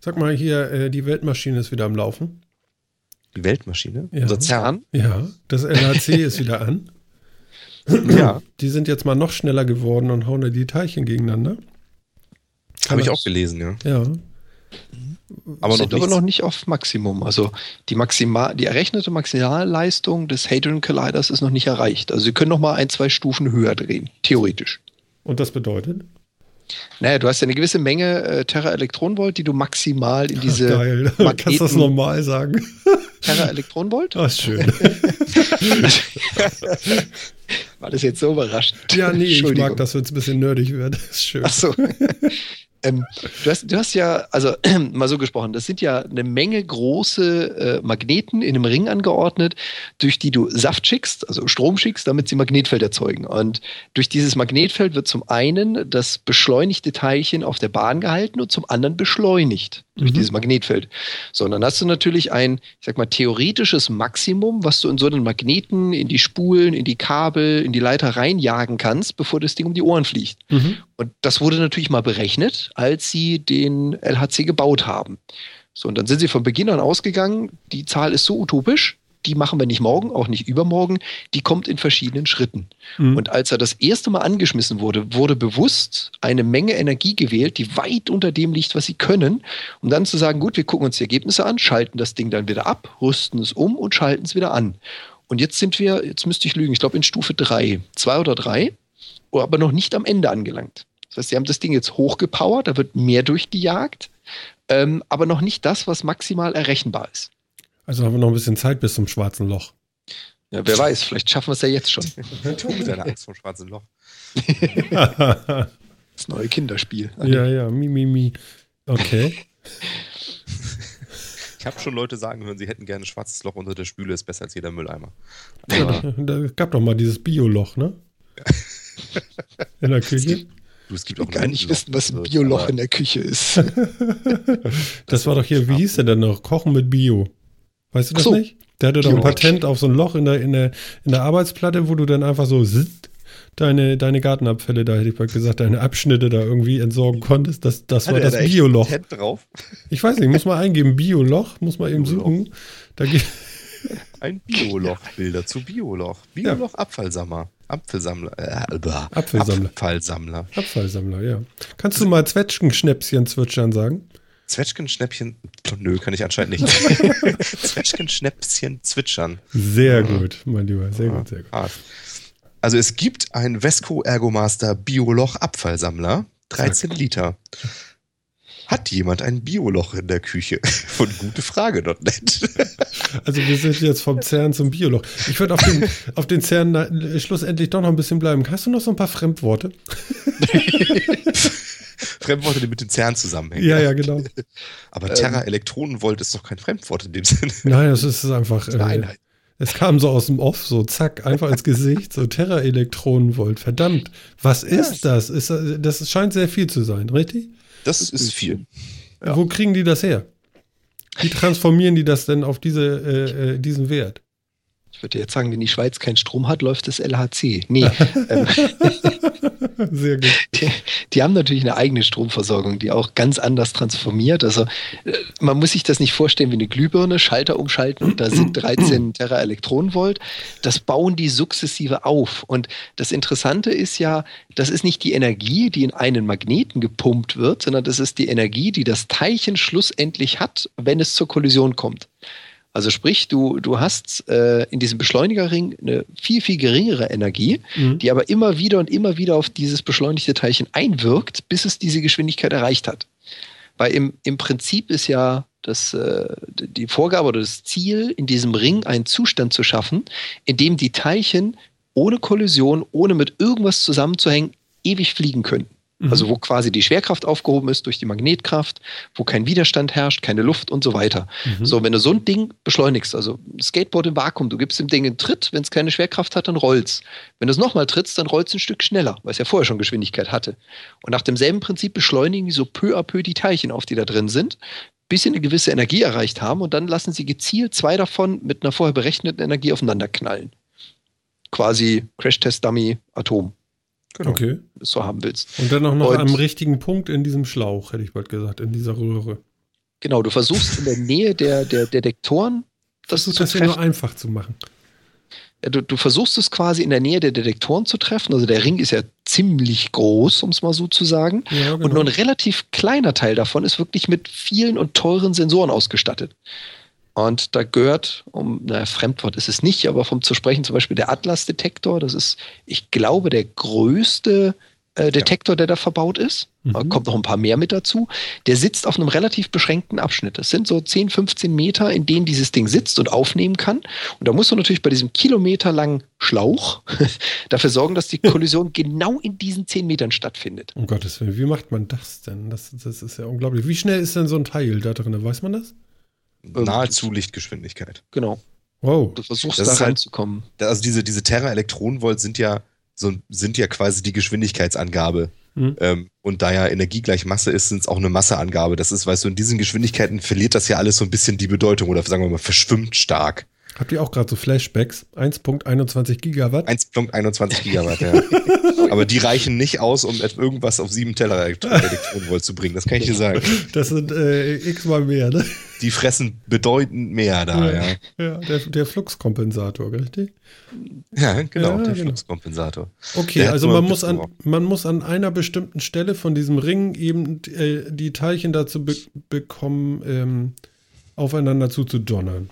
Sag mal hier, äh, die Weltmaschine ist wieder am Laufen. Die Weltmaschine? Ja. Unser CERN? Ja, das LHC ist wieder an. ja. Die sind jetzt mal noch schneller geworden und hauen da die Teilchen gegeneinander. Habe ich auch gelesen, ja. Ja. Aber sind noch aber noch nicht auf Maximum. Also die, Maxima, die errechnete Maximalleistung des Hadron Colliders ist noch nicht erreicht. Also sie können noch mal ein, zwei Stufen höher drehen, theoretisch. Und das bedeutet? Naja, du hast ja eine gewisse Menge äh, Terra-Elektronenvolt, die du maximal in diese. Ach, geil. Magneten Kannst du das normal sagen? Terra-Elektronenvolt? Ach, schön. War das jetzt so überraschend? Ja, nee, ich mag das, wenn es ein bisschen nerdig wird. Das ist schön. Ach so. Ähm, du, hast, du hast ja, also mal so gesprochen, das sind ja eine Menge große äh, Magneten in einem Ring angeordnet, durch die du Saft schickst, also Strom schickst, damit sie Magnetfeld erzeugen. Und durch dieses Magnetfeld wird zum einen das beschleunigte Teilchen auf der Bahn gehalten und zum anderen beschleunigt durch mhm. dieses Magnetfeld. So, und dann hast du natürlich ein, ich sag mal, theoretisches Maximum, was du in so einen Magneten, in die Spulen, in die Kabel, in die Leiter reinjagen kannst, bevor das Ding um die Ohren fliegt. Mhm. Und das wurde natürlich mal berechnet, als sie den LHC gebaut haben. So, und dann sind sie von Beginn an ausgegangen, die Zahl ist so utopisch, die machen wir nicht morgen, auch nicht übermorgen, die kommt in verschiedenen Schritten. Mhm. Und als er das erste Mal angeschmissen wurde, wurde bewusst eine Menge Energie gewählt, die weit unter dem liegt, was sie können, um dann zu sagen, gut, wir gucken uns die Ergebnisse an, schalten das Ding dann wieder ab, rüsten es um und schalten es wieder an. Und jetzt sind wir, jetzt müsste ich lügen, ich glaube in Stufe 3, 2 oder 3, aber noch nicht am Ende angelangt. Das heißt, sie haben das Ding jetzt hochgepowert, da wird mehr durchgejagt, ähm, aber noch nicht das, was maximal errechenbar ist. Also haben wir noch ein bisschen Zeit bis zum schwarzen Loch. Ja, wer weiß, vielleicht schaffen wir es ja jetzt schon. du mit deiner Angst vom schwarzen Loch. das neue Kinderspiel. Ja, ja, mi, mi, mi. Okay. Ich habe schon Leute sagen hören, sie hätten gerne ein schwarzes Loch unter der Spüle, ist besser als jeder Mülleimer. Aber da gab doch mal dieses Bioloch, ne? In der Küche. Du, es gibt auch gar nicht wissen, was ein Bioloch in der Küche ist. das war doch hier, wie hieß der denn noch? Kochen mit Bio. Weißt du das so. nicht? Der hatte doch ein Patent auf so ein Loch in der, in, der, in der Arbeitsplatte, wo du dann einfach so deine, deine Gartenabfälle, da hätte ich mal gesagt, deine Abschnitte da irgendwie entsorgen konntest. Das, das war das Bioloch. drauf? Ich weiß nicht, muss mal eingeben, Bioloch, muss man eben suchen. Da ein Bioloch, Bilder zu Bioloch. Bioloch ja. Abfallsammler. Apfelsammler. Äh, Apfelsammler. Abfallsammler. Abfallsammler, ja. Kannst du mal Zwetschgenschnäppchen zwitschern sagen? Zwetschgenschnäppchen, nö, kann ich anscheinend nicht. Zwetschgenschnäppchen zwitschern. Sehr gut, mein Lieber, sehr gut, sehr gut. Also es gibt einen Vesco Ergomaster Bioloch Abfallsammler, 13 Liter. Hat jemand ein Bioloch in der Küche? Von gutefrage.net. Also wir sind jetzt vom CERN zum Bioloch. Ich würde auf den, auf den CERN schlussendlich doch noch ein bisschen bleiben. Hast du noch so ein paar Fremdworte? Fremdworte, die mit dem CERN zusammenhängen. Ja, ja, genau. Aber Terra Elektronenvolt ist doch kein Fremdwort in dem Sinne. Nein, das ist einfach. Äh, Einheit. Es kam so aus dem Off, so zack, einfach ins Gesicht, so Terra-Elektronenvolt. Verdammt, was ist das? Ist, das scheint sehr viel zu sein, richtig? Das, das ist viel. Ja. Wo kriegen die das her? Wie transformieren die das denn auf diese, äh, äh diesen Wert? Ich würde jetzt sagen, wenn die Schweiz keinen Strom hat, läuft das LHC. Nee. ähm, Sehr gut. Die, die, haben natürlich eine eigene Stromversorgung, die auch ganz anders transformiert. Also äh, man muss sich das nicht vorstellen wie eine Glühbirne, Schalter umschalten und da sind 13 Terra Elektronenvolt. Das bauen die sukzessive auf. Und das Interessante ist ja, das ist nicht die Energie, die in einen Magneten gepumpt wird, sondern das ist die Energie, die das Teilchen schlussendlich hat, wenn es zur Kollision kommt. Also sprich, du, du hast äh, in diesem Beschleunigerring eine viel, viel geringere Energie, mhm. die aber immer wieder und immer wieder auf dieses beschleunigte Teilchen einwirkt, bis es diese Geschwindigkeit erreicht hat. Weil im, im Prinzip ist ja das, äh, die Vorgabe oder das Ziel, in diesem Ring einen Zustand zu schaffen, in dem die Teilchen ohne Kollision, ohne mit irgendwas zusammenzuhängen, ewig fliegen können. Mhm. Also wo quasi die Schwerkraft aufgehoben ist durch die Magnetkraft, wo kein Widerstand herrscht, keine Luft und so weiter. Mhm. So, wenn du so ein Ding beschleunigst, also Skateboard im Vakuum, du gibst dem Ding einen Tritt, wenn es keine Schwerkraft hat, dann rollt's. Wenn du es nochmal trittst, dann rollst ein Stück schneller, weil es ja vorher schon Geschwindigkeit hatte. Und nach demselben Prinzip beschleunigen die so peu à peu die Teilchen auf, die da drin sind, bis sie eine gewisse Energie erreicht haben und dann lassen sie gezielt zwei davon mit einer vorher berechneten Energie aufeinander knallen. Quasi Crash-Test-Dummy Atom. Genau. Okay. So haben willst. Und dann auch noch und, am richtigen Punkt in diesem Schlauch, hätte ich bald gesagt, in dieser Röhre. Genau, du versuchst in der Nähe der, der Detektoren das Versuch, zu das treffen. ja nur einfach zu machen. Du, du, versuchst es quasi in der Nähe der Detektoren zu treffen. Also der Ring ist ja ziemlich groß, um es mal so zu sagen. Ja, genau. Und nur ein relativ kleiner Teil davon ist wirklich mit vielen und teuren Sensoren ausgestattet. Und da gehört, um, naja, Fremdwort ist es nicht, aber vom zu sprechen zum Beispiel der Atlas-Detektor. Das ist, ich glaube, der größte äh, Detektor, der da verbaut ist. Mhm. Da kommt noch ein paar mehr mit dazu. Der sitzt auf einem relativ beschränkten Abschnitt. Das sind so 10, 15 Meter, in denen dieses Ding sitzt und aufnehmen kann. Und da musst du natürlich bei diesem kilometerlangen Schlauch dafür sorgen, dass die Kollision genau in diesen 10 Metern stattfindet. Um Gottes Willen, wie macht man das denn? Das, das ist ja unglaublich. Wie schnell ist denn so ein Teil da drin? Weiß man das? Nahezu Lichtgeschwindigkeit. Genau. Wow. Du versuchst das da halt reinzukommen. Halt, also diese, diese Terra-Elektronenvolt sind ja so, sind ja quasi die Geschwindigkeitsangabe. Mhm. Ähm, und da ja Energie gleich Masse ist, sind es auch eine Masseangabe. Das ist, weißt du, in diesen Geschwindigkeiten verliert das ja alles so ein bisschen die Bedeutung oder sagen wir mal, verschwimmt stark. Habt ihr auch gerade so Flashbacks? 1.21 Gigawatt? 1.21 Gigawatt, ja. Aber die reichen nicht aus, um irgendwas auf 7 Teller Elektronenvolt zu bringen, das kann ich dir sagen. Das sind äh, x-mal mehr, ne? Die fressen bedeutend mehr da, ja. Ja, ja der, der Fluxkompensator, richtig? Ja, genau, ja, der genau. Fluxkompensator. Okay, der also man muss, an, man muss an einer bestimmten Stelle von diesem Ring eben äh, die Teilchen dazu be bekommen, ähm, aufeinander zuzudonnern.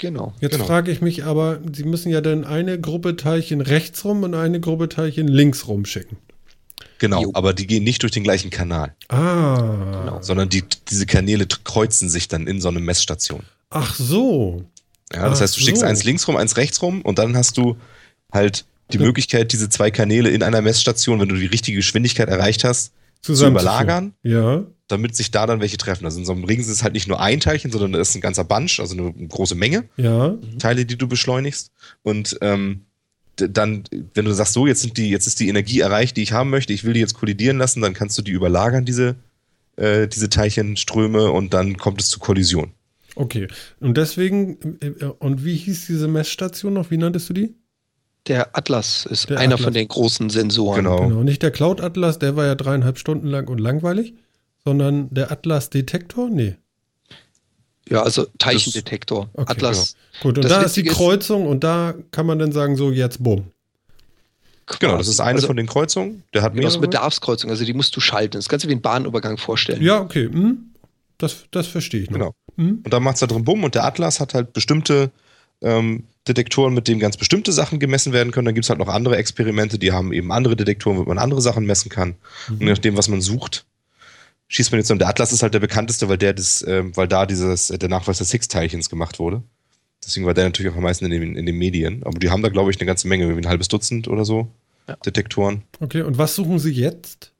Genau. Jetzt genau. frage ich mich aber, Sie müssen ja dann eine Gruppe Teilchen rechts rum und eine Gruppe Teilchen links rum schicken. Genau, jo. aber die gehen nicht durch den gleichen Kanal. Ah. Genau. Sondern die, diese Kanäle kreuzen sich dann in so eine Messstation. Ach so. Ja, das Ach heißt, du schickst so. eins links rum, eins rechts rum und dann hast du halt die ja. Möglichkeit, diese zwei Kanäle in einer Messstation, wenn du die richtige Geschwindigkeit erreicht hast, zu überlagern. Ja damit sich da dann welche treffen. Also in so einem Ring ist es halt nicht nur ein Teilchen, sondern es ist ein ganzer Bunch, also eine große Menge ja. Teile, die du beschleunigst. Und ähm, dann, wenn du sagst, so, jetzt sind die, jetzt ist die Energie erreicht, die ich haben möchte, ich will die jetzt kollidieren lassen, dann kannst du die überlagern, diese, äh, diese Teilchenströme, und dann kommt es zu Kollision. Okay. Und deswegen, äh, und wie hieß diese Messstation noch? Wie nanntest du die? Der Atlas ist der einer Atlas. von den großen Sensoren. Genau. genau. Nicht der Cloud Atlas, der war ja dreieinhalb Stunden lang und langweilig sondern der Atlas-Detektor? Nee. Ja, also Teilchendetektor. Okay, Atlas. Genau. Gut, und das da ist die Kreuzung und da kann man dann sagen, so jetzt bumm. Genau, das ist eine also, von den Kreuzungen. Der hat genau, das ist Bedarfskreuzung, also die musst du schalten. Das kannst du wie einen Bahnübergang vorstellen. Ja, okay. Hm. Das, das verstehe ich noch. Genau. Hm. Und dann macht es da drin bumm und der Atlas hat halt bestimmte ähm, Detektoren, mit denen ganz bestimmte Sachen gemessen werden können. Dann gibt es halt noch andere Experimente, die haben eben andere Detektoren, wo man andere Sachen messen kann. Mhm. Und je nachdem, was man sucht, schießt man jetzt um. Der Atlas ist halt der bekannteste, weil der das, ähm, weil da dieses, der Nachweis des Higgs-Teilchens gemacht wurde. Deswegen war der natürlich auch am meisten in den, in den Medien. Aber die haben da, glaube ich, eine ganze Menge, wie ein halbes Dutzend oder so ja. Detektoren. Okay, und was suchen sie jetzt?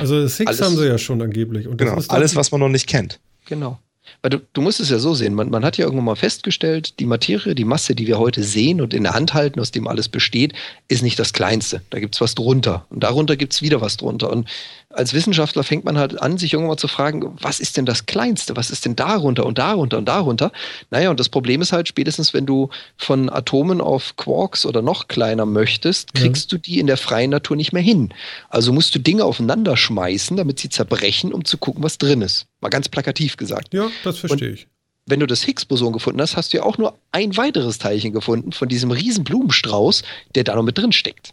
Also das Higgs alles, haben sie ja schon angeblich. Und genau, alles, was man noch nicht kennt. Genau. Weil du, du musst es ja so sehen, man, man hat ja irgendwann mal festgestellt, die Materie, die Masse, die wir heute sehen und in der Hand halten, aus dem alles besteht, ist nicht das Kleinste. Da gibt es was drunter. Und darunter gibt es wieder was drunter. Und als Wissenschaftler fängt man halt an, sich irgendwann mal zu fragen, was ist denn das Kleinste? Was ist denn darunter und darunter und darunter? Naja, und das Problem ist halt, spätestens wenn du von Atomen auf Quarks oder noch kleiner möchtest, kriegst ja. du die in der freien Natur nicht mehr hin. Also musst du Dinge aufeinander schmeißen, damit sie zerbrechen, um zu gucken, was drin ist. Mal ganz plakativ gesagt. Ja, das verstehe ich. Wenn du das Higgs-Boson gefunden hast, hast du ja auch nur ein weiteres Teilchen gefunden von diesem riesen Blumenstrauß, der da noch mit drin steckt.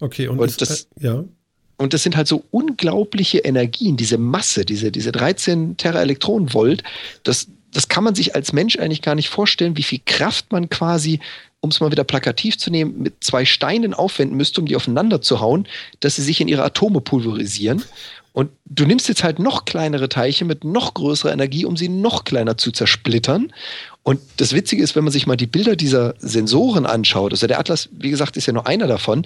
Okay, und, und ist, das, äh, ja. Und das sind halt so unglaubliche Energien, diese Masse, diese, diese 13 Teraelektronenvolt. Das, das kann man sich als Mensch eigentlich gar nicht vorstellen, wie viel Kraft man quasi, um es mal wieder plakativ zu nehmen, mit zwei Steinen aufwenden müsste, um die aufeinander zu hauen, dass sie sich in ihre Atome pulverisieren. Und du nimmst jetzt halt noch kleinere Teilchen mit noch größerer Energie, um sie noch kleiner zu zersplittern. Und das Witzige ist, wenn man sich mal die Bilder dieser Sensoren anschaut, also der Atlas, wie gesagt, ist ja nur einer davon,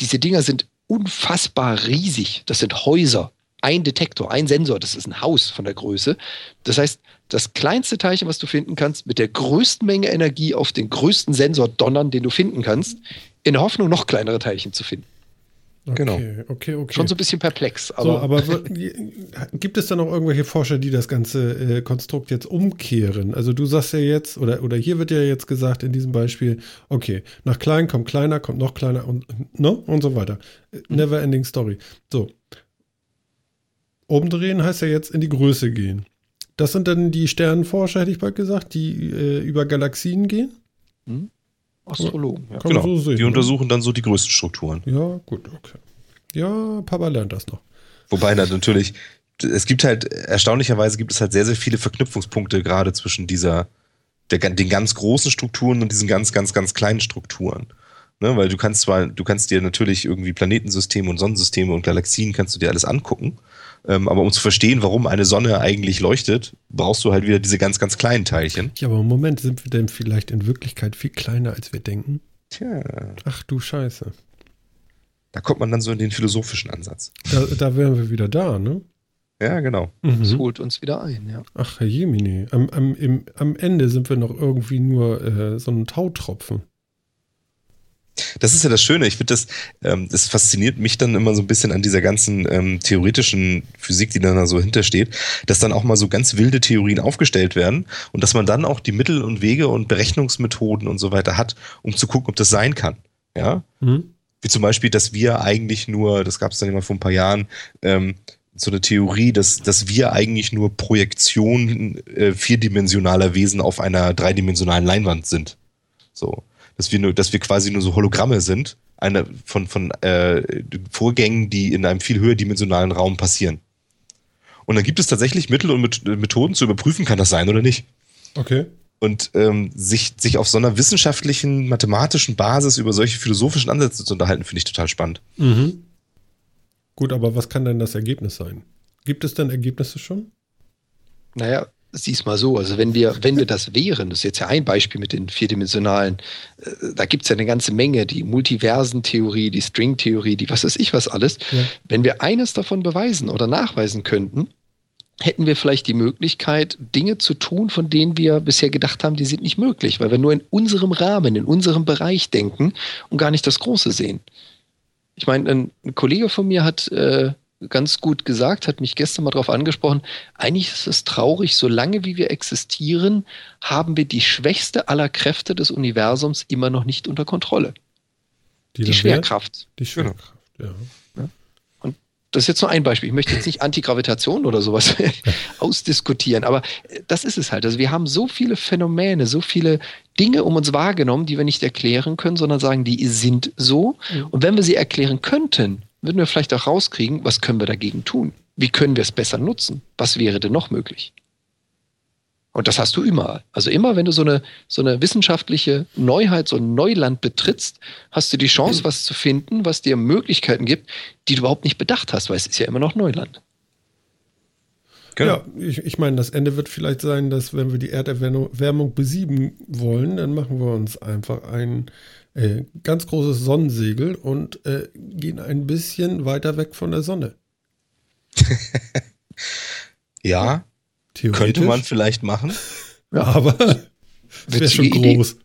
diese Dinger sind unfassbar riesig. Das sind Häuser. Ein Detektor, ein Sensor, das ist ein Haus von der Größe. Das heißt, das kleinste Teilchen, was du finden kannst, mit der größten Menge Energie auf den größten Sensor donnern, den du finden kannst, in der Hoffnung, noch kleinere Teilchen zu finden. Okay, genau. Okay, okay. Schon so ein bisschen perplex. Aber, so, aber gibt es da noch irgendwelche Forscher, die das ganze äh, Konstrukt jetzt umkehren? Also du sagst ja jetzt, oder, oder hier wird ja jetzt gesagt in diesem Beispiel, okay, nach klein kommt kleiner, kommt noch kleiner und, ne? und so weiter. Mhm. Never ending story. So. Umdrehen heißt ja jetzt in die Größe gehen. Das sind dann die Sternenforscher, hätte ich bald gesagt, die äh, über Galaxien gehen? Mhm. Astrologen. Ja. Genau. So sehen, die ne? untersuchen dann so die größten Strukturen. Ja, gut, okay. Ja, Papa lernt das noch. Wobei dann natürlich, es gibt halt, erstaunlicherweise gibt es halt sehr, sehr viele Verknüpfungspunkte gerade zwischen dieser, der, den ganz großen Strukturen und diesen ganz, ganz, ganz kleinen Strukturen. Ne, weil du kannst zwar, du kannst dir natürlich irgendwie Planetensysteme und Sonnensysteme und Galaxien kannst du dir alles angucken. Ähm, aber um zu verstehen, warum eine Sonne eigentlich leuchtet, brauchst du halt wieder diese ganz, ganz kleinen Teilchen. Ja, aber im Moment sind wir denn vielleicht in Wirklichkeit viel kleiner, als wir denken. Tja. Ach du Scheiße. Da kommt man dann so in den philosophischen Ansatz. Da, da wären wir wieder da, ne? Ja, genau. Mhm. Das holt uns wieder ein, ja. Ach, Herr Jemini. Am, am, im, am Ende sind wir noch irgendwie nur äh, so ein Tautropfen. Das ist ja das Schöne. Ich finde, das, ähm, das fasziniert mich dann immer so ein bisschen an dieser ganzen ähm, theoretischen Physik, die dann da so hintersteht, dass dann auch mal so ganz wilde Theorien aufgestellt werden und dass man dann auch die Mittel und Wege und Berechnungsmethoden und so weiter hat, um zu gucken, ob das sein kann. Ja. Mhm. Wie zum Beispiel, dass wir eigentlich nur, das gab es dann immer vor ein paar Jahren, ähm, so eine Theorie, dass, dass wir eigentlich nur Projektionen äh, vierdimensionaler Wesen auf einer dreidimensionalen Leinwand sind. So dass wir nur, dass wir quasi nur so Hologramme sind, eine von, von äh, Vorgängen, die in einem viel höherdimensionalen Raum passieren. Und dann gibt es tatsächlich Mittel und Methoden zu überprüfen, kann das sein oder nicht. Okay. Und ähm, sich, sich auf so einer wissenschaftlichen, mathematischen Basis über solche philosophischen Ansätze zu unterhalten, finde ich total spannend. Mhm. Gut, aber was kann denn das Ergebnis sein? Gibt es denn Ergebnisse schon? Naja, sieh's mal so, also wenn wir, wenn wir das wären, das ist jetzt ja ein Beispiel mit den vierdimensionalen, äh, da gibt es ja eine ganze Menge, die Multiversentheorie, die Stringtheorie, die was weiß ich was alles. Ja. Wenn wir eines davon beweisen oder nachweisen könnten, hätten wir vielleicht die Möglichkeit, Dinge zu tun, von denen wir bisher gedacht haben, die sind nicht möglich, weil wir nur in unserem Rahmen, in unserem Bereich denken und gar nicht das Große sehen. Ich meine, ein, ein Kollege von mir hat äh, ganz gut gesagt, hat mich gestern mal darauf angesprochen. Eigentlich ist es traurig, solange wie wir existieren, haben wir die schwächste aller Kräfte des Universums immer noch nicht unter Kontrolle. Die, die Schwerkraft. Die Schwerkraft, ja. ja. Und das ist jetzt nur ein Beispiel. Ich möchte jetzt nicht Antigravitation oder sowas ausdiskutieren, aber das ist es halt. Also wir haben so viele Phänomene, so viele Dinge um uns wahrgenommen, die wir nicht erklären können, sondern sagen, die sind so. Mhm. Und wenn wir sie erklären könnten, würden wir vielleicht auch rauskriegen, was können wir dagegen tun? Wie können wir es besser nutzen? Was wäre denn noch möglich? Und das hast du immer. Also immer, wenn du so eine, so eine wissenschaftliche Neuheit, so ein Neuland betrittst, hast du die Chance, was zu finden, was dir Möglichkeiten gibt, die du überhaupt nicht bedacht hast, weil es ist ja immer noch Neuland. Genau. Ja, ich, ich meine, das Ende wird vielleicht sein, dass wenn wir die Erderwärmung besiegen wollen, dann machen wir uns einfach ein äh, ganz großes Sonnensegel und äh, gehen ein bisschen weiter weg von der Sonne. ja, könnte man vielleicht machen. Ja, aber es wäre schon groß.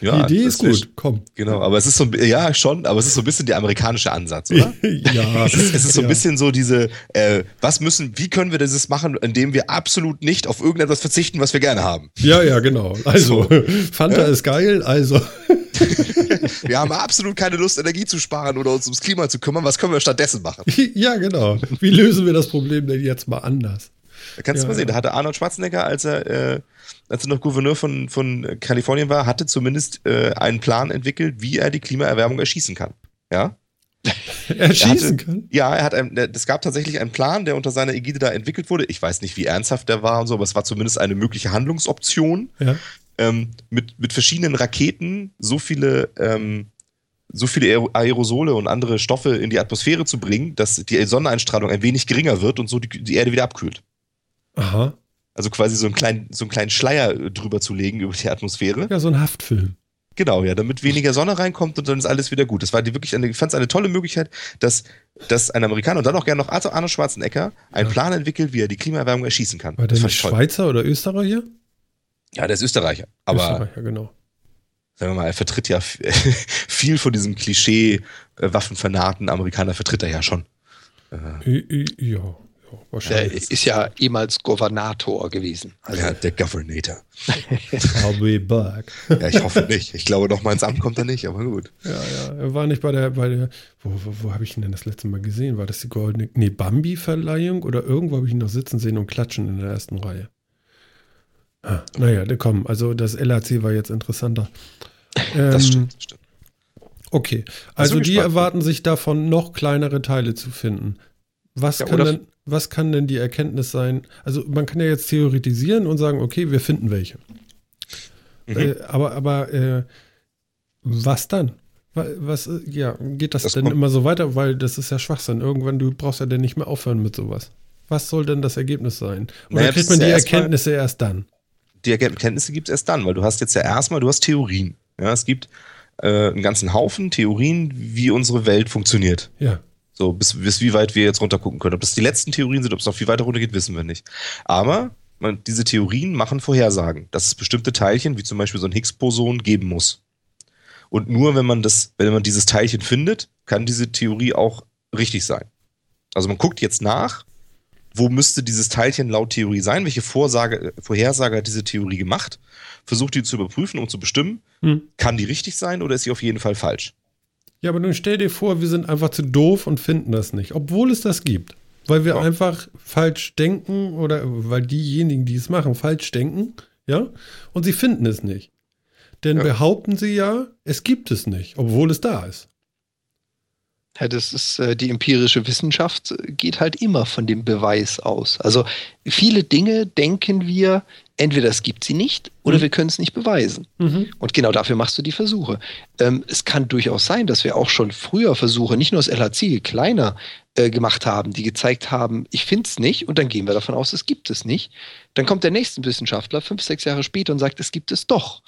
Ja, die Idee ist gut, komm. Genau, aber es ist so, ja schon, aber es ist so ein bisschen der amerikanische Ansatz, oder? ja. Es ist, es ist so ein bisschen so diese, äh, was müssen, wie können wir das machen, indem wir absolut nicht auf irgendetwas verzichten, was wir gerne haben? Ja, ja, genau. Also, so. Fanta ja? ist geil, also. wir haben absolut keine Lust, Energie zu sparen oder uns ums Klima zu kümmern. Was können wir stattdessen machen? ja, genau. Wie lösen wir das Problem denn jetzt mal anders? Da kannst ja, du mal sehen, da hatte Arnold Schwarzenegger, als er, äh, als er noch Gouverneur von, von Kalifornien war, hatte zumindest äh, einen Plan entwickelt, wie er die Klimaerwärmung erschießen kann. Ja? erschießen kann? Ja, er hat ein, es gab tatsächlich einen Plan, der unter seiner Ägide da entwickelt wurde. Ich weiß nicht, wie ernsthaft der war und so, aber es war zumindest eine mögliche Handlungsoption. Ja. Ähm, mit, mit verschiedenen Raketen so viele ähm, so viele Aerosole und andere Stoffe in die Atmosphäre zu bringen, dass die Sonneneinstrahlung ein wenig geringer wird und so die, die Erde wieder abkühlt. Aha. Also quasi so einen kleinen, so einen kleinen Schleier drüber zu legen über die Atmosphäre. Ja, so ein Haftfilm. Genau, ja, damit weniger Sonne reinkommt und dann ist alles wieder gut. Das war die wirklich eine, ich fand es eine tolle Möglichkeit, dass, dass ein Amerikaner und dann auch gerne noch Arno Schwarzenegger einen ja. Plan entwickelt, wie er die Klimaerwärmung erschießen kann. War der nicht Schweizer oder Österreicher? Ja, der ist Österreicher. Aber Österreicher, genau. Sagen wir mal, er vertritt ja viel von diesem Klischee äh, Waffenfanaten Amerikaner vertritt er ja schon. Äh, ja. Der ist ja ehemals Gouvernator gewesen. Also ja, der Governator. I'll be back. ja, ich hoffe nicht. Ich glaube, noch mal ins Amt kommt er nicht, aber gut. Ja, ja. Er war nicht bei der, bei der, wo, wo, wo habe ich ihn denn das letzte Mal gesehen? War das die goldene, nee, Bambi-Verleihung oder irgendwo habe ich ihn noch sitzen sehen und klatschen in der ersten Reihe? Ah, naja, komm, also das LAC war jetzt interessanter. Ähm, das stimmt, stimmt. Okay, also die erwarten sich davon noch kleinere Teile zu finden. Was, ja, kann denn, was kann denn die Erkenntnis sein? Also man kann ja jetzt theoretisieren und sagen, okay, wir finden welche. Mhm. Äh, aber aber äh, was dann? Was, ja, geht das, das denn immer so weiter? Weil das ist ja Schwachsinn. Irgendwann, du brauchst ja dann nicht mehr aufhören mit sowas. Was soll denn das Ergebnis sein? Oder naja, kriegt man die ja Erkenntnisse erst dann? Die Erkenntnisse gibt es erst dann, weil du hast jetzt ja erstmal, du hast Theorien. Ja, es gibt äh, einen ganzen Haufen Theorien, wie unsere Welt funktioniert. Ja. So, bis, bis wie weit wir jetzt runtergucken können. Ob das die letzten Theorien sind, ob es noch viel weiter runtergeht, wissen wir nicht. Aber man, diese Theorien machen Vorhersagen, dass es bestimmte Teilchen, wie zum Beispiel so ein Higgs-Boson, geben muss. Und nur wenn man das, wenn man dieses Teilchen findet, kann diese Theorie auch richtig sein. Also man guckt jetzt nach, wo müsste dieses Teilchen laut Theorie sein, welche Vorsage, Vorhersage hat diese Theorie gemacht, versucht die zu überprüfen und zu bestimmen, hm. kann die richtig sein oder ist sie auf jeden Fall falsch. Ja, aber nun stell dir vor, wir sind einfach zu doof und finden das nicht, obwohl es das gibt. Weil wir ja. einfach falsch denken oder weil diejenigen, die es machen, falsch denken, ja, und sie finden es nicht. Denn ja. behaupten sie ja, es gibt es nicht, obwohl es da ist. Ja, das ist äh, die empirische Wissenschaft geht halt immer von dem Beweis aus. Also viele Dinge denken wir, entweder es gibt sie nicht oder mhm. wir können es nicht beweisen. Mhm. Und genau dafür machst du die Versuche. Ähm, es kann durchaus sein, dass wir auch schon früher Versuche, nicht nur das LHC, kleiner äh, gemacht haben, die gezeigt haben, ich finde es nicht und dann gehen wir davon aus, es gibt es nicht. Dann kommt der nächste Wissenschaftler fünf, sechs Jahre später und sagt, es gibt es doch.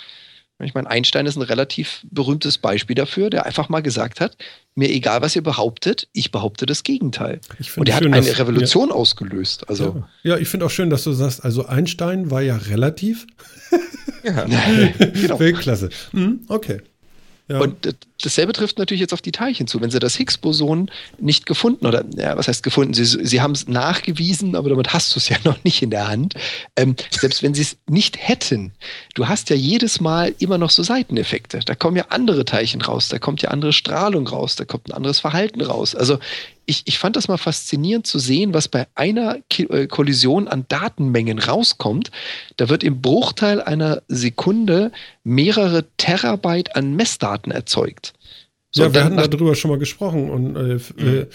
Ich meine, Einstein ist ein relativ berühmtes Beispiel dafür, der einfach mal gesagt hat, mir egal, was ihr behauptet, ich behaupte das Gegenteil. Und er hat eine dass, Revolution ja. ausgelöst. Also. Ja, ja ich finde auch schön, dass du sagst, also Einstein war ja relativ. ja, genau. Weltklasse. Mhm, okay. Ja. Und dasselbe trifft natürlich jetzt auf die Teilchen zu. Wenn sie das Higgs-Boson nicht gefunden oder, ja, was heißt gefunden? Sie, sie haben es nachgewiesen, aber damit hast du es ja noch nicht in der Hand. Ähm, selbst wenn sie es nicht hätten, du hast ja jedes Mal immer noch so Seiteneffekte. Da kommen ja andere Teilchen raus, da kommt ja andere Strahlung raus, da kommt ein anderes Verhalten raus. Also ich, ich fand das mal faszinierend zu sehen, was bei einer äh, Kollision an Datenmengen rauskommt. Da wird im Bruchteil einer Sekunde mehrere Terabyte an Messdaten erzeugt. So, ja, wir hatten darüber schon mal gesprochen und äh, mhm.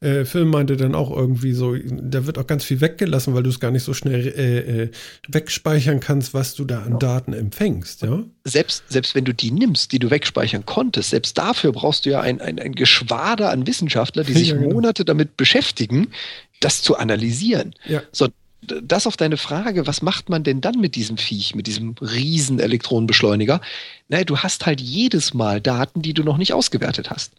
Äh, Film meinte dann auch irgendwie so, da wird auch ganz viel weggelassen, weil du es gar nicht so schnell äh, äh, wegspeichern kannst, was du da an. Daten empfängst, ja? Selbst, selbst wenn du die nimmst, die du wegspeichern konntest, selbst dafür brauchst du ja ein, ein, ein Geschwader an Wissenschaftler, die sich ja, genau. Monate damit beschäftigen, das zu analysieren. Ja. So, das auf deine Frage, was macht man denn dann mit diesem Viech, mit diesem riesen Elektronenbeschleuniger? Naja, du hast halt jedes Mal Daten, die du noch nicht ausgewertet hast.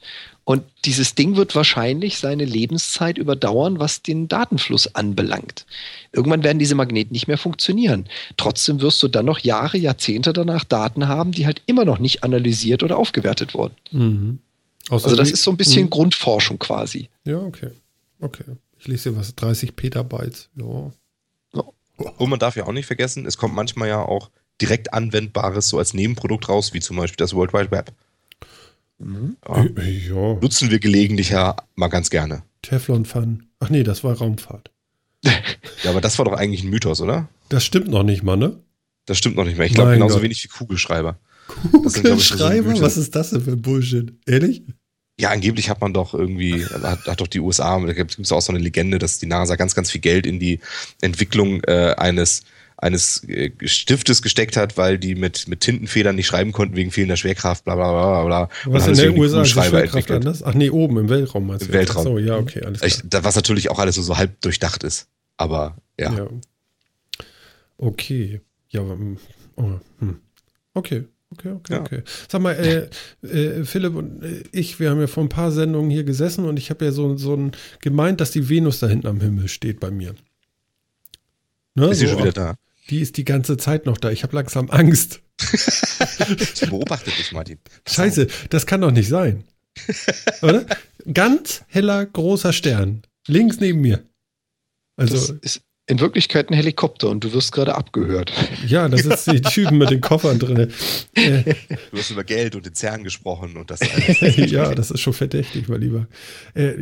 Und dieses Ding wird wahrscheinlich seine Lebenszeit überdauern, was den Datenfluss anbelangt. Irgendwann werden diese Magneten nicht mehr funktionieren. Trotzdem wirst du dann noch Jahre, Jahrzehnte danach Daten haben, die halt immer noch nicht analysiert oder aufgewertet wurden. Mhm. Also das ist so ein bisschen mhm. Grundforschung quasi. Ja, okay. Okay. Ich lese hier was, 30 Petabytes. Ja. Und man darf ja auch nicht vergessen, es kommt manchmal ja auch direkt anwendbares so als Nebenprodukt raus, wie zum Beispiel das World Wide Web. Mhm. Ja. ja. Nutzen wir gelegentlich ja mal ganz gerne. Teflon Fun. Ach nee, das war Raumfahrt. ja, aber das war doch eigentlich ein Mythos, oder? Das stimmt noch nicht mal, ne? Das stimmt noch nicht mehr. Ich glaube genauso Gott. wenig wie Kugelschreiber. Kugelschreiber? So Was ist das denn für Bullshit? Ehrlich? Ja, angeblich hat man doch irgendwie, hat, hat doch die USA, da gibt es auch so eine Legende, dass die NASA ganz, ganz viel Geld in die Entwicklung äh, eines eines äh, Stiftes gesteckt hat, weil die mit, mit Tintenfedern nicht schreiben konnten wegen fehlender Schwerkraft, bla bla bla bla. Was in der USA ist Schwerkraft anders? Ach nee, oben im Weltraum meinst du? Im Weltraum. So, ja, okay, alles klar. Was natürlich auch alles nur so halb durchdacht ist. Aber ja. ja. Okay. Ja, hm, oh, hm. okay. Okay, okay, ja. okay. Sag mal, äh, äh, Philipp und äh, ich, wir haben ja vor ein paar Sendungen hier gesessen und ich habe ja so, so ein, gemeint, dass die Venus da hinten am Himmel steht bei mir. Ne? Ist sie so, schon wieder da? Die ist die ganze Zeit noch da. Ich habe langsam Angst. ich beobachte dich, Martin. Scheiße, das kann doch nicht sein. Oder? Ganz heller, großer Stern. Links neben mir. Also. Das ist in Wirklichkeit ein Helikopter und du wirst gerade abgehört. Ja, das ist die Typen mit den Koffern drin. Äh, du hast über Geld und den CERN gesprochen und das. ja, das ist schon verdächtig, mein Lieber. Äh,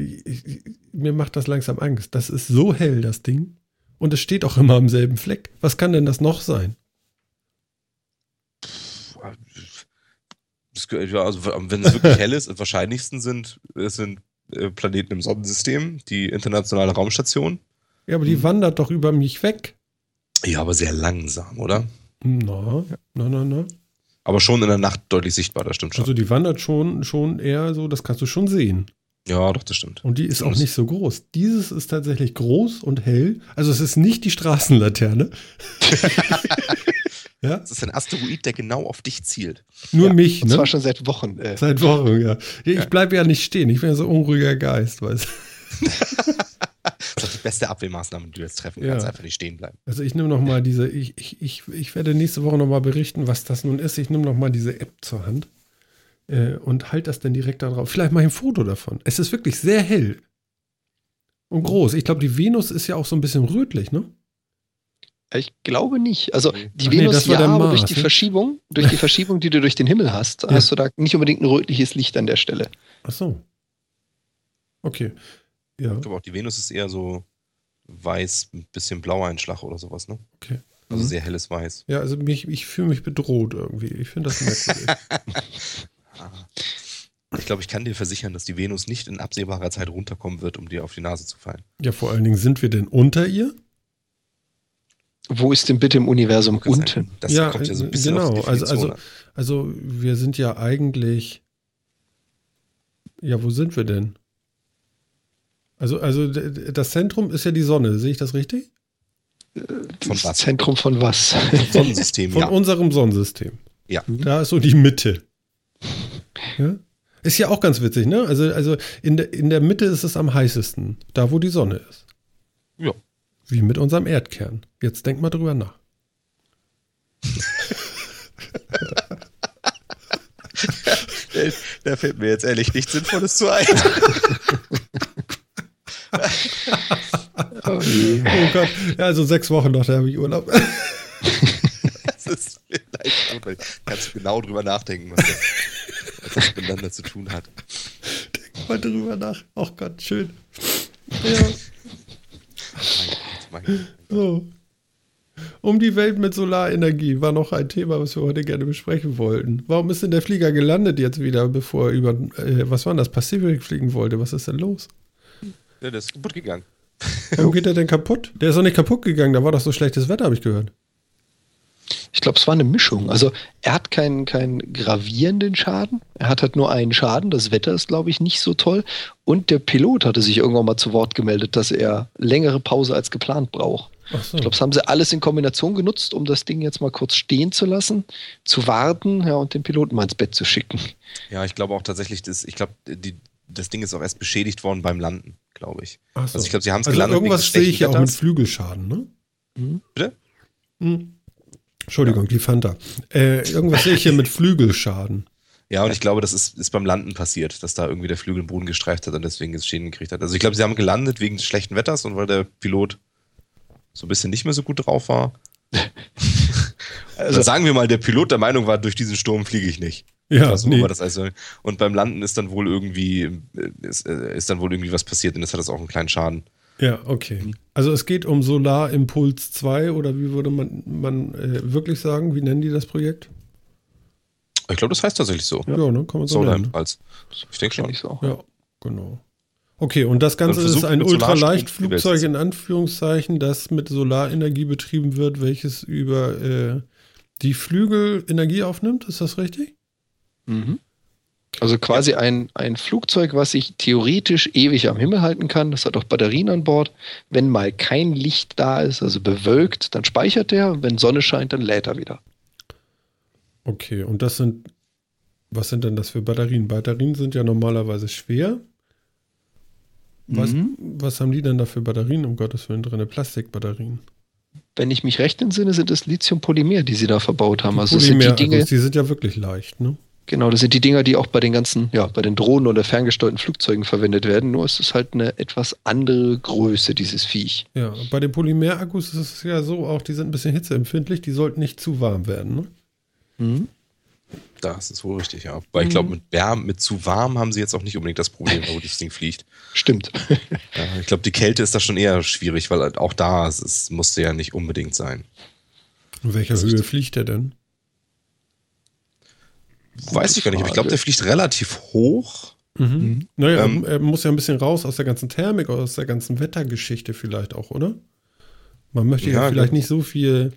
mir macht das langsam Angst. Das ist so hell, das Ding. Und es steht auch immer am selben Fleck. Was kann denn das noch sein? ja, also wenn es wirklich hell ist, am wahrscheinlichsten sind, es sind äh, Planeten im Sonnensystem, die internationale Raumstation. Ja, aber die hm. wandert doch über mich weg. Ja, aber sehr langsam, oder? Na, na, na, na. Aber schon in der Nacht deutlich sichtbar, das stimmt schon. Also die wandert schon, schon eher so, das kannst du schon sehen. Ja, doch, das stimmt. Und die ist auch nicht so groß. Dieses ist tatsächlich groß und hell. Also es ist nicht die Straßenlaterne. ja? Es ist ein Asteroid, der genau auf dich zielt. Nur ja, mich, ne? Das war schon seit Wochen. Äh. Seit Wochen, ja. Ich ja. bleibe ja nicht stehen. Ich bin ja so unruhiger Geist, weißt du. beste Abwehrmaßnahme, die du jetzt treffen kannst. Ja. Einfach nicht stehen bleiben. Also ich nehme noch mal diese, ich, ich, ich, ich werde nächste Woche noch mal berichten, was das nun ist. Ich nehme noch mal diese App zur Hand äh, und halt das dann direkt da drauf. Vielleicht mache ich ein Foto davon. Es ist wirklich sehr hell und groß. Ich glaube, die Venus ist ja auch so ein bisschen rötlich, ne? Ich glaube nicht. Also die Ach Venus nee, ja, aber durch die ne? Verschiebung, durch die Verschiebung, die du durch den Himmel hast, ja. hast du da nicht unbedingt ein rötliches Licht an der Stelle. Ach so. Okay. Ja. Ich glaube auch, die Venus ist eher so weiß, ein bisschen blauer Einschlag oder sowas, ne? Okay. Also mhm. sehr helles Weiß. Ja, also mich, ich fühle mich bedroht irgendwie. Ich finde das merkwürdig. Ich glaube, ich kann dir versichern, dass die Venus nicht in absehbarer Zeit runterkommen wird, um dir auf die Nase zu fallen. Ja, vor allen Dingen sind wir denn unter ihr? Wo ist denn bitte im Universum unten? Das ja, kommt ja so ein bisschen genau. also, also, also wir sind ja eigentlich. Ja, wo sind wir denn? Also, also das Zentrum ist ja die Sonne, sehe ich das richtig? Von was? Zentrum von was? Sonnensystem, Von ja. unserem Sonnensystem. Ja. Da ist so die Mitte. Ja? Ist ja auch ganz witzig, ne? Also, also in, der, in der Mitte ist es am heißesten, da wo die Sonne ist. Ja. Wie mit unserem Erdkern. Jetzt denk mal drüber nach. da fällt mir jetzt ehrlich nichts Sinnvolles zu ein. oh, oh Gott. Ja, also sechs Wochen noch, da habe ich Urlaub. das ist vielleicht gut, kannst du genau drüber nachdenken, was das, was das miteinander zu tun hat. Denk mal drüber nach. Ach oh Gott, schön. Ja. So. Um die Welt mit Solarenergie war noch ein Thema, was wir heute gerne besprechen wollten. Warum ist denn der Flieger gelandet jetzt wieder, bevor er über, äh, was war das, Pazifik fliegen wollte? Was ist denn los? Ja, der ist kaputt gegangen. Warum geht der denn kaputt? Der ist doch nicht kaputt gegangen, da war doch so schlechtes Wetter, habe ich gehört. Ich glaube, es war eine Mischung. Also er hat keinen, keinen gravierenden Schaden. Er hat halt nur einen Schaden. Das Wetter ist, glaube ich, nicht so toll. Und der Pilot hatte sich irgendwann mal zu Wort gemeldet, dass er längere Pause als geplant braucht. So. Ich glaube, das haben sie alles in Kombination genutzt, um das Ding jetzt mal kurz stehen zu lassen, zu warten ja, und den Piloten mal ins Bett zu schicken. Ja, ich glaube auch tatsächlich, dass, ich glaube, das Ding ist auch erst beschädigt worden beim Landen, glaube ich. So. Also ich glaube, sie haben es also gelandet. Irgendwas sehe ich ja auch mit Flügelschaden, ne? Mhm. Bitte? Mhm. Entschuldigung, ja. die Fanta. Äh, irgendwas sehe ich hier mit Flügelschaden. Ja, und ich glaube, das ist, ist beim Landen passiert, dass da irgendwie der Flügel den Boden gestreift hat und deswegen jetzt Schäden gekriegt hat. Also ich glaube, sie haben gelandet wegen des schlechten Wetters und weil der Pilot so ein bisschen nicht mehr so gut drauf war. also sagen wir mal, der Pilot der Meinung war, durch diesen Sturm fliege ich nicht. Ja, was nee. das also, und beim Landen ist dann wohl irgendwie ist, ist dann wohl irgendwie was passiert und das hat das auch einen kleinen Schaden. Ja, okay. Also es geht um Solarimpuls 2 oder wie würde man, man äh, wirklich sagen? Wie nennen die das Projekt? Ich glaube, das heißt tatsächlich so. Ja, ne? kann man so Solar nennen. Impuls. Ich denke schon. Auch. Ja, genau. Okay, und das Ganze ist ein Ultraleichtflugzeug in Anführungszeichen, das mit Solarenergie betrieben wird, welches über äh, die Flügel Energie aufnimmt. Ist das richtig? Mhm. Also quasi ein, ein Flugzeug, was sich theoretisch ewig am Himmel halten kann. Das hat auch Batterien an Bord. Wenn mal kein Licht da ist, also bewölkt, dann speichert er. Wenn Sonne scheint, dann lädt er wieder. Okay, und das sind, was sind denn das für Batterien? Batterien sind ja normalerweise schwer. Was, mhm. was haben die denn da für Batterien, um Gottes Willen, drin? Plastikbatterien? Wenn ich mich recht entsinne, sind es Lithium-Polymer, die sie da verbaut haben. Also Polymer, sind die Dinge. Also die sind ja wirklich leicht, ne? Genau, das sind die Dinger, die auch bei den ganzen, ja, bei den Drohnen oder ferngesteuerten Flugzeugen verwendet werden. Nur ist es halt eine etwas andere Größe, dieses Viech. Ja, bei den Polymerakkus ist es ja so auch, die sind ein bisschen hitzeempfindlich, die sollten nicht zu warm werden, ne? Mhm. Das ist wohl richtig, ja. Weil ich glaube, mit, mit zu warm haben sie jetzt auch nicht unbedingt das Problem, wo das Ding fliegt. Stimmt. ja, ich glaube, die Kälte ist da schon eher schwierig, weil auch da es, es musste ja nicht unbedingt sein. In welcher Höhe fliegt der denn? Weiß ich gar nicht, aber ich glaube, der fliegt relativ hoch. Mhm. mhm. Naja, ähm, er muss ja ein bisschen raus aus der ganzen Thermik, aus der ganzen Wettergeschichte vielleicht auch, oder? Man möchte ja, ja vielleicht nicht so viel.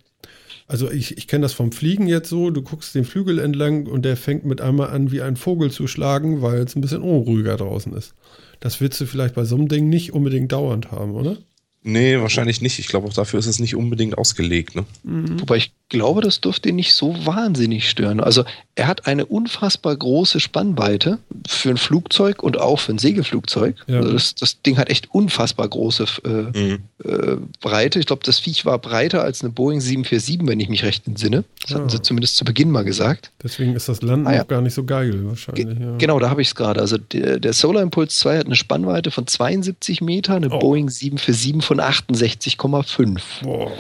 Also ich, ich kenne das vom Fliegen jetzt so, du guckst den Flügel entlang und der fängt mit einmal an, wie ein Vogel zu schlagen, weil es ein bisschen unruhiger draußen ist. Das willst du vielleicht bei so einem Ding nicht unbedingt dauernd haben, oder? Nee, wahrscheinlich nicht. Ich glaube, auch dafür ist es nicht unbedingt ausgelegt. Ne? Mhm. Wobei ich glaube, das dürfte ihn nicht so wahnsinnig stören. Also er hat eine unfassbar große Spannweite für ein Flugzeug und auch für ein Segelflugzeug. Ja. Also das, das, Ding hat echt unfassbar große äh, mhm. äh, Breite. Ich glaube, das Viech war breiter als eine Boeing 747, wenn ich mich recht entsinne. Das ja. hatten sie zumindest zu Beginn mal gesagt. Deswegen ist das Landen ah, ja. auch gar nicht so geil wahrscheinlich. Ge genau, da habe ich es gerade. Also der, der, Solar Impulse 2 hat eine Spannweite von 72 Meter, eine oh. Boeing 747 von 68,5. Boah.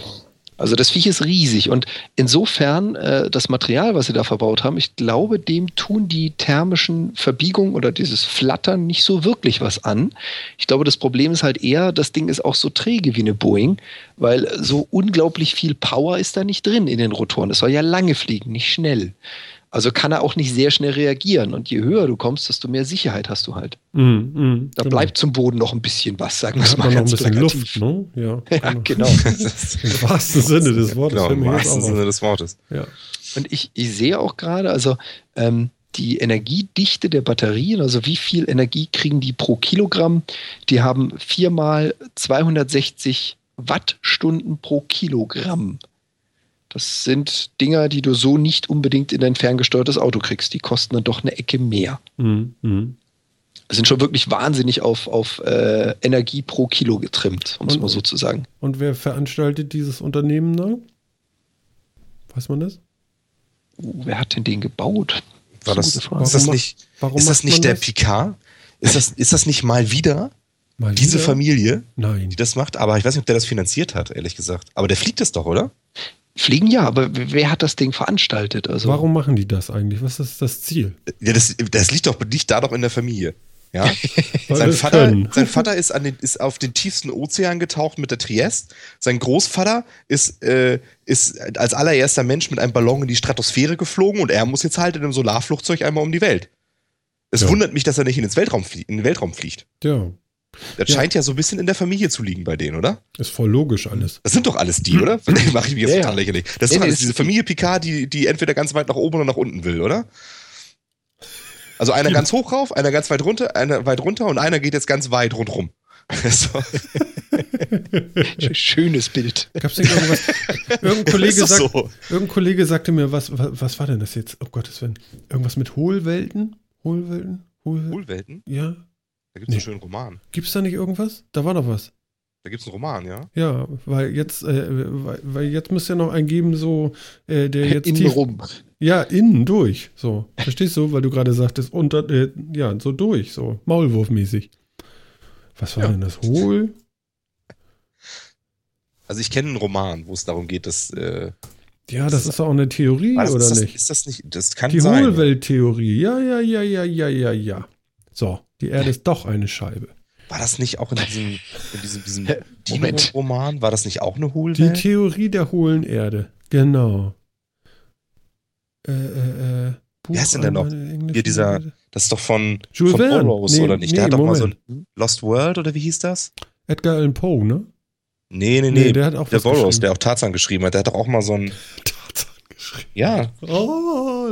Also das Viech ist riesig und insofern äh, das Material, was sie da verbaut haben, ich glaube, dem tun die thermischen Verbiegungen oder dieses Flattern nicht so wirklich was an. Ich glaube, das Problem ist halt eher, das Ding ist auch so träge wie eine Boeing, weil so unglaublich viel Power ist da nicht drin in den Rotoren. Es soll ja lange fliegen, nicht schnell. Also kann er auch nicht sehr schnell reagieren. Und je höher du kommst, desto mehr Sicherheit hast du halt. Mm, mm, da genau. bleibt zum Boden noch ein bisschen was, sagen wir es mal ganz noch ein bisschen plakativ. Luft, ne? Ja, ja genau. Im wahrsten Sinne des Wortes. Genau, Im wahrsten Sinne des Wortes. Ja. Und ich, ich sehe auch gerade, also ähm, die Energiedichte der Batterien, also wie viel Energie kriegen die pro Kilogramm, die haben viermal 260 Wattstunden pro Kilogramm. Das sind Dinger, die du so nicht unbedingt in dein ferngesteuertes Auto kriegst. Die kosten dann doch eine Ecke mehr. Mhm. mhm. Sind schon wirklich wahnsinnig auf, auf äh, Energie pro Kilo getrimmt, um es mal so zu sagen. Und wer veranstaltet dieses Unternehmen da? Weiß man das? Uh, wer hat denn den gebaut? War das, ist das nicht, ist das nicht der das? Picard? Ist das, ist das nicht mal wieder mal diese wieder? Familie, Nein. die das macht? Aber ich weiß nicht, ob der das finanziert hat, ehrlich gesagt. Aber der fliegt es doch, oder? Fliegen ja, aber wer hat das Ding veranstaltet? Also Warum machen die das eigentlich? Was ist das Ziel? Ja, das, das liegt doch nicht da doch in der Familie. Ja? sein, Vater, sein Vater ist, an den, ist auf den tiefsten Ozean getaucht mit der Trieste. Sein Großvater ist, äh, ist als allererster Mensch mit einem Ballon in die Stratosphäre geflogen und er muss jetzt halt in einem Solarflugzeug einmal um die Welt. Es ja. wundert mich, dass er nicht in, ins Weltraum in den Weltraum fliegt. Ja. Das ja. scheint ja so ein bisschen in der Familie zu liegen bei denen, oder? Ist voll logisch alles. Das sind doch alles die, oder? Mache ich mir jetzt ja, total lächerlich. Das ist doch alles diese Familie Picard, die, die entweder ganz weit nach oben oder nach unten will, oder? Also einer ganz hoch rauf, einer ganz weit runter, einer weit runter und einer geht jetzt ganz weit rundrum. Schönes Bild. Gab's nicht irgendwas? Irgendein Kollege, sagt, so. irgendein Kollege sagte mir, was, was, was war denn das jetzt? Oh Gottes Willen. Irgendwas mit Hohlwelten? Hohlwelten? Hohlwelten? Hohlwelten? Ja. Da gibt es nee. einen schönen Roman. Gibt es da nicht irgendwas? Da war noch was. Da gibt es einen Roman, ja? Ja, weil jetzt, äh, weil, weil, jetzt müsste ja noch einen geben, so, äh, der jetzt. Innen tief, rum. Ja, innen durch. So. Verstehst du? Weil du gerade sagtest, unter, äh, ja, so durch, so, Maulwurfmäßig. Was war ja. denn das? Hohl? Also ich kenne einen Roman, wo es darum geht, dass. Äh, ja, das ist auch eine Theorie, das, oder ist das, nicht? Ist das nicht? Das kann Die sein. Die Hohlwelttheorie. Ja, ja, ja, ja, ja, ja, ja. So. Die Erde ist doch eine Scheibe. War das nicht auch in diesem, in diesem, diesem Dino-Roman? War das nicht auch eine Hohlwelt? Die Theorie der hohlen Erde. Genau. Äh, äh, äh. Wer ist denn denn noch? Hier dieser, das ist doch von, Jules von. Burroughs, nee, oder nicht? Nee, Der hat doch Moment. mal so ein Lost World, oder wie hieß das? Edgar Allan Poe, ne? Nee, nee, nee. nee der hat auch der Burroughs, der auch Tarzan geschrieben hat, der hat doch auch mal so ein. Tarzan geschrieben. Ja. Oh,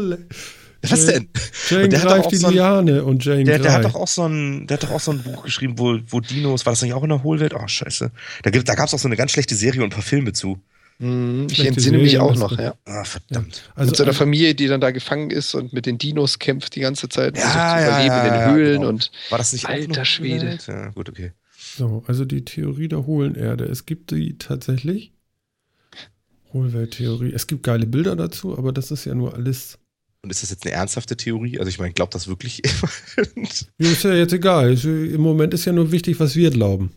was denn? Jane der greift die so Liane und Jane der, der, hat doch auch so ein, der hat doch auch so ein Buch geschrieben, wo, wo Dinos, war das nicht auch in der Hohlwelt? Oh, scheiße. Da, da gab es auch so eine ganz schlechte Serie und ein paar Filme zu. Hm, ich entsinne mich auch noch, ja. Ah, verdammt. Ja. Also mit seiner also, Familie, die dann da gefangen ist und mit den Dinos kämpft die ganze Zeit. Ja, ja, ja, in den Höhlen genau. und. War das nicht Alter Schwede. Ja, gut, okay. So, also die Theorie der hohlen Erde. Es gibt die tatsächlich. Hohlwelttheorie. Es gibt geile Bilder dazu, aber das ist ja nur alles. Und ist das jetzt eine ernsthafte Theorie? Also ich meine, glaubt das wirklich jemand? ja, ist ja jetzt egal. Im Moment ist ja nur wichtig, was wir glauben.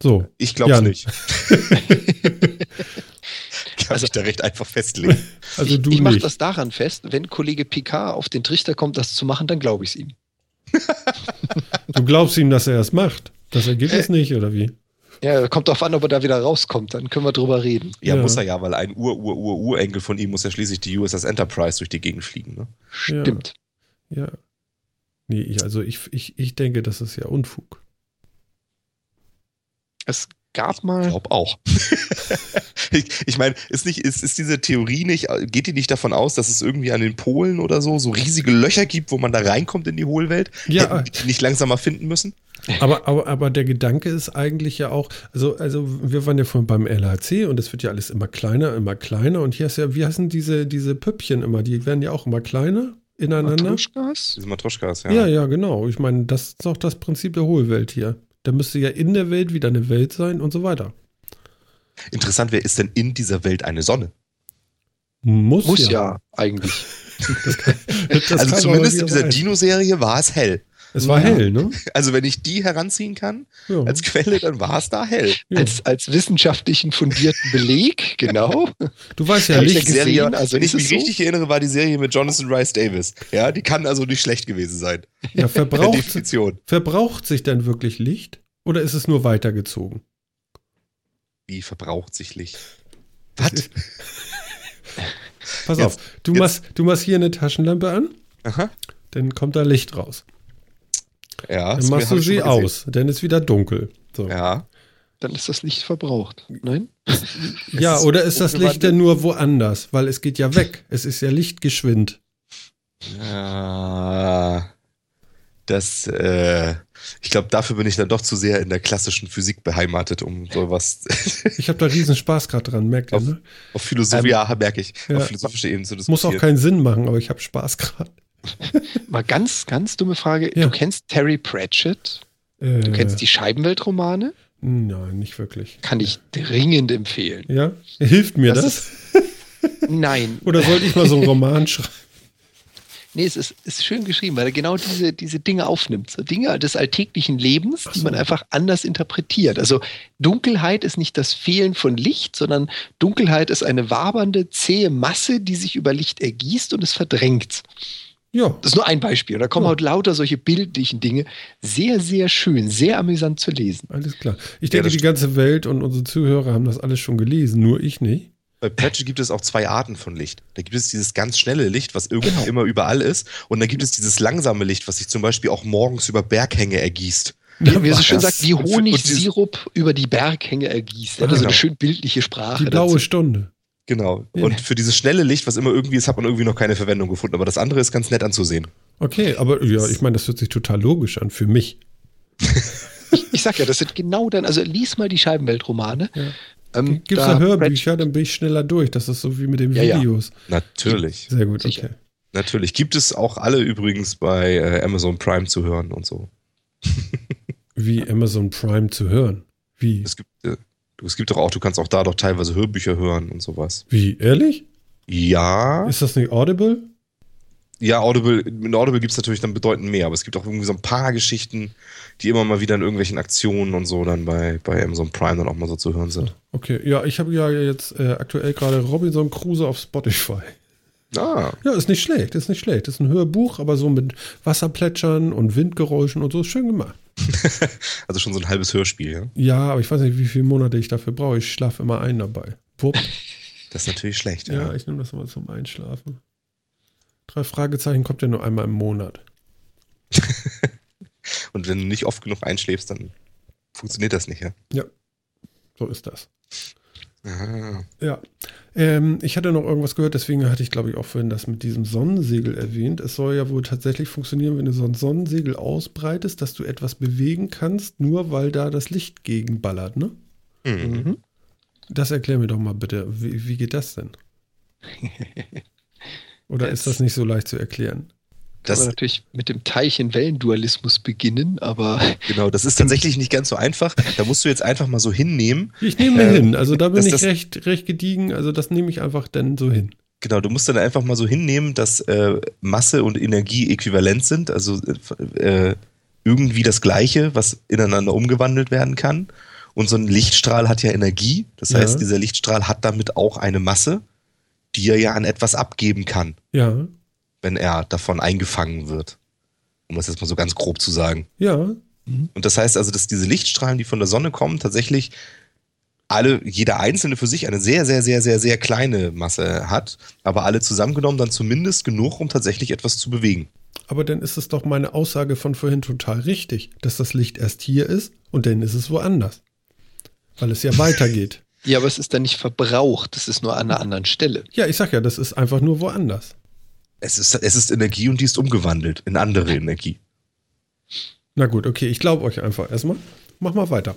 So. Ich glaube es nicht. Kann also, ich da recht einfach festlegen. Also du ich, ich mache das daran fest, wenn Kollege Picard auf den Trichter kommt, das zu machen, dann glaube ich es ihm. du glaubst ihm, dass er es macht? Das ergibt es äh, nicht, oder wie? Ja, kommt darauf an, ob er da wieder rauskommt, dann können wir drüber reden. Ja, ja. muss er ja, weil ein Ur-Ur-Ur-Urenkel von ihm muss ja schließlich die USS Enterprise durch die Gegend fliegen. Ne? Stimmt. Ja. ja. Nee, also ich, ich, ich denke, das ist ja Unfug. Es gab mal. Ich glaube auch. ich, ich meine, ist, nicht, ist, ist diese Theorie nicht, geht die nicht davon aus, dass es irgendwie an den Polen oder so so riesige Löcher gibt, wo man da reinkommt in die Hohlwelt? Ja. Hätten die nicht langsamer finden müssen? Aber, aber, aber der Gedanke ist eigentlich ja auch, also, also wir waren ja vorhin beim LHC und es wird ja alles immer kleiner, immer kleiner. Und hier ist ja, wie heißen diese, diese Püppchen immer? Die werden ja auch immer kleiner ineinander. Matroschkas? Diese Matroschkas, ja. Ja, ja, genau. Ich meine, das ist auch das Prinzip der Hohlwelt hier. Da müsste ja in der Welt wieder eine Welt sein und so weiter. Interessant, wer ist denn in dieser Welt eine Sonne? Muss, Muss ja. ja eigentlich. Das kann, das also zumindest in dieser Dino-Serie war es hell. Es war ja. hell, ne? Also wenn ich die heranziehen kann ja. als Quelle, dann war es da hell. Ja. Als, als wissenschaftlichen fundierten Beleg, genau. Du weißt ja nicht. Serie, also wenn ich mich so? richtig erinnere, war die Serie mit Jonathan Rice Davis. Ja, die kann also nicht schlecht gewesen sein. Ja, verbraucht, verbraucht sich denn wirklich Licht oder ist es nur weitergezogen? Wie verbraucht sich Licht? Was? Pass jetzt, auf, du machst, du machst hier eine Taschenlampe an, Aha. dann kommt da Licht raus. Ja, dann machst du sie aus, dann ist wieder dunkel. So. Ja. Dann ist das Licht verbraucht. Nein? ja, oder ist das Licht denn nur woanders? Weil es geht ja weg. Es ist ja lichtgeschwind. Ja. Das, äh, ich glaube, dafür bin ich dann doch zu sehr in der klassischen Physik beheimatet, um sowas. ich habe da riesen Spaß gerade dran, merkt ihr, ne? Auf Philosophie, ähm, ja, merke ich. Ja. Auf philosophische Ebene zu diskutieren. Muss auch keinen Sinn machen, aber ich habe Spaß gerade. Mal ganz, ganz dumme Frage. Ja. Du kennst Terry Pratchett? Äh, du kennst die Scheibenweltromane? Nein, nicht wirklich. Kann ich dringend empfehlen. Ja? Hilft mir das? das? Nein. Oder sollte ich mal so einen Roman schreiben? Nee, es ist, ist schön geschrieben, weil er genau diese, diese Dinge aufnimmt. So Dinge des alltäglichen Lebens, so. die man einfach anders interpretiert. Also Dunkelheit ist nicht das Fehlen von Licht, sondern Dunkelheit ist eine wabernde, zähe Masse, die sich über Licht ergießt und es verdrängt. Ja. Das ist nur ein Beispiel. Da kommen ja. halt lauter solche bildlichen Dinge. Sehr, sehr schön, sehr amüsant zu lesen. Alles klar. Ich denke, ja, die ganze Welt und unsere Zuhörer haben das alles schon gelesen, nur ich nicht. Bei Patch gibt es auch zwei Arten von Licht. Da gibt es dieses ganz schnelle Licht, was irgendwie genau. immer überall ist. Und dann gibt es dieses langsame Licht, was sich zum Beispiel auch morgens über Berghänge ergießt. Ja, wie es schön sagt, wie Honigsirup über die Berghänge ergießt. Ja, also genau. eine schön bildliche Sprache. Die blaue dazu. Stunde. Genau. Ja. Und für dieses schnelle Licht, was immer irgendwie ist, hat man irgendwie noch keine Verwendung gefunden. Aber das andere ist ganz nett anzusehen. Okay, aber ja, ich meine, das hört sich total logisch an für mich. ich, ich sag ja, das sind genau dann, also lies mal die Scheibenweltromane. Ja. Ähm, Gibt es da, da Hörbücher, dann bin ich schneller durch. Das ist so wie mit den Videos. Ja, Natürlich. Sehr gut, Sicher. okay. Natürlich. Gibt es auch alle übrigens bei äh, Amazon Prime zu hören und so. wie Amazon Prime zu hören? Wie? Es gibt, äh, es gibt doch auch, du kannst auch da doch teilweise Hörbücher hören und sowas. Wie, ehrlich? Ja. Ist das nicht Audible? Ja, Audible, in Audible gibt es natürlich dann bedeutend mehr, aber es gibt auch irgendwie so ein paar Geschichten, die immer mal wieder in irgendwelchen Aktionen und so dann bei, bei Amazon Prime dann auch mal so zu hören sind. Okay, ja, ich habe ja jetzt äh, aktuell gerade Robinson Crusoe auf Spotify. Ah. Ja, ist nicht schlecht, ist nicht schlecht. Ist ein Hörbuch, aber so mit Wasserplätschern und Windgeräuschen und so ist schön gemacht. also schon so ein halbes Hörspiel, ja? Ja, aber ich weiß nicht, wie viele Monate ich dafür brauche. Ich schlafe immer ein dabei. Wupp. Das ist natürlich schlecht, ja. Ja, ich nehme das immer zum Einschlafen. Drei Fragezeichen kommt ja nur einmal im Monat. und wenn du nicht oft genug einschläfst, dann funktioniert das nicht, ja? Ja, so ist das. Ja. Ähm, ich hatte noch irgendwas gehört, deswegen hatte ich, glaube ich, auch vorhin das mit diesem Sonnensegel erwähnt. Es soll ja wohl tatsächlich funktionieren, wenn du so ein Sonnensegel ausbreitest, dass du etwas bewegen kannst, nur weil da das Licht gegenballert, ne? Mhm. Das erklär mir doch mal bitte. Wie, wie geht das denn? Oder ist das nicht so leicht zu erklären? Das kann man natürlich mit dem Teilchen-Wellendualismus beginnen, aber. Genau, das ist tatsächlich nicht ganz so einfach. Da musst du jetzt einfach mal so hinnehmen. Ich nehme äh, hin. Also da bin ich recht, recht gediegen. Also das nehme ich einfach dann so hin. Genau, du musst dann einfach mal so hinnehmen, dass äh, Masse und Energie äquivalent sind. Also äh, irgendwie das Gleiche, was ineinander umgewandelt werden kann. Und so ein Lichtstrahl hat ja Energie. Das ja. heißt, dieser Lichtstrahl hat damit auch eine Masse, die er ja an etwas abgeben kann. Ja wenn er davon eingefangen wird. Um das jetzt mal so ganz grob zu sagen. Ja. Mhm. Und das heißt also, dass diese Lichtstrahlen, die von der Sonne kommen, tatsächlich alle, jeder einzelne für sich eine sehr, sehr, sehr, sehr, sehr kleine Masse hat, aber alle zusammengenommen dann zumindest genug, um tatsächlich etwas zu bewegen. Aber dann ist es doch meine Aussage von vorhin total richtig, dass das Licht erst hier ist und dann ist es woanders. Weil es ja weitergeht. Ja, aber es ist dann nicht verbraucht, es ist nur an einer anderen Stelle. Ja, ich sag ja, das ist einfach nur woanders. Es ist, es ist Energie und die ist umgewandelt in andere Energie. Na gut, okay, ich glaube euch einfach erstmal. Mach mal weiter.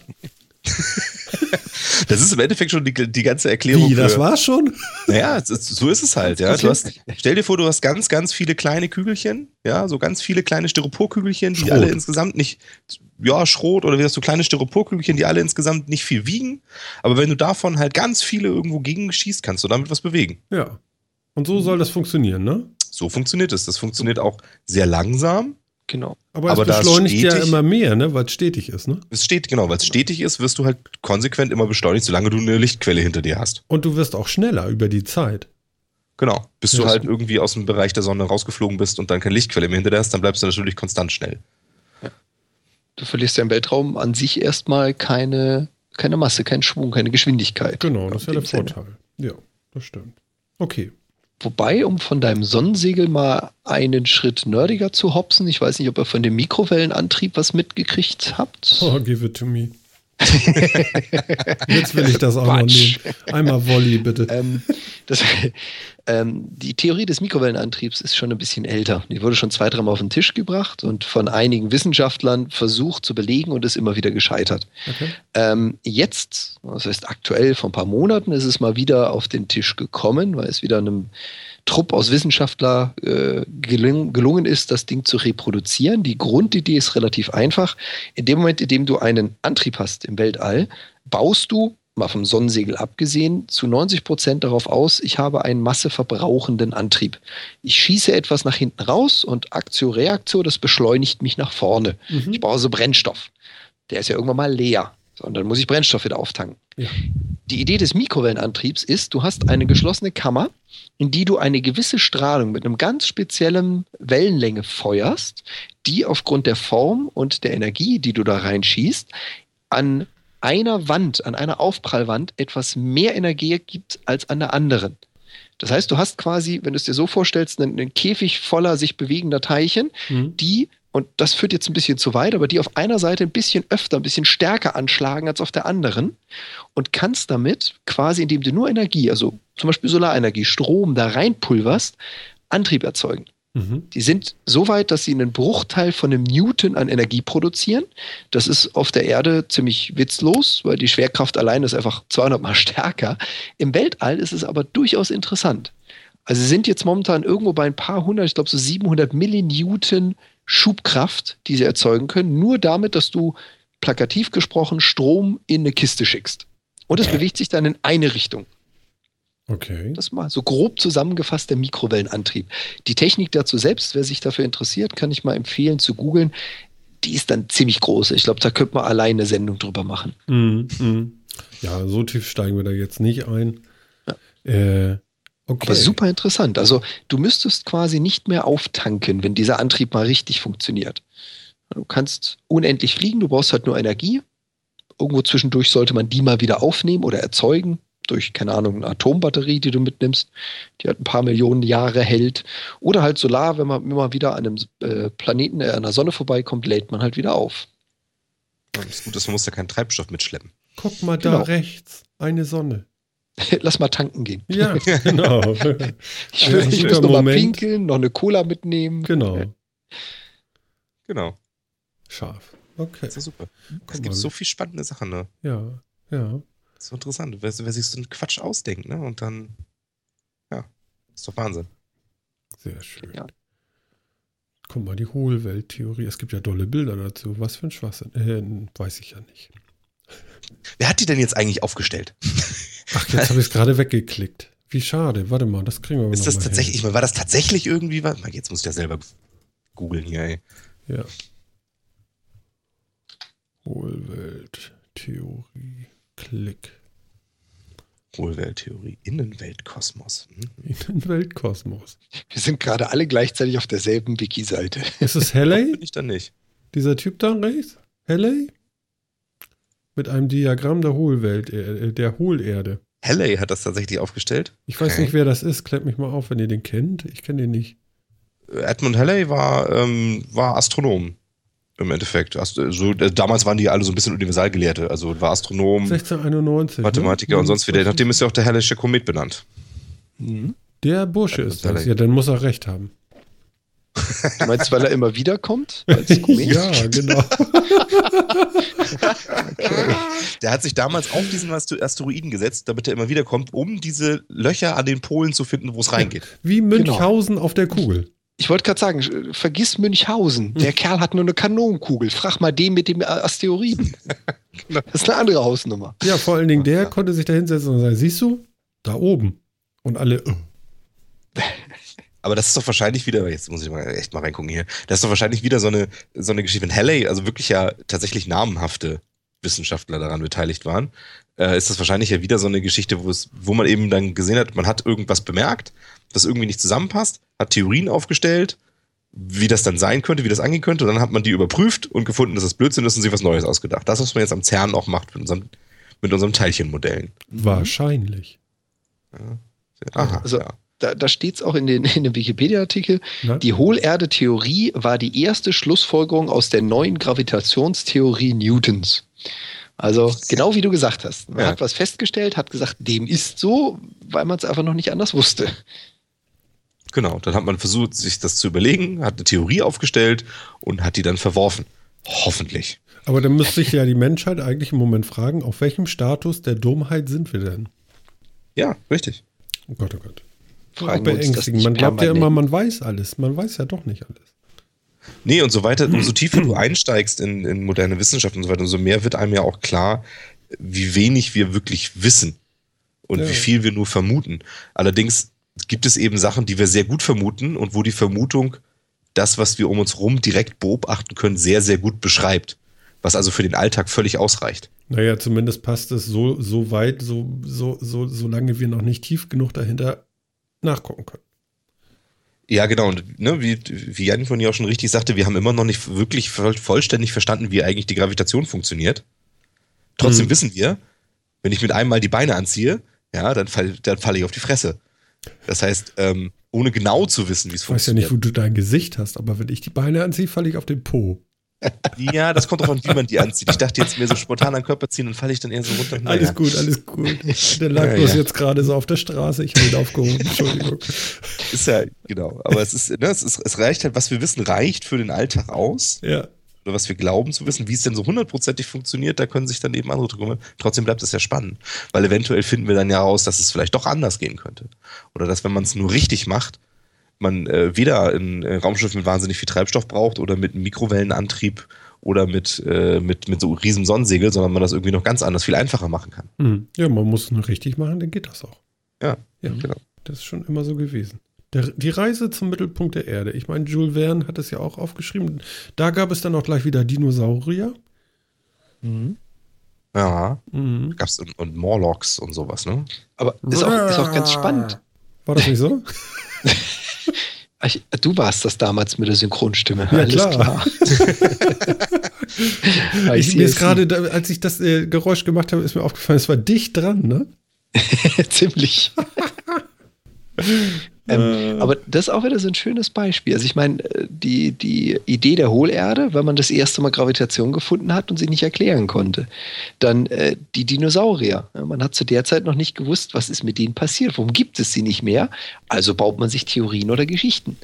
das ist im Endeffekt schon die, die ganze Erklärung. Wie, das war's schon? Naja, so ist es halt, ja. Du hast, stell dir vor, du hast ganz, ganz viele kleine Kügelchen, ja, so ganz viele kleine Styroporkügelchen, die Schrot. alle insgesamt nicht, ja, Schrot oder wie hast du kleine Styroporkügelchen, die alle insgesamt nicht viel wiegen. Aber wenn du davon halt ganz viele irgendwo gegen schießt, kannst du damit was bewegen. Ja. Und so soll das funktionieren, ne? So funktioniert es. Das funktioniert auch sehr langsam. Genau. Aber, Aber es beschleunigt stetig, ja immer mehr, ne? weil es stetig ist, ne? Es steht, genau, weil es stetig ist, wirst du halt konsequent immer beschleunigt, solange du eine Lichtquelle hinter dir hast. Und du wirst auch schneller über die Zeit. Genau. Bis ja. du halt irgendwie aus dem Bereich der Sonne rausgeflogen bist und dann keine Lichtquelle mehr hinter dir hast, dann bleibst du natürlich konstant schnell. Ja. Du verlierst ja im Weltraum an sich erstmal keine, keine Masse, keinen Schwung, keine Geschwindigkeit. Genau, das ist ja der Vorteil. Ja, das stimmt. Okay. Wobei, um von deinem Sonnensegel mal einen Schritt nerdiger zu hopsen, ich weiß nicht, ob ihr von dem Mikrowellenantrieb was mitgekriegt habt. Oh, give it to me. Jetzt will ich das auch Quatsch. noch nehmen. Einmal Volley, bitte. Ähm, das, ähm, die Theorie des Mikrowellenantriebs ist schon ein bisschen älter. Die wurde schon zwei, dreimal auf den Tisch gebracht und von einigen Wissenschaftlern versucht zu belegen und ist immer wieder gescheitert. Okay. Ähm, jetzt, das heißt aktuell, vor ein paar Monaten, ist es mal wieder auf den Tisch gekommen, weil es wieder einem Trupp aus Wissenschaftler äh, gelungen, gelungen ist, das Ding zu reproduzieren. Die Grundidee ist relativ einfach. In dem Moment, in dem du einen Antrieb hast im Weltall, baust du, mal vom Sonnensegel abgesehen, zu 90 Prozent darauf aus, ich habe einen masseverbrauchenden Antrieb. Ich schieße etwas nach hinten raus und Aktio-Reaktio, das beschleunigt mich nach vorne. Mhm. Ich brauche so Brennstoff. Der ist ja irgendwann mal leer. Und dann muss ich Brennstoff wieder auftanken. Ja. Die Idee des Mikrowellenantriebs ist, du hast eine geschlossene Kammer, in die du eine gewisse Strahlung mit einem ganz speziellen Wellenlänge feuerst, die aufgrund der Form und der Energie, die du da reinschießt, an einer Wand, an einer Aufprallwand etwas mehr Energie gibt als an der anderen. Das heißt, du hast quasi, wenn du es dir so vorstellst, einen, einen Käfig voller sich bewegender Teilchen, mhm. die und das führt jetzt ein bisschen zu weit, aber die auf einer Seite ein bisschen öfter, ein bisschen stärker anschlagen als auf der anderen und kannst damit quasi, indem du nur Energie, also zum Beispiel Solarenergie, Strom da reinpulverst, Antrieb erzeugen. Mhm. Die sind so weit, dass sie einen Bruchteil von einem Newton an Energie produzieren. Das ist auf der Erde ziemlich witzlos, weil die Schwerkraft allein ist einfach 200 mal stärker. Im Weltall ist es aber durchaus interessant. Also sie sind jetzt momentan irgendwo bei ein paar hundert, ich glaube so 700 Millinewton Schubkraft, die sie erzeugen können, nur damit, dass du plakativ gesprochen Strom in eine Kiste schickst. Und es bewegt sich dann in eine Richtung. Okay. Das mal so grob zusammengefasst der Mikrowellenantrieb. Die Technik dazu selbst, wer sich dafür interessiert, kann ich mal empfehlen zu googeln. Die ist dann ziemlich groß. Ich glaube, da könnte man alleine eine Sendung drüber machen. Mm, mm. Ja, so tief steigen wir da jetzt nicht ein. Ja. Äh, Okay. Aber super interessant. Also du müsstest quasi nicht mehr auftanken, wenn dieser Antrieb mal richtig funktioniert. Du kannst unendlich fliegen, du brauchst halt nur Energie. Irgendwo zwischendurch sollte man die mal wieder aufnehmen oder erzeugen durch, keine Ahnung, eine Atombatterie, die du mitnimmst, die halt ein paar Millionen Jahre hält. Oder halt Solar, wenn man immer wieder an einem äh, Planeten, äh, an der Sonne vorbeikommt, lädt man halt wieder auf. Das ist gut, dass man muss ja keinen Treibstoff mitschleppen. Guck mal da genau. rechts, eine Sonne. Lass mal tanken gehen. Ja, genau. ich, will, ich muss noch mal pinkeln, noch eine Cola mitnehmen. Genau. Genau. Scharf. Okay. Das ist ja super. Es gibt so viele spannende Sachen, ne? Ja, ja. So interessant, wer, wer sich so einen Quatsch ausdenkt, ne? Und dann, ja, ist doch Wahnsinn. Sehr schön. Ja. Guck mal, die Hohlwelttheorie. Es gibt ja tolle Bilder dazu. Was für ein Schwachsinn. Äh, weiß ich ja nicht. Wer hat die denn jetzt eigentlich aufgestellt? Ach, jetzt habe ich es gerade weggeklickt. Wie schade. Warte mal, das kriegen wir Ist das tatsächlich, hin. war das tatsächlich irgendwie was? Jetzt muss ich ja selber googeln hier, ey. Ja. Hohlwelttheorie. Klick. Hohlwelttheorie. Innenweltkosmos. Hm. Innenweltkosmos. Wir sind gerade alle gleichzeitig auf derselben Wiki-Seite. Ist es Halley? Bin ich dann nicht. Dieser Typ da rechts? Halley? Mit einem Diagramm der Hohlwelt, äh, der Hohlerde. Halley hat das tatsächlich aufgestellt. Ich weiß okay. nicht, wer das ist. Klärt mich mal auf, wenn ihr den kennt. Ich kenne den nicht. Edmund Halley war, ähm, war Astronom im Endeffekt. So, äh, damals waren die alle so ein bisschen Universalgelehrte. Also war Astronom, 1691, ne? Mathematiker ne? und sonst wieder. Nachdem ist ja auch der Halley'sche Komet benannt. Mhm. Der Bursche ist das. Ja, dann muss er recht haben. Du meinst, weil er immer wiederkommt? ja, genau. okay. Der hat sich damals auf diesen Asteroiden gesetzt, damit er immer wiederkommt, um diese Löcher an den Polen zu finden, wo es reingeht. Wie Münchhausen genau. auf der Kugel. Ich wollte gerade sagen, vergiss Münchhausen. Der hm. Kerl hat nur eine Kanonenkugel. Frag mal den mit dem Asteroiden. Das ist eine andere Hausnummer. Ja, vor allen Dingen der konnte sich da hinsetzen und sagen, siehst du, da oben. Und alle. Oh. Aber das ist doch wahrscheinlich wieder, jetzt muss ich mal echt mal reingucken hier, das ist doch wahrscheinlich wieder so eine, so eine Geschichte, wenn Halley, also wirklich ja tatsächlich namenhafte Wissenschaftler daran beteiligt waren, äh, ist das wahrscheinlich ja wieder so eine Geschichte, wo es, wo man eben dann gesehen hat, man hat irgendwas bemerkt, das irgendwie nicht zusammenpasst, hat Theorien aufgestellt, wie das dann sein könnte, wie das angehen könnte, und dann hat man die überprüft und gefunden, dass das Blödsinn ist und sich was Neues ausgedacht. Das, was man jetzt am CERN auch macht mit unserem, mit unserem Teilchenmodellen. Wahrscheinlich. Ja. Aha, also, ja da, da steht es auch in, den, in dem Wikipedia-Artikel, ja. die Hohlerde-Theorie war die erste Schlussfolgerung aus der neuen Gravitationstheorie Newtons. Also genau wie du gesagt hast. Man ja. hat was festgestellt, hat gesagt, dem ist so, weil man es einfach noch nicht anders wusste. Genau, dann hat man versucht, sich das zu überlegen, hat eine Theorie aufgestellt und hat die dann verworfen. Hoffentlich. Aber dann müsste sich ja die Menschheit eigentlich im Moment fragen, auf welchem Status der Dummheit sind wir denn? Ja, richtig. Oh Gott, oh Gott fragen beängstigend. Man glaubt ja immer, man weiß alles. Man weiß ja doch nicht alles. Nee, und so weiter, umso tiefer du einsteigst in, in moderne Wissenschaft und so weiter, umso mehr wird einem ja auch klar, wie wenig wir wirklich wissen und ja. wie viel wir nur vermuten. Allerdings gibt es eben Sachen, die wir sehr gut vermuten und wo die Vermutung das, was wir um uns rum direkt beobachten können, sehr, sehr gut beschreibt. Was also für den Alltag völlig ausreicht. Naja, zumindest passt es so, so weit, so, so, so, solange wir noch nicht tief genug dahinter nachgucken können. Ja, genau. Und ne, wie, wie Jan von dir auch schon richtig sagte, wir haben immer noch nicht wirklich vollständig verstanden, wie eigentlich die Gravitation funktioniert. Trotzdem hm. wissen wir, wenn ich mit einem Mal die Beine anziehe, ja, dann, fall, dann falle ich auf die Fresse. Das heißt, ähm, ohne genau zu wissen, wie es funktioniert. Ich weiß ja nicht, wo du dein Gesicht hast, aber wenn ich die Beine anziehe, falle ich auf den Po. Ja, das kommt auch an, wie man die anzieht. Ich dachte jetzt mir so spontan an den Körper ziehen und falle ich dann eher so runter. Naja. Alles gut, alles gut. Der lag ja, bloß ja. jetzt gerade so auf der Straße. Ich habe ihn aufgehoben. Entschuldigung. Ist ja, genau. Aber es ist, ne, es ist, es reicht halt, was wir wissen, reicht für den Alltag aus. Ja. Oder was wir glauben zu wissen, wie es denn so hundertprozentig funktioniert, da können sich dann eben andere drüber. Trotzdem bleibt es ja spannend. Weil eventuell finden wir dann ja raus, dass es vielleicht doch anders gehen könnte. Oder dass, wenn man es nur richtig macht, man äh, weder ein äh, Raumschiff mit wahnsinnig viel Treibstoff braucht oder mit einem Mikrowellenantrieb oder mit, äh, mit, mit so riesen Sonnensegel, sondern man das irgendwie noch ganz anders, viel einfacher machen kann. Mhm. Ja, man muss es nur richtig machen, dann geht das auch. Ja, ja genau. Das ist schon immer so gewesen. Der, die Reise zum Mittelpunkt der Erde. Ich meine, Jules Verne hat es ja auch aufgeschrieben. Da gab es dann auch gleich wieder Dinosaurier. Mhm. Ja. Mhm. Gab es und, und Morlocks und sowas, ne? Aber ist auch, ist auch ganz spannend. War das nicht so? Ich, du warst das damals mit der Synchronstimme. Ja, Alles klar. klar. ich, mir ist gerade, als ich das äh, Geräusch gemacht habe, ist mir aufgefallen, es war dicht dran, ne? Ziemlich. Ähm, äh. Aber das ist auch wieder so ein schönes Beispiel. Also ich meine, die, die Idee der Hohlerde, weil man das erste Mal Gravitation gefunden hat und sie nicht erklären konnte. Dann äh, die Dinosaurier. Man hat zu der Zeit noch nicht gewusst, was ist mit denen passiert. Warum gibt es sie nicht mehr? Also baut man sich Theorien oder Geschichten.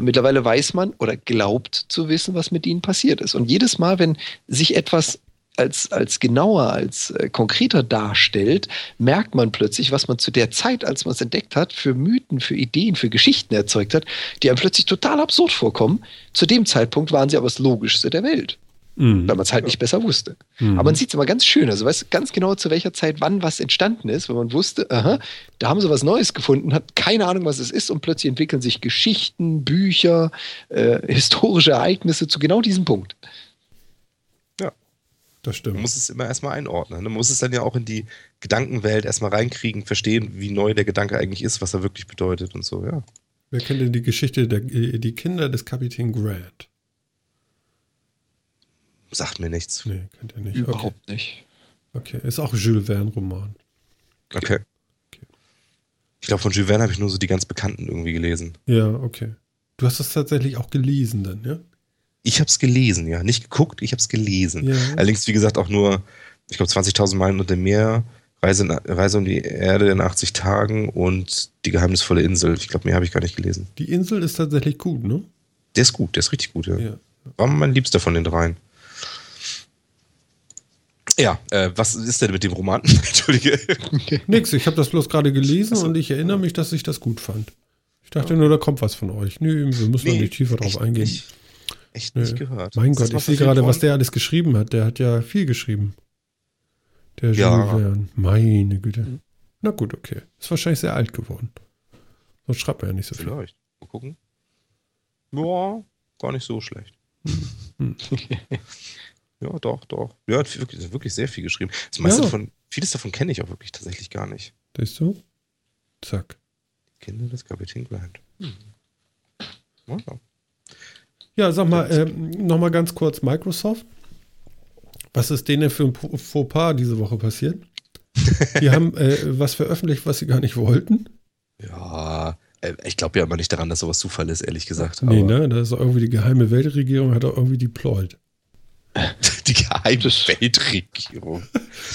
Mittlerweile weiß man oder glaubt zu wissen, was mit ihnen passiert ist. Und jedes Mal, wenn sich etwas als, als genauer, als äh, konkreter darstellt, merkt man plötzlich, was man zu der Zeit, als man es entdeckt hat, für Mythen, für Ideen, für Geschichten erzeugt hat, die einem plötzlich total absurd vorkommen. Zu dem Zeitpunkt waren sie aber das Logischste der Welt. Mhm. Weil man es halt nicht besser wusste. Mhm. Aber man sieht es immer ganz schön. Also weißt ganz genau, zu welcher Zeit wann was entstanden ist, wenn man wusste, aha, da haben sie was Neues gefunden, hat keine Ahnung, was es ist und plötzlich entwickeln sich Geschichten, Bücher, äh, historische Ereignisse zu genau diesem Punkt. Das stimmt. Man muss es immer erstmal einordnen. Man muss es dann ja auch in die Gedankenwelt erstmal reinkriegen, verstehen, wie neu der Gedanke eigentlich ist, was er wirklich bedeutet und so, ja. Wer kennt denn die Geschichte der die Kinder des Kapitän Grant? Sagt mir nichts. Nee, kennt ihr nicht. Überhaupt okay. nicht. Okay, ist auch Jules Verne-Roman. Okay. okay. Ich glaube, von Jules Verne habe ich nur so die ganz bekannten irgendwie gelesen. Ja, okay. Du hast das tatsächlich auch gelesen dann, ja? Ich habe es gelesen, ja. Nicht geguckt, ich habe es gelesen. Ja. Allerdings, wie gesagt, auch nur, ich glaube, 20.000 Meilen unter dem Meer, Reise, Reise um die Erde in 80 Tagen und die geheimnisvolle Insel. Ich glaube, mehr habe ich gar nicht gelesen. Die Insel ist tatsächlich gut, ne? Der ist gut, der ist richtig gut, ja. ja. War mein Liebster von den dreien. Ja, äh, was ist denn mit dem Roman? Entschuldige. Nix, ich habe das bloß gerade gelesen so. und ich erinnere mich, dass ich das gut fand. Ich dachte nur, da kommt was von euch. Nö, wir müssen nee, nicht tiefer drauf eingehen. Nicht, echt Nö. nicht gehört. Mein Gott, ich sehe gerade, was der alles geschrieben hat. Der hat ja viel geschrieben. Der ja. Jules Meine Güte. Mhm. Na gut, okay. Ist wahrscheinlich sehr alt geworden. Sonst schreibt er ja nicht so viel. Vielleicht. Mal gucken. Boah, gar nicht so schlecht. Hm. Ja, doch, doch. Ja, hat wirklich, wirklich sehr viel geschrieben. Das meiste ja. davon, vieles davon kenne ich auch wirklich tatsächlich gar nicht. Siehst du? Zack. Kinder des Kapitän Grant. Hm. Ja. Ja, sag mal, äh, nochmal ganz kurz Microsoft. Was ist denen für ein Fauxpas diese Woche passiert? Die haben äh, was veröffentlicht, was sie gar nicht wollten. Ja, äh, ich glaube ja immer nicht daran, dass sowas Zufall ist, ehrlich gesagt. Nee, ne? Da ist irgendwie die geheime Weltregierung, hat auch irgendwie deployed. Die geheime Weltregierung.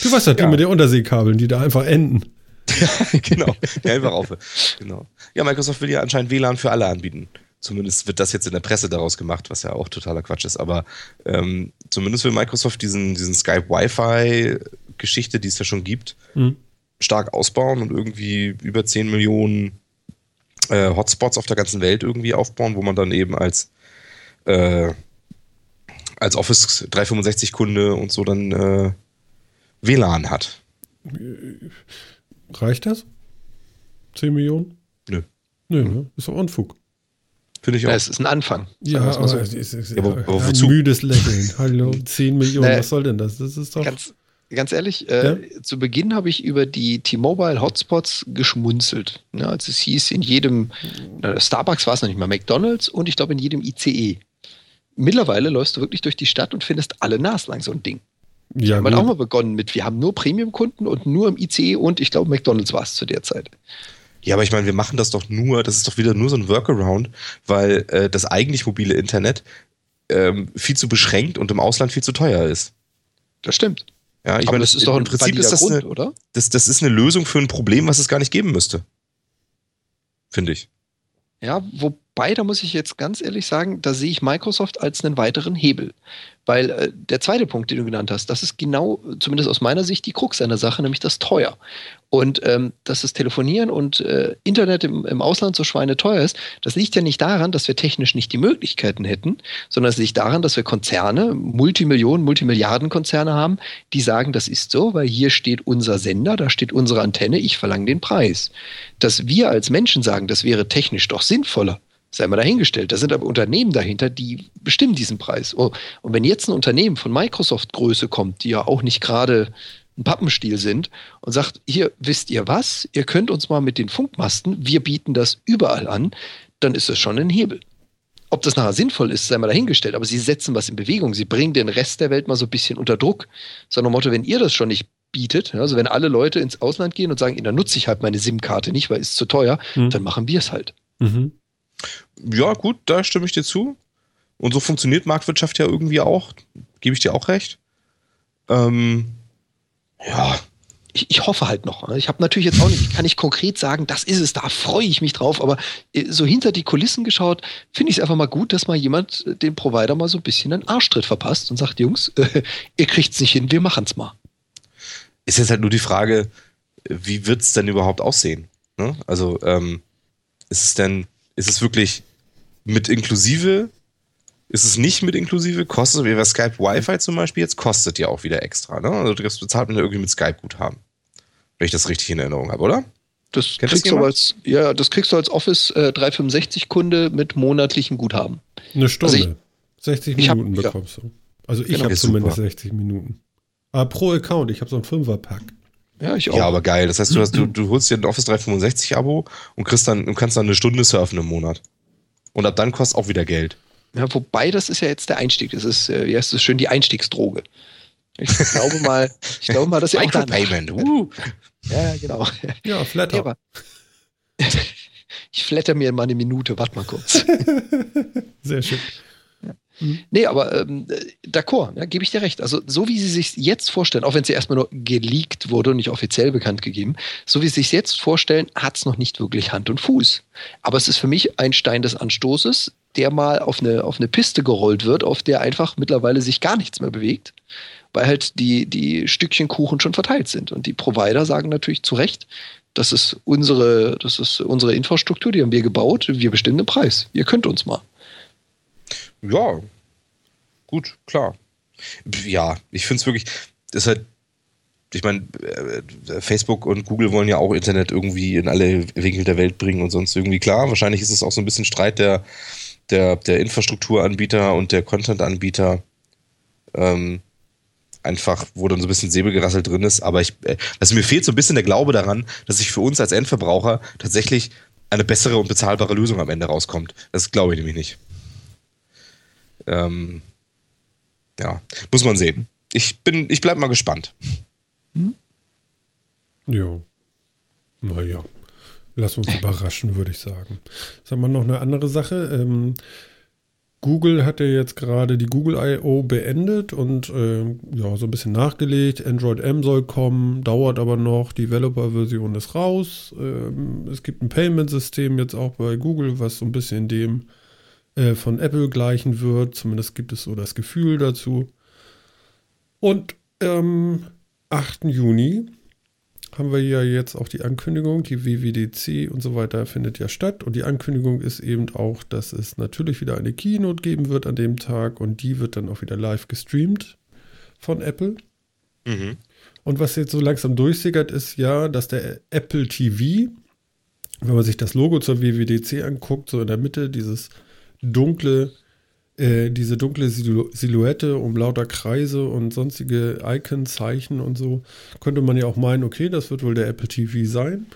Du weißt doch, die ja. mit den Unterseekabeln, die da einfach enden. genau, die einfach auf. Genau. Ja, Microsoft will ja anscheinend WLAN für alle anbieten. Zumindest wird das jetzt in der Presse daraus gemacht, was ja auch totaler Quatsch ist. Aber ähm, zumindest will Microsoft diesen, diesen Skype Wi-Fi-Geschichte, die es ja schon gibt, mhm. stark ausbauen und irgendwie über 10 Millionen äh, Hotspots auf der ganzen Welt irgendwie aufbauen, wo man dann eben als äh, als Office 365-Kunde und so dann äh, WLAN hat. Reicht das? 10 Millionen? Nö. Nö, ne? Ist doch Unfug. Finde ich auch. Ja, es ist ein Anfang. Ja, aber, so. es ist, ja, aber, aber wozu? müdes Lächeln. Hallo, 10 Millionen, naja, was soll denn das? Das ist doch. Ganz, ganz ehrlich, äh, ja? zu Beginn habe ich über die T-Mobile Hotspots geschmunzelt. Ne, als es hieß, in jedem äh, Starbucks war es noch nicht mal McDonalds und ich glaube in jedem ICE mittlerweile läufst du wirklich durch die Stadt und findest alle naslang so ein Ding. Ja, haben auch mal begonnen mit, wir haben nur Premium-Kunden und nur im ICE und ich glaube McDonalds war es zu der Zeit. Ja, aber ich meine, wir machen das doch nur, das ist doch wieder nur so ein Workaround, weil äh, das eigentlich mobile Internet ähm, viel zu beschränkt und im Ausland viel zu teuer ist. Das stimmt. Ja, ich meine, das ist doch im Prinzip ist das, Grund, eine, oder? Das, das ist eine Lösung für ein Problem, was es gar nicht geben müsste. Finde ich. Ja, wobei, da muss ich jetzt ganz ehrlich sagen, da sehe ich Microsoft als einen weiteren Hebel. Weil äh, der zweite Punkt, den du genannt hast, das ist genau, zumindest aus meiner Sicht, die Krux einer Sache, nämlich das teuer. Und ähm, dass das Telefonieren und äh, Internet im, im Ausland so schweineteuer ist, das liegt ja nicht daran, dass wir technisch nicht die Möglichkeiten hätten, sondern es liegt daran, dass wir Konzerne, Multimillionen, Multimilliardenkonzerne haben, die sagen, das ist so, weil hier steht unser Sender, da steht unsere Antenne, ich verlange den Preis. Dass wir als Menschen sagen, das wäre technisch doch sinnvoller, sei mal dahingestellt. Da sind aber Unternehmen dahinter, die bestimmen diesen Preis. Oh, und wenn jetzt ein Unternehmen von Microsoft Größe kommt, die ja auch nicht gerade ein Pappenstiel sind und sagt, hier wisst ihr was, ihr könnt uns mal mit den Funkmasten, wir bieten das überall an, dann ist das schon ein Hebel. Ob das nachher sinnvoll ist, sei mal dahingestellt, aber sie setzen was in Bewegung, sie bringen den Rest der Welt mal so ein bisschen unter Druck. So ein Motto, wenn ihr das schon nicht bietet, also wenn alle Leute ins Ausland gehen und sagen, dann nutze ich halt meine SIM-Karte nicht, weil es zu teuer, mhm. dann machen wir es halt. Mhm. Ja, gut, da stimme ich dir zu. Und so funktioniert Marktwirtschaft ja irgendwie auch. Gebe ich dir auch recht. Ähm, ja, ich, ich, hoffe halt noch. Ich habe natürlich jetzt auch nicht, ich kann nicht konkret sagen, das ist es, da freue ich mich drauf, aber äh, so hinter die Kulissen geschaut, finde ich es einfach mal gut, dass mal jemand äh, dem Provider mal so ein bisschen einen Arschtritt verpasst und sagt, Jungs, äh, ihr kriegt es nicht hin, wir machen es mal. Ist jetzt halt nur die Frage, wie wird es denn überhaupt aussehen? Ne? Also ähm, ist es denn, ist es wirklich mit inklusive? Ist es nicht mit inklusive? Kostet, wie bei Skype Wi-Fi zum Beispiel jetzt, kostet ja auch wieder extra. Ne? Also das bezahlt man ja irgendwie mit Skype-Guthaben. Wenn ich das richtig in Erinnerung habe, oder? Das kriegst, das du als, ja, das kriegst du als Office äh, 365-Kunde mit monatlichen Guthaben. Eine Stunde. Also ich, 60 Minuten hab, bekommst ja. du. Also ich genau, habe zumindest super. 60 Minuten. Aber pro Account, ich habe so ein Fünfer-Pack. Ja, ich auch. Ja, aber geil. Das heißt, du, hast, du, du holst dir ein Office 365 Abo und kriegst dann, du kannst dann eine Stunde surfen im Monat. Und ab dann kostet auch wieder Geld. Ja, wobei, das ist ja jetzt der Einstieg. Das ist, äh, wie heißt das schön, die Einstiegsdroge. Ich glaube mal, ich glaube mal, dass ja auch Payment. Uh. Ja, genau. Ja, Flatter. Ja, ich flatter mir mal eine Minute, warte mal kurz. Sehr schön. Mhm. Nee, aber ähm, d'accord, ja, gebe ich dir recht. Also, so wie sie sich jetzt vorstellen, auch wenn sie erstmal nur geleakt wurde und nicht offiziell bekannt gegeben, so wie sie sich jetzt vorstellen, hat es noch nicht wirklich Hand und Fuß. Aber es ist für mich ein Stein des Anstoßes, der mal auf eine, auf eine Piste gerollt wird, auf der einfach mittlerweile sich gar nichts mehr bewegt, weil halt die, die Stückchen Kuchen schon verteilt sind. Und die Provider sagen natürlich zu Recht, das ist unsere, das ist unsere Infrastruktur, die haben wir gebaut, wir bestimmen den Preis. Ihr könnt uns mal. Ja, gut, klar. Ja, ich finde es wirklich, das ist halt, ich meine, äh, Facebook und Google wollen ja auch Internet irgendwie in alle Winkel der Welt bringen und sonst irgendwie klar. Wahrscheinlich ist es auch so ein bisschen Streit der, der, der Infrastrukturanbieter und der Content-Anbieter. Ähm, einfach, wo dann so ein bisschen Säbelgerassel drin ist. Aber ich, äh, also mir fehlt so ein bisschen der Glaube daran, dass sich für uns als Endverbraucher tatsächlich eine bessere und bezahlbare Lösung am Ende rauskommt. Das glaube ich nämlich nicht. Ähm, ja, muss man sehen. Ich bin, ich bleib mal gespannt. Hm? Ja. Naja. Lass uns überraschen, würde ich sagen. Sagen wir noch eine andere Sache. Ähm, Google hat ja jetzt gerade die Google I.O. beendet und äh, ja, so ein bisschen nachgelegt. Android M soll kommen, dauert aber noch. Developer-Version ist raus. Ähm, es gibt ein Payment-System jetzt auch bei Google, was so ein bisschen dem äh, von Apple gleichen wird. Zumindest gibt es so das Gefühl dazu. Und am 8. Juni haben wir ja jetzt auch die Ankündigung, die WWDC und so weiter findet ja statt. Und die Ankündigung ist eben auch, dass es natürlich wieder eine Keynote geben wird an dem Tag und die wird dann auch wieder live gestreamt von Apple. Mhm. Und was jetzt so langsam durchsickert, ist ja, dass der Apple TV, wenn man sich das Logo zur WWDC anguckt, so in der Mitte dieses dunkle, äh, diese dunkle Silhouette um lauter Kreise und sonstige Icon-Zeichen und so, könnte man ja auch meinen, okay, das wird wohl der Apple TV sein.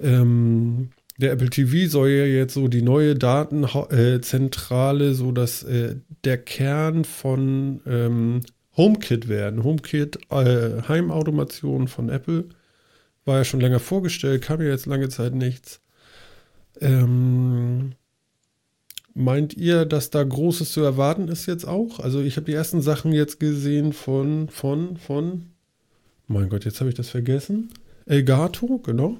Ähm, der Apple TV soll ja jetzt so die neue Datenzentrale, äh, so dass äh, der Kern von ähm, HomeKit werden. HomeKit, äh, Heimautomation von Apple, war ja schon länger vorgestellt, kam ja jetzt lange Zeit nichts. Ähm, Meint ihr, dass da Großes zu erwarten ist jetzt auch? Also ich habe die ersten Sachen jetzt gesehen von, von, von, mein Gott, jetzt habe ich das vergessen. Elgato, genau.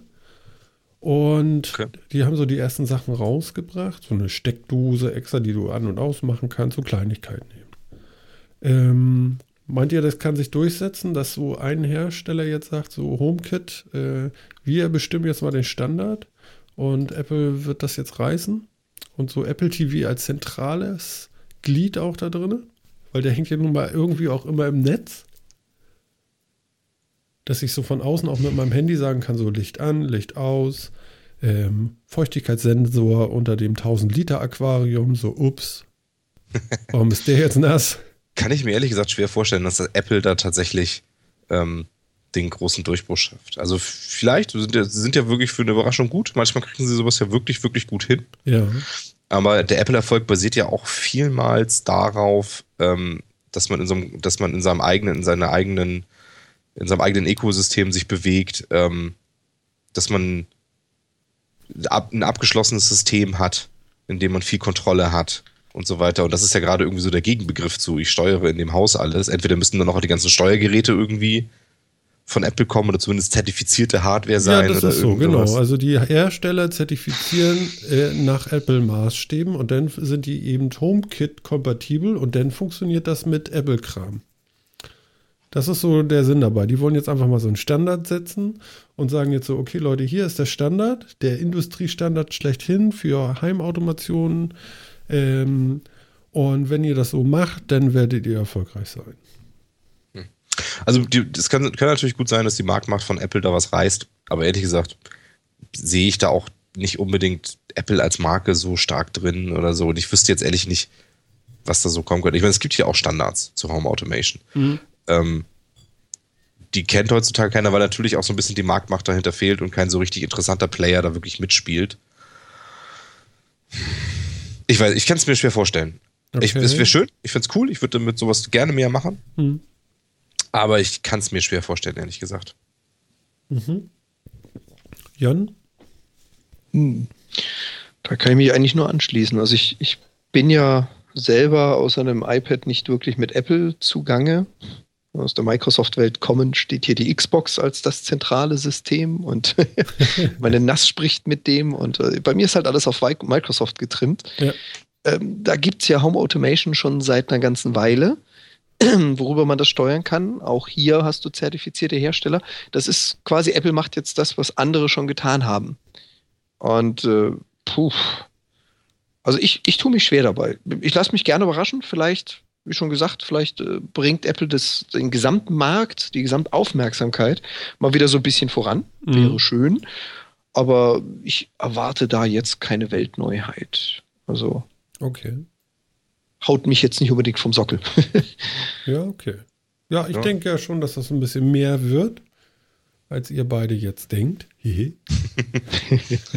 Und okay. die haben so die ersten Sachen rausgebracht. So eine Steckdose extra, die du an- und ausmachen kannst, so Kleinigkeiten eben. Ähm, meint ihr, das kann sich durchsetzen, dass so ein Hersteller jetzt sagt, so HomeKit, äh, wir bestimmen jetzt mal den Standard und Apple wird das jetzt reißen? Und so Apple TV als zentrales Glied auch da drin, weil der hängt ja nun mal irgendwie auch immer im Netz, dass ich so von außen auch mit meinem Handy sagen kann, so Licht an, Licht aus, ähm, Feuchtigkeitssensor unter dem 1000 Liter Aquarium, so ups, warum ist der jetzt nass? Kann ich mir ehrlich gesagt schwer vorstellen, dass Apple da tatsächlich ähm, den großen Durchbruch schafft. Also vielleicht sind ja, sind ja wirklich für eine Überraschung gut. Manchmal kriegen sie sowas ja wirklich, wirklich gut hin. Ja. Aber der Apple-Erfolg basiert ja auch vielmals darauf, ähm, dass man in so einem, dass man in seinem eigenen, in seiner eigenen, in seinem eigenen Ökosystem sich bewegt, ähm, dass man ein abgeschlossenes System hat, in dem man viel Kontrolle hat und so weiter. Und das ist ja gerade irgendwie so der Gegenbegriff zu, ich steuere in dem Haus alles. Entweder müssen dann auch die ganzen Steuergeräte irgendwie von Apple kommen oder zumindest zertifizierte Hardware sein. Ja, das oder ist so, genau. Also die Hersteller zertifizieren äh, nach Apple-Maßstäben und dann sind die eben HomeKit-kompatibel und dann funktioniert das mit Apple-Kram. Das ist so der Sinn dabei. Die wollen jetzt einfach mal so einen Standard setzen und sagen jetzt so, okay Leute, hier ist der Standard, der Industriestandard schlechthin für Heimautomation. Ähm, und wenn ihr das so macht, dann werdet ihr erfolgreich sein. Also es kann, kann natürlich gut sein, dass die Marktmacht von Apple da was reißt, aber ehrlich gesagt sehe ich da auch nicht unbedingt Apple als Marke so stark drin oder so. Und ich wüsste jetzt ehrlich nicht, was da so kommen könnte. Ich meine, es gibt hier auch Standards zur Home Automation. Mhm. Ähm, die kennt heutzutage keiner, weil natürlich auch so ein bisschen die Marktmacht dahinter fehlt und kein so richtig interessanter Player da wirklich mitspielt. Ich weiß, ich kann es mir schwer vorstellen. Okay. Ich, es wäre schön, ich finde es cool, ich würde damit sowas gerne mehr machen. Mhm. Aber ich kann es mir schwer vorstellen, ehrlich gesagt. Mhm. Jan? Hm. Da kann ich mich eigentlich nur anschließen. Also ich, ich bin ja selber aus einem iPad nicht wirklich mit Apple zugange aus der Microsoft-Welt kommen, steht hier die Xbox als das zentrale System und meine NAS spricht mit dem und äh, bei mir ist halt alles auf Microsoft getrimmt. Ja. Ähm, da gibt es ja Home Automation schon seit einer ganzen Weile, worüber man das steuern kann. Auch hier hast du zertifizierte Hersteller. Das ist quasi, Apple macht jetzt das, was andere schon getan haben. Und äh, puh. Also ich, ich tue mich schwer dabei. Ich lasse mich gerne überraschen. Vielleicht wie schon gesagt, vielleicht äh, bringt Apple das, den gesamten Markt, die Gesamtaufmerksamkeit mal wieder so ein bisschen voran. Mhm. Wäre schön. Aber ich erwarte da jetzt keine Weltneuheit. Also. Okay. Haut mich jetzt nicht unbedingt vom Sockel. ja, okay. Ja, ich ja. denke ja schon, dass das ein bisschen mehr wird, als ihr beide jetzt denkt.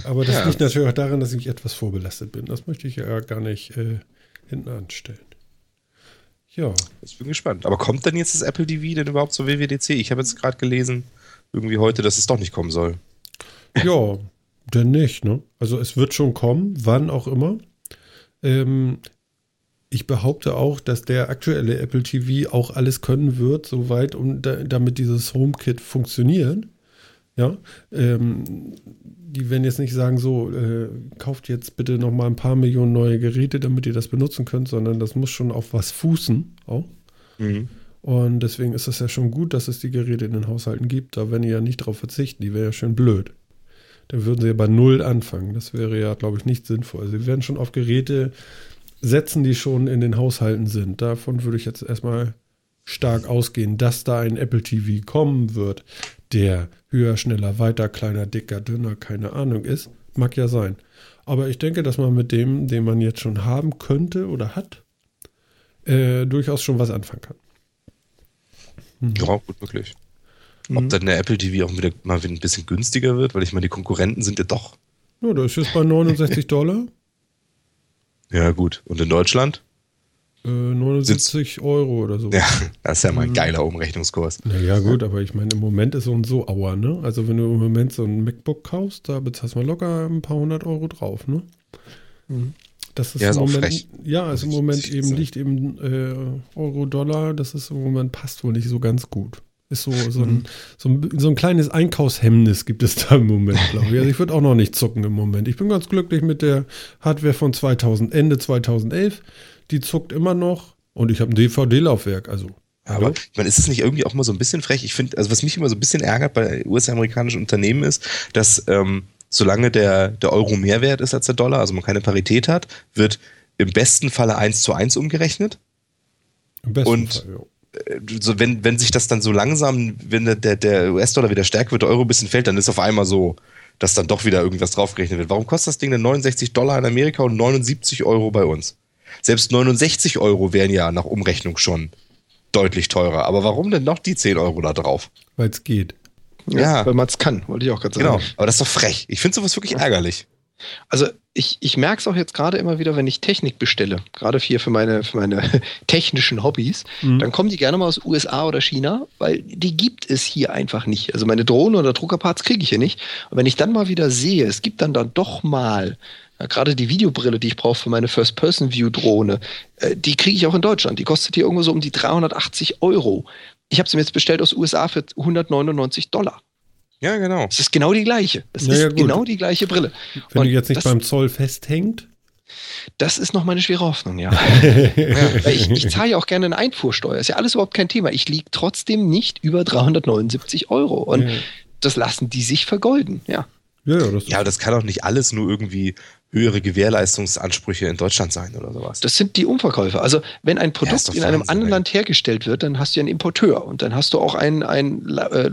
Aber das ja. liegt natürlich auch daran, dass ich etwas vorbelastet bin. Das möchte ich ja gar nicht äh, hinten anstellen. Ja. Ich bin gespannt. Aber kommt denn jetzt das Apple TV denn überhaupt zur WWDC? Ich habe jetzt gerade gelesen, irgendwie heute, dass es doch nicht kommen soll. Ja, denn nicht, ne? Also es wird schon kommen, wann auch immer. Ähm, ich behaupte auch, dass der aktuelle Apple TV auch alles können wird, soweit, um da, damit dieses HomeKit funktioniert. Ja, ähm, die werden jetzt nicht sagen, so, äh, kauft jetzt bitte noch mal ein paar Millionen neue Geräte, damit ihr das benutzen könnt, sondern das muss schon auf was fußen auch. Mhm. Und deswegen ist es ja schon gut, dass es die Geräte in den Haushalten gibt. Da werden die ja nicht drauf verzichten, die wäre ja schön blöd. Dann würden sie ja bei Null anfangen. Das wäre ja, glaube ich, nicht sinnvoll. Sie werden schon auf Geräte setzen, die schon in den Haushalten sind. Davon würde ich jetzt erstmal stark ausgehen, dass da ein Apple TV kommen wird, der höher, schneller, weiter, kleiner, dicker, dünner, keine Ahnung ist. Mag ja sein. Aber ich denke, dass man mit dem, den man jetzt schon haben könnte oder hat, äh, durchaus schon was anfangen kann. Hm. Ja, gut möglich. Ob mhm. dann der Apple TV auch wieder mal ein bisschen günstiger wird, weil ich meine, die Konkurrenten sind ja doch. Ja, das ist jetzt bei 69 Dollar. Ja, gut. Und in Deutschland? 79 äh, Euro oder so. Ja, das ist ja mal ein mhm. geiler Umrechnungskurs. Naja, gut, aber ich meine, im Moment ist so und so Aua, ne? Also, wenn du im Moment so ein MacBook kaufst, da bezahlst du mal locker ein paar hundert Euro drauf, ne? Mhm. Das ist ja, im ist Moment, frech. ja, also im Moment eben liegt eben äh, Euro, Dollar, das ist im Moment passt wohl nicht so ganz gut. Ist so, so, ein, mhm. so, ein, so ein kleines Einkaufshemmnis gibt es da im Moment, glaube ich. Also ich würde auch noch nicht zucken im Moment. Ich bin ganz glücklich mit der Hardware von 2000, Ende 2011 die zuckt immer noch und ich habe ein DVD-Laufwerk, also. Aber ich meine, ist es nicht irgendwie auch mal so ein bisschen frech? Ich finde, also was mich immer so ein bisschen ärgert bei US-amerikanischen Unternehmen ist, dass ähm, solange der, der Euro mehr wert ist als der Dollar, also man keine Parität hat, wird im besten Falle 1 zu 1 umgerechnet. Im besten und Fall, ja. So, wenn, wenn sich das dann so langsam, wenn der, der US-Dollar wieder stärker wird, der Euro ein bisschen fällt, dann ist auf einmal so, dass dann doch wieder irgendwas draufgerechnet wird. Warum kostet das Ding denn 69 Dollar in Amerika und 79 Euro bei uns? Selbst 69 Euro wären ja nach Umrechnung schon deutlich teurer. Aber warum denn noch die 10 Euro da drauf? Weil es geht. Ja, ja. weil man es kann, wollte ich auch gerade sagen. Genau, aber das ist doch frech. Ich finde sowas wirklich ärgerlich. Also ich, ich merke es auch jetzt gerade immer wieder, wenn ich Technik bestelle, gerade hier für meine, für meine technischen Hobbys, mhm. dann kommen die gerne mal aus USA oder China, weil die gibt es hier einfach nicht. Also meine Drohne oder Druckerparts kriege ich hier nicht. Und wenn ich dann mal wieder sehe, es gibt dann dann doch mal ja, gerade die Videobrille, die ich brauche für meine First-Person-View-Drohne, äh, die kriege ich auch in Deutschland. Die kostet hier irgendwo so um die 380 Euro. Ich habe sie mir jetzt bestellt aus USA für 199 Dollar. Ja, genau. Es ist genau die gleiche. Es naja, ist gut. genau die gleiche Brille. Wenn Und du jetzt nicht das, beim Zoll festhängt. Das ist noch meine schwere Hoffnung, ja. ja ich, ich zahle ja auch gerne eine Einfuhrsteuer. Ist ja alles überhaupt kein Thema. Ich liege trotzdem nicht über 379 Euro. Und ja. das lassen die sich vergolden, ja. Ja, ja, das, ja, das kann doch nicht alles nur irgendwie höhere Gewährleistungsansprüche in Deutschland sein oder sowas. Das sind die Umverkäufe. Also wenn ein Produkt ja, in einem anderen Land hergestellt wird, dann hast du einen Importeur und dann hast du auch einen, einen äh,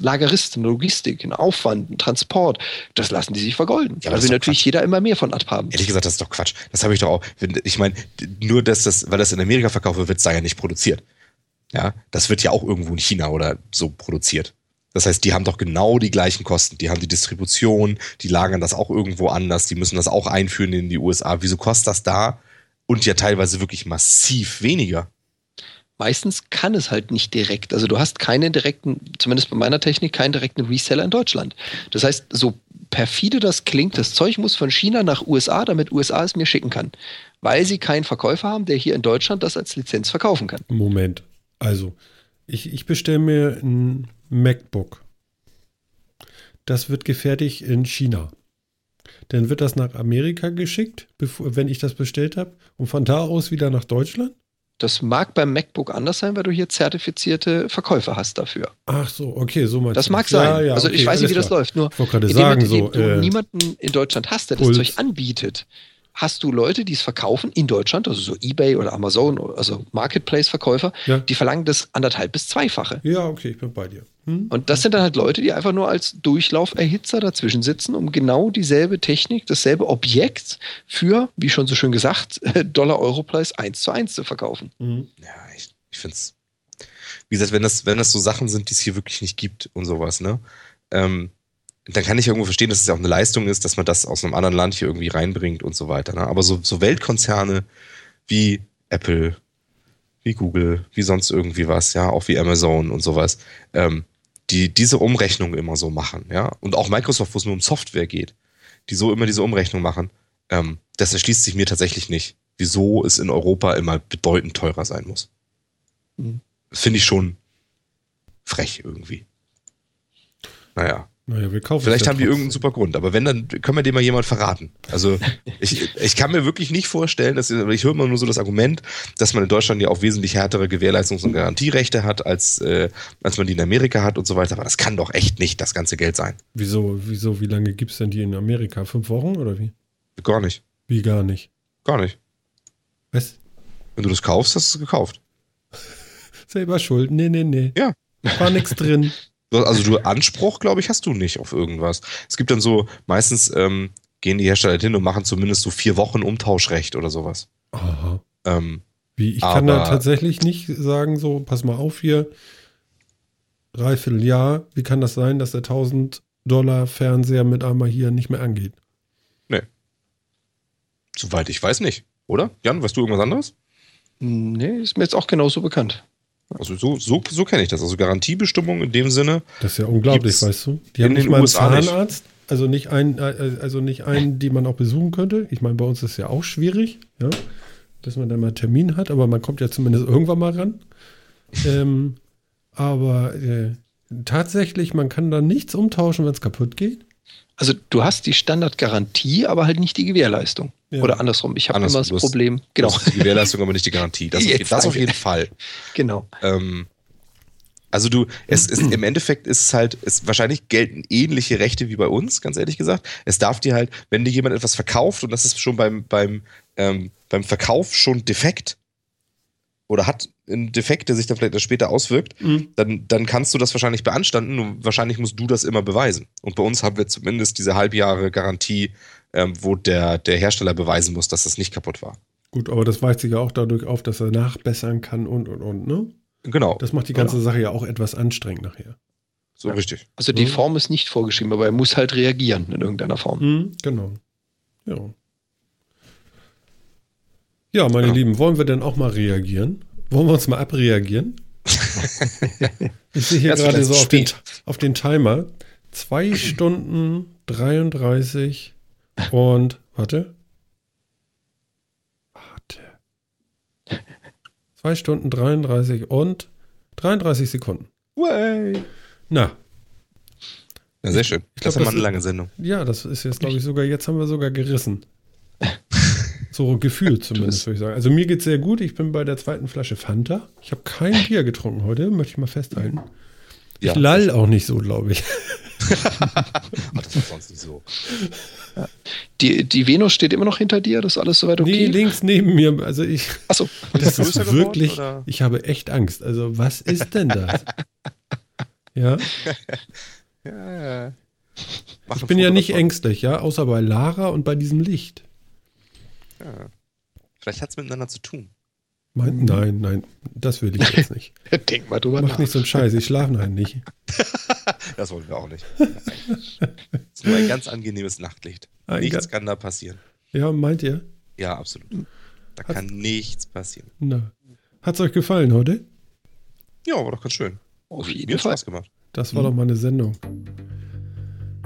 Lagerist, eine Logistik, einen Aufwand, einen Transport. Das lassen die sich vergolden. Ja, weil will natürlich Quatsch. jeder immer mehr von abhaben. Ehrlich gesagt, das ist doch Quatsch. Das habe ich doch auch. Ich meine, nur dass das, weil das in Amerika verkauft wird, wird es da ja nicht produziert. Ja, das wird ja auch irgendwo in China oder so produziert. Das heißt, die haben doch genau die gleichen Kosten. Die haben die Distribution, die lagern das auch irgendwo anders, die müssen das auch einführen in die USA. Wieso kostet das da? Und ja teilweise wirklich massiv weniger. Meistens kann es halt nicht direkt. Also du hast keinen direkten, zumindest bei meiner Technik, keinen direkten Reseller in Deutschland. Das heißt, so perfide das klingt, das Zeug muss von China nach USA, damit USA es mir schicken kann. Weil sie keinen Verkäufer haben, der hier in Deutschland das als Lizenz verkaufen kann. Moment. Also, ich, ich bestelle mir ein MacBook. Das wird gefertigt in China. Dann wird das nach Amerika geschickt, bevor, wenn ich das bestellt habe, und von da aus wieder nach Deutschland? Das mag beim MacBook anders sein, weil du hier zertifizierte Verkäufer hast dafür. Ach so, okay, so meinst Das mag sein. Ja, ja, also okay, ich weiß nicht, wie das klar. läuft. Nur ich wollte gerade sagen, so, du äh, niemanden in Deutschland hast, der das Puls. Zeug anbietet, hast du Leute, die es verkaufen in Deutschland, also so eBay oder Amazon, also Marketplace-Verkäufer, ja. die verlangen das anderthalb bis zweifache. Ja, okay, ich bin bei dir. Hm? Und das sind dann halt Leute, die einfach nur als Durchlauferhitzer dazwischen sitzen, um genau dieselbe Technik, dasselbe Objekt für, wie schon so schön gesagt, Dollar-Euro-Preis 1 zu 1 zu verkaufen. Mhm. Ja, ich, ich finde es, wie gesagt, wenn das, wenn das so Sachen sind, die es hier wirklich nicht gibt und sowas, ne? Ähm, dann kann ich irgendwo verstehen, dass es ja auch eine Leistung ist, dass man das aus einem anderen Land hier irgendwie reinbringt und so weiter. Ne? Aber so, so Weltkonzerne wie Apple, wie Google, wie sonst irgendwie was, ja, auch wie Amazon und sowas, ähm, die diese Umrechnung immer so machen, ja. Und auch Microsoft, wo es nur um Software geht, die so immer diese Umrechnung machen, ähm, das erschließt sich mir tatsächlich nicht, wieso es in Europa immer bedeutend teurer sein muss. Mhm. Finde ich schon frech irgendwie. Naja. Naja, wir kaufen Vielleicht haben die irgendeinen super Grund, aber wenn, dann können wir dem mal jemand verraten. Also ich, ich kann mir wirklich nicht vorstellen, dass ich höre immer nur so das Argument, dass man in Deutschland ja auch wesentlich härtere Gewährleistungs- und Garantierechte hat, als, äh, als man die in Amerika hat und so weiter. Aber das kann doch echt nicht das ganze Geld sein. Wieso, wieso, wie lange gibt es denn die in Amerika? Fünf Wochen oder wie? Gar nicht. Wie gar nicht? Gar nicht. Was? Wenn du das kaufst, hast du es gekauft. Selber schuld. Nee, nee, nee. Ja. War nichts drin. Also du Anspruch, glaube ich, hast du nicht auf irgendwas. Es gibt dann so, meistens ähm, gehen die Hersteller hin und machen zumindest so vier Wochen Umtauschrecht oder sowas. Aha. Ähm, Wie, ich kann da tatsächlich nicht sagen, so, pass mal auf hier, dreiviertel Jahr, wie kann das sein, dass der 1000 Dollar Fernseher mit einmal hier nicht mehr angeht? Nee. Soweit ich weiß nicht, oder? Jan, weißt du irgendwas anderes? Nee, ist mir jetzt auch genauso bekannt. Also so, so, so kenne ich das. Also Garantiebestimmung in dem Sinne. Das ist ja unglaublich, weißt du. Die haben nicht mal einen Zahnarzt, nicht. also nicht einen, äh, also nicht einen, die man auch besuchen könnte. Ich meine, bei uns ist es ja auch schwierig, ja, dass man dann mal einen Termin hat, aber man kommt ja zumindest irgendwann mal ran. ähm, aber äh, tatsächlich, man kann da nichts umtauschen, wenn es kaputt geht. Also du hast die Standardgarantie, aber halt nicht die Gewährleistung. Ja. Oder andersrum. Ich habe immer das Problem. Genau. Die Gewährleistung, aber nicht die Garantie. Das, auf, das auf jeden Fall. Genau. Ähm, also du, es ist im Endeffekt ist es halt, es wahrscheinlich gelten ähnliche Rechte wie bei uns, ganz ehrlich gesagt. Es darf dir halt, wenn dir jemand etwas verkauft und das ist schon beim beim ähm, beim Verkauf schon defekt oder hat einen Defekt, der sich dann vielleicht später auswirkt, mhm. dann, dann kannst du das wahrscheinlich beanstanden und wahrscheinlich musst du das immer beweisen. Und bei uns haben wir zumindest diese Halbjahre Garantie, ähm, wo der, der Hersteller beweisen muss, dass das nicht kaputt war. Gut, aber das weist sich ja auch dadurch auf, dass er nachbessern kann und und und, ne? Genau. Das macht die ganze genau. Sache ja auch etwas anstrengend nachher. So ja. richtig. Also die mhm. Form ist nicht vorgeschrieben, aber er muss halt reagieren in irgendeiner Form. Mhm, genau. Ja. Ja, meine ja. Lieben, wollen wir denn auch mal reagieren? Wollen wir uns mal abreagieren? ich sehe hier gerade so auf den, auf den Timer. Zwei Stunden 33 und warte. Warte. Zwei Stunden 33 und 33 Sekunden. Way. Na. Ja, sehr schön. Ich glaube, das ist mal eine lange Sendung. Ja, das ist jetzt, glaube ich, sogar, jetzt haben wir sogar gerissen. So gefühlt zumindest, würde ich sagen. Also mir geht es sehr gut. Ich bin bei der zweiten Flasche Fanta. Ich habe kein Bier getrunken heute, möchte ich mal festhalten. Ich lall auch nicht so, glaube ich. Ach, das ist sonst nicht so. Die, die Venus steht immer noch hinter dir, das ist alles soweit okay? Nee, links neben mir. Also ich. Achso. Das ist wirklich. Geworden, ich habe echt Angst. Also, was ist denn das? ja. ja, ja. Ich bin ja nicht davon. ängstlich, ja, außer bei Lara und bei diesem Licht. Ja. Vielleicht hat es miteinander zu tun. Mein, nein, nein, das will ich jetzt nicht. Denk mal drüber Mach nach. nicht so einen Scheiß, ich schlafe nein nicht. das wollen wir auch nicht. Es ist nur ein ganz angenehmes Nachtlicht. Ein nichts kann da passieren. Ja, meint ihr? Ja, absolut. Da Hat's, kann nichts passieren. Hat es euch gefallen heute? Ja, war doch ganz schön. Auf jeden Fall. Spaß gemacht. Das war mhm. doch mal eine Sendung.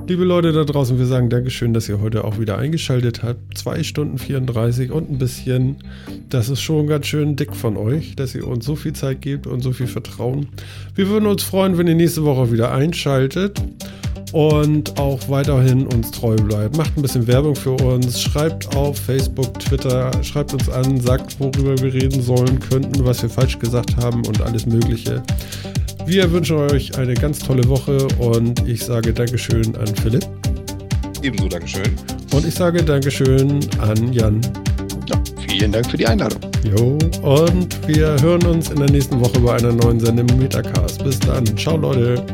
Liebe Leute da draußen, wir sagen Dankeschön, dass ihr heute auch wieder eingeschaltet habt. 2 Stunden 34 und ein bisschen. Das ist schon ganz schön dick von euch, dass ihr uns so viel Zeit gebt und so viel Vertrauen. Wir würden uns freuen, wenn ihr nächste Woche wieder einschaltet und auch weiterhin uns treu bleibt. Macht ein bisschen Werbung für uns, schreibt auf Facebook, Twitter, schreibt uns an, sagt, worüber wir reden sollen, könnten, was wir falsch gesagt haben und alles Mögliche. Wir wünschen euch eine ganz tolle Woche und ich sage Dankeschön an Philipp. Ebenso Dankeschön. Und ich sage Dankeschön an Jan. Ja, vielen Dank für die Einladung. Jo, und wir hören uns in der nächsten Woche bei einer neuen Sendung Metacast. Bis dann. Ciao, Leute.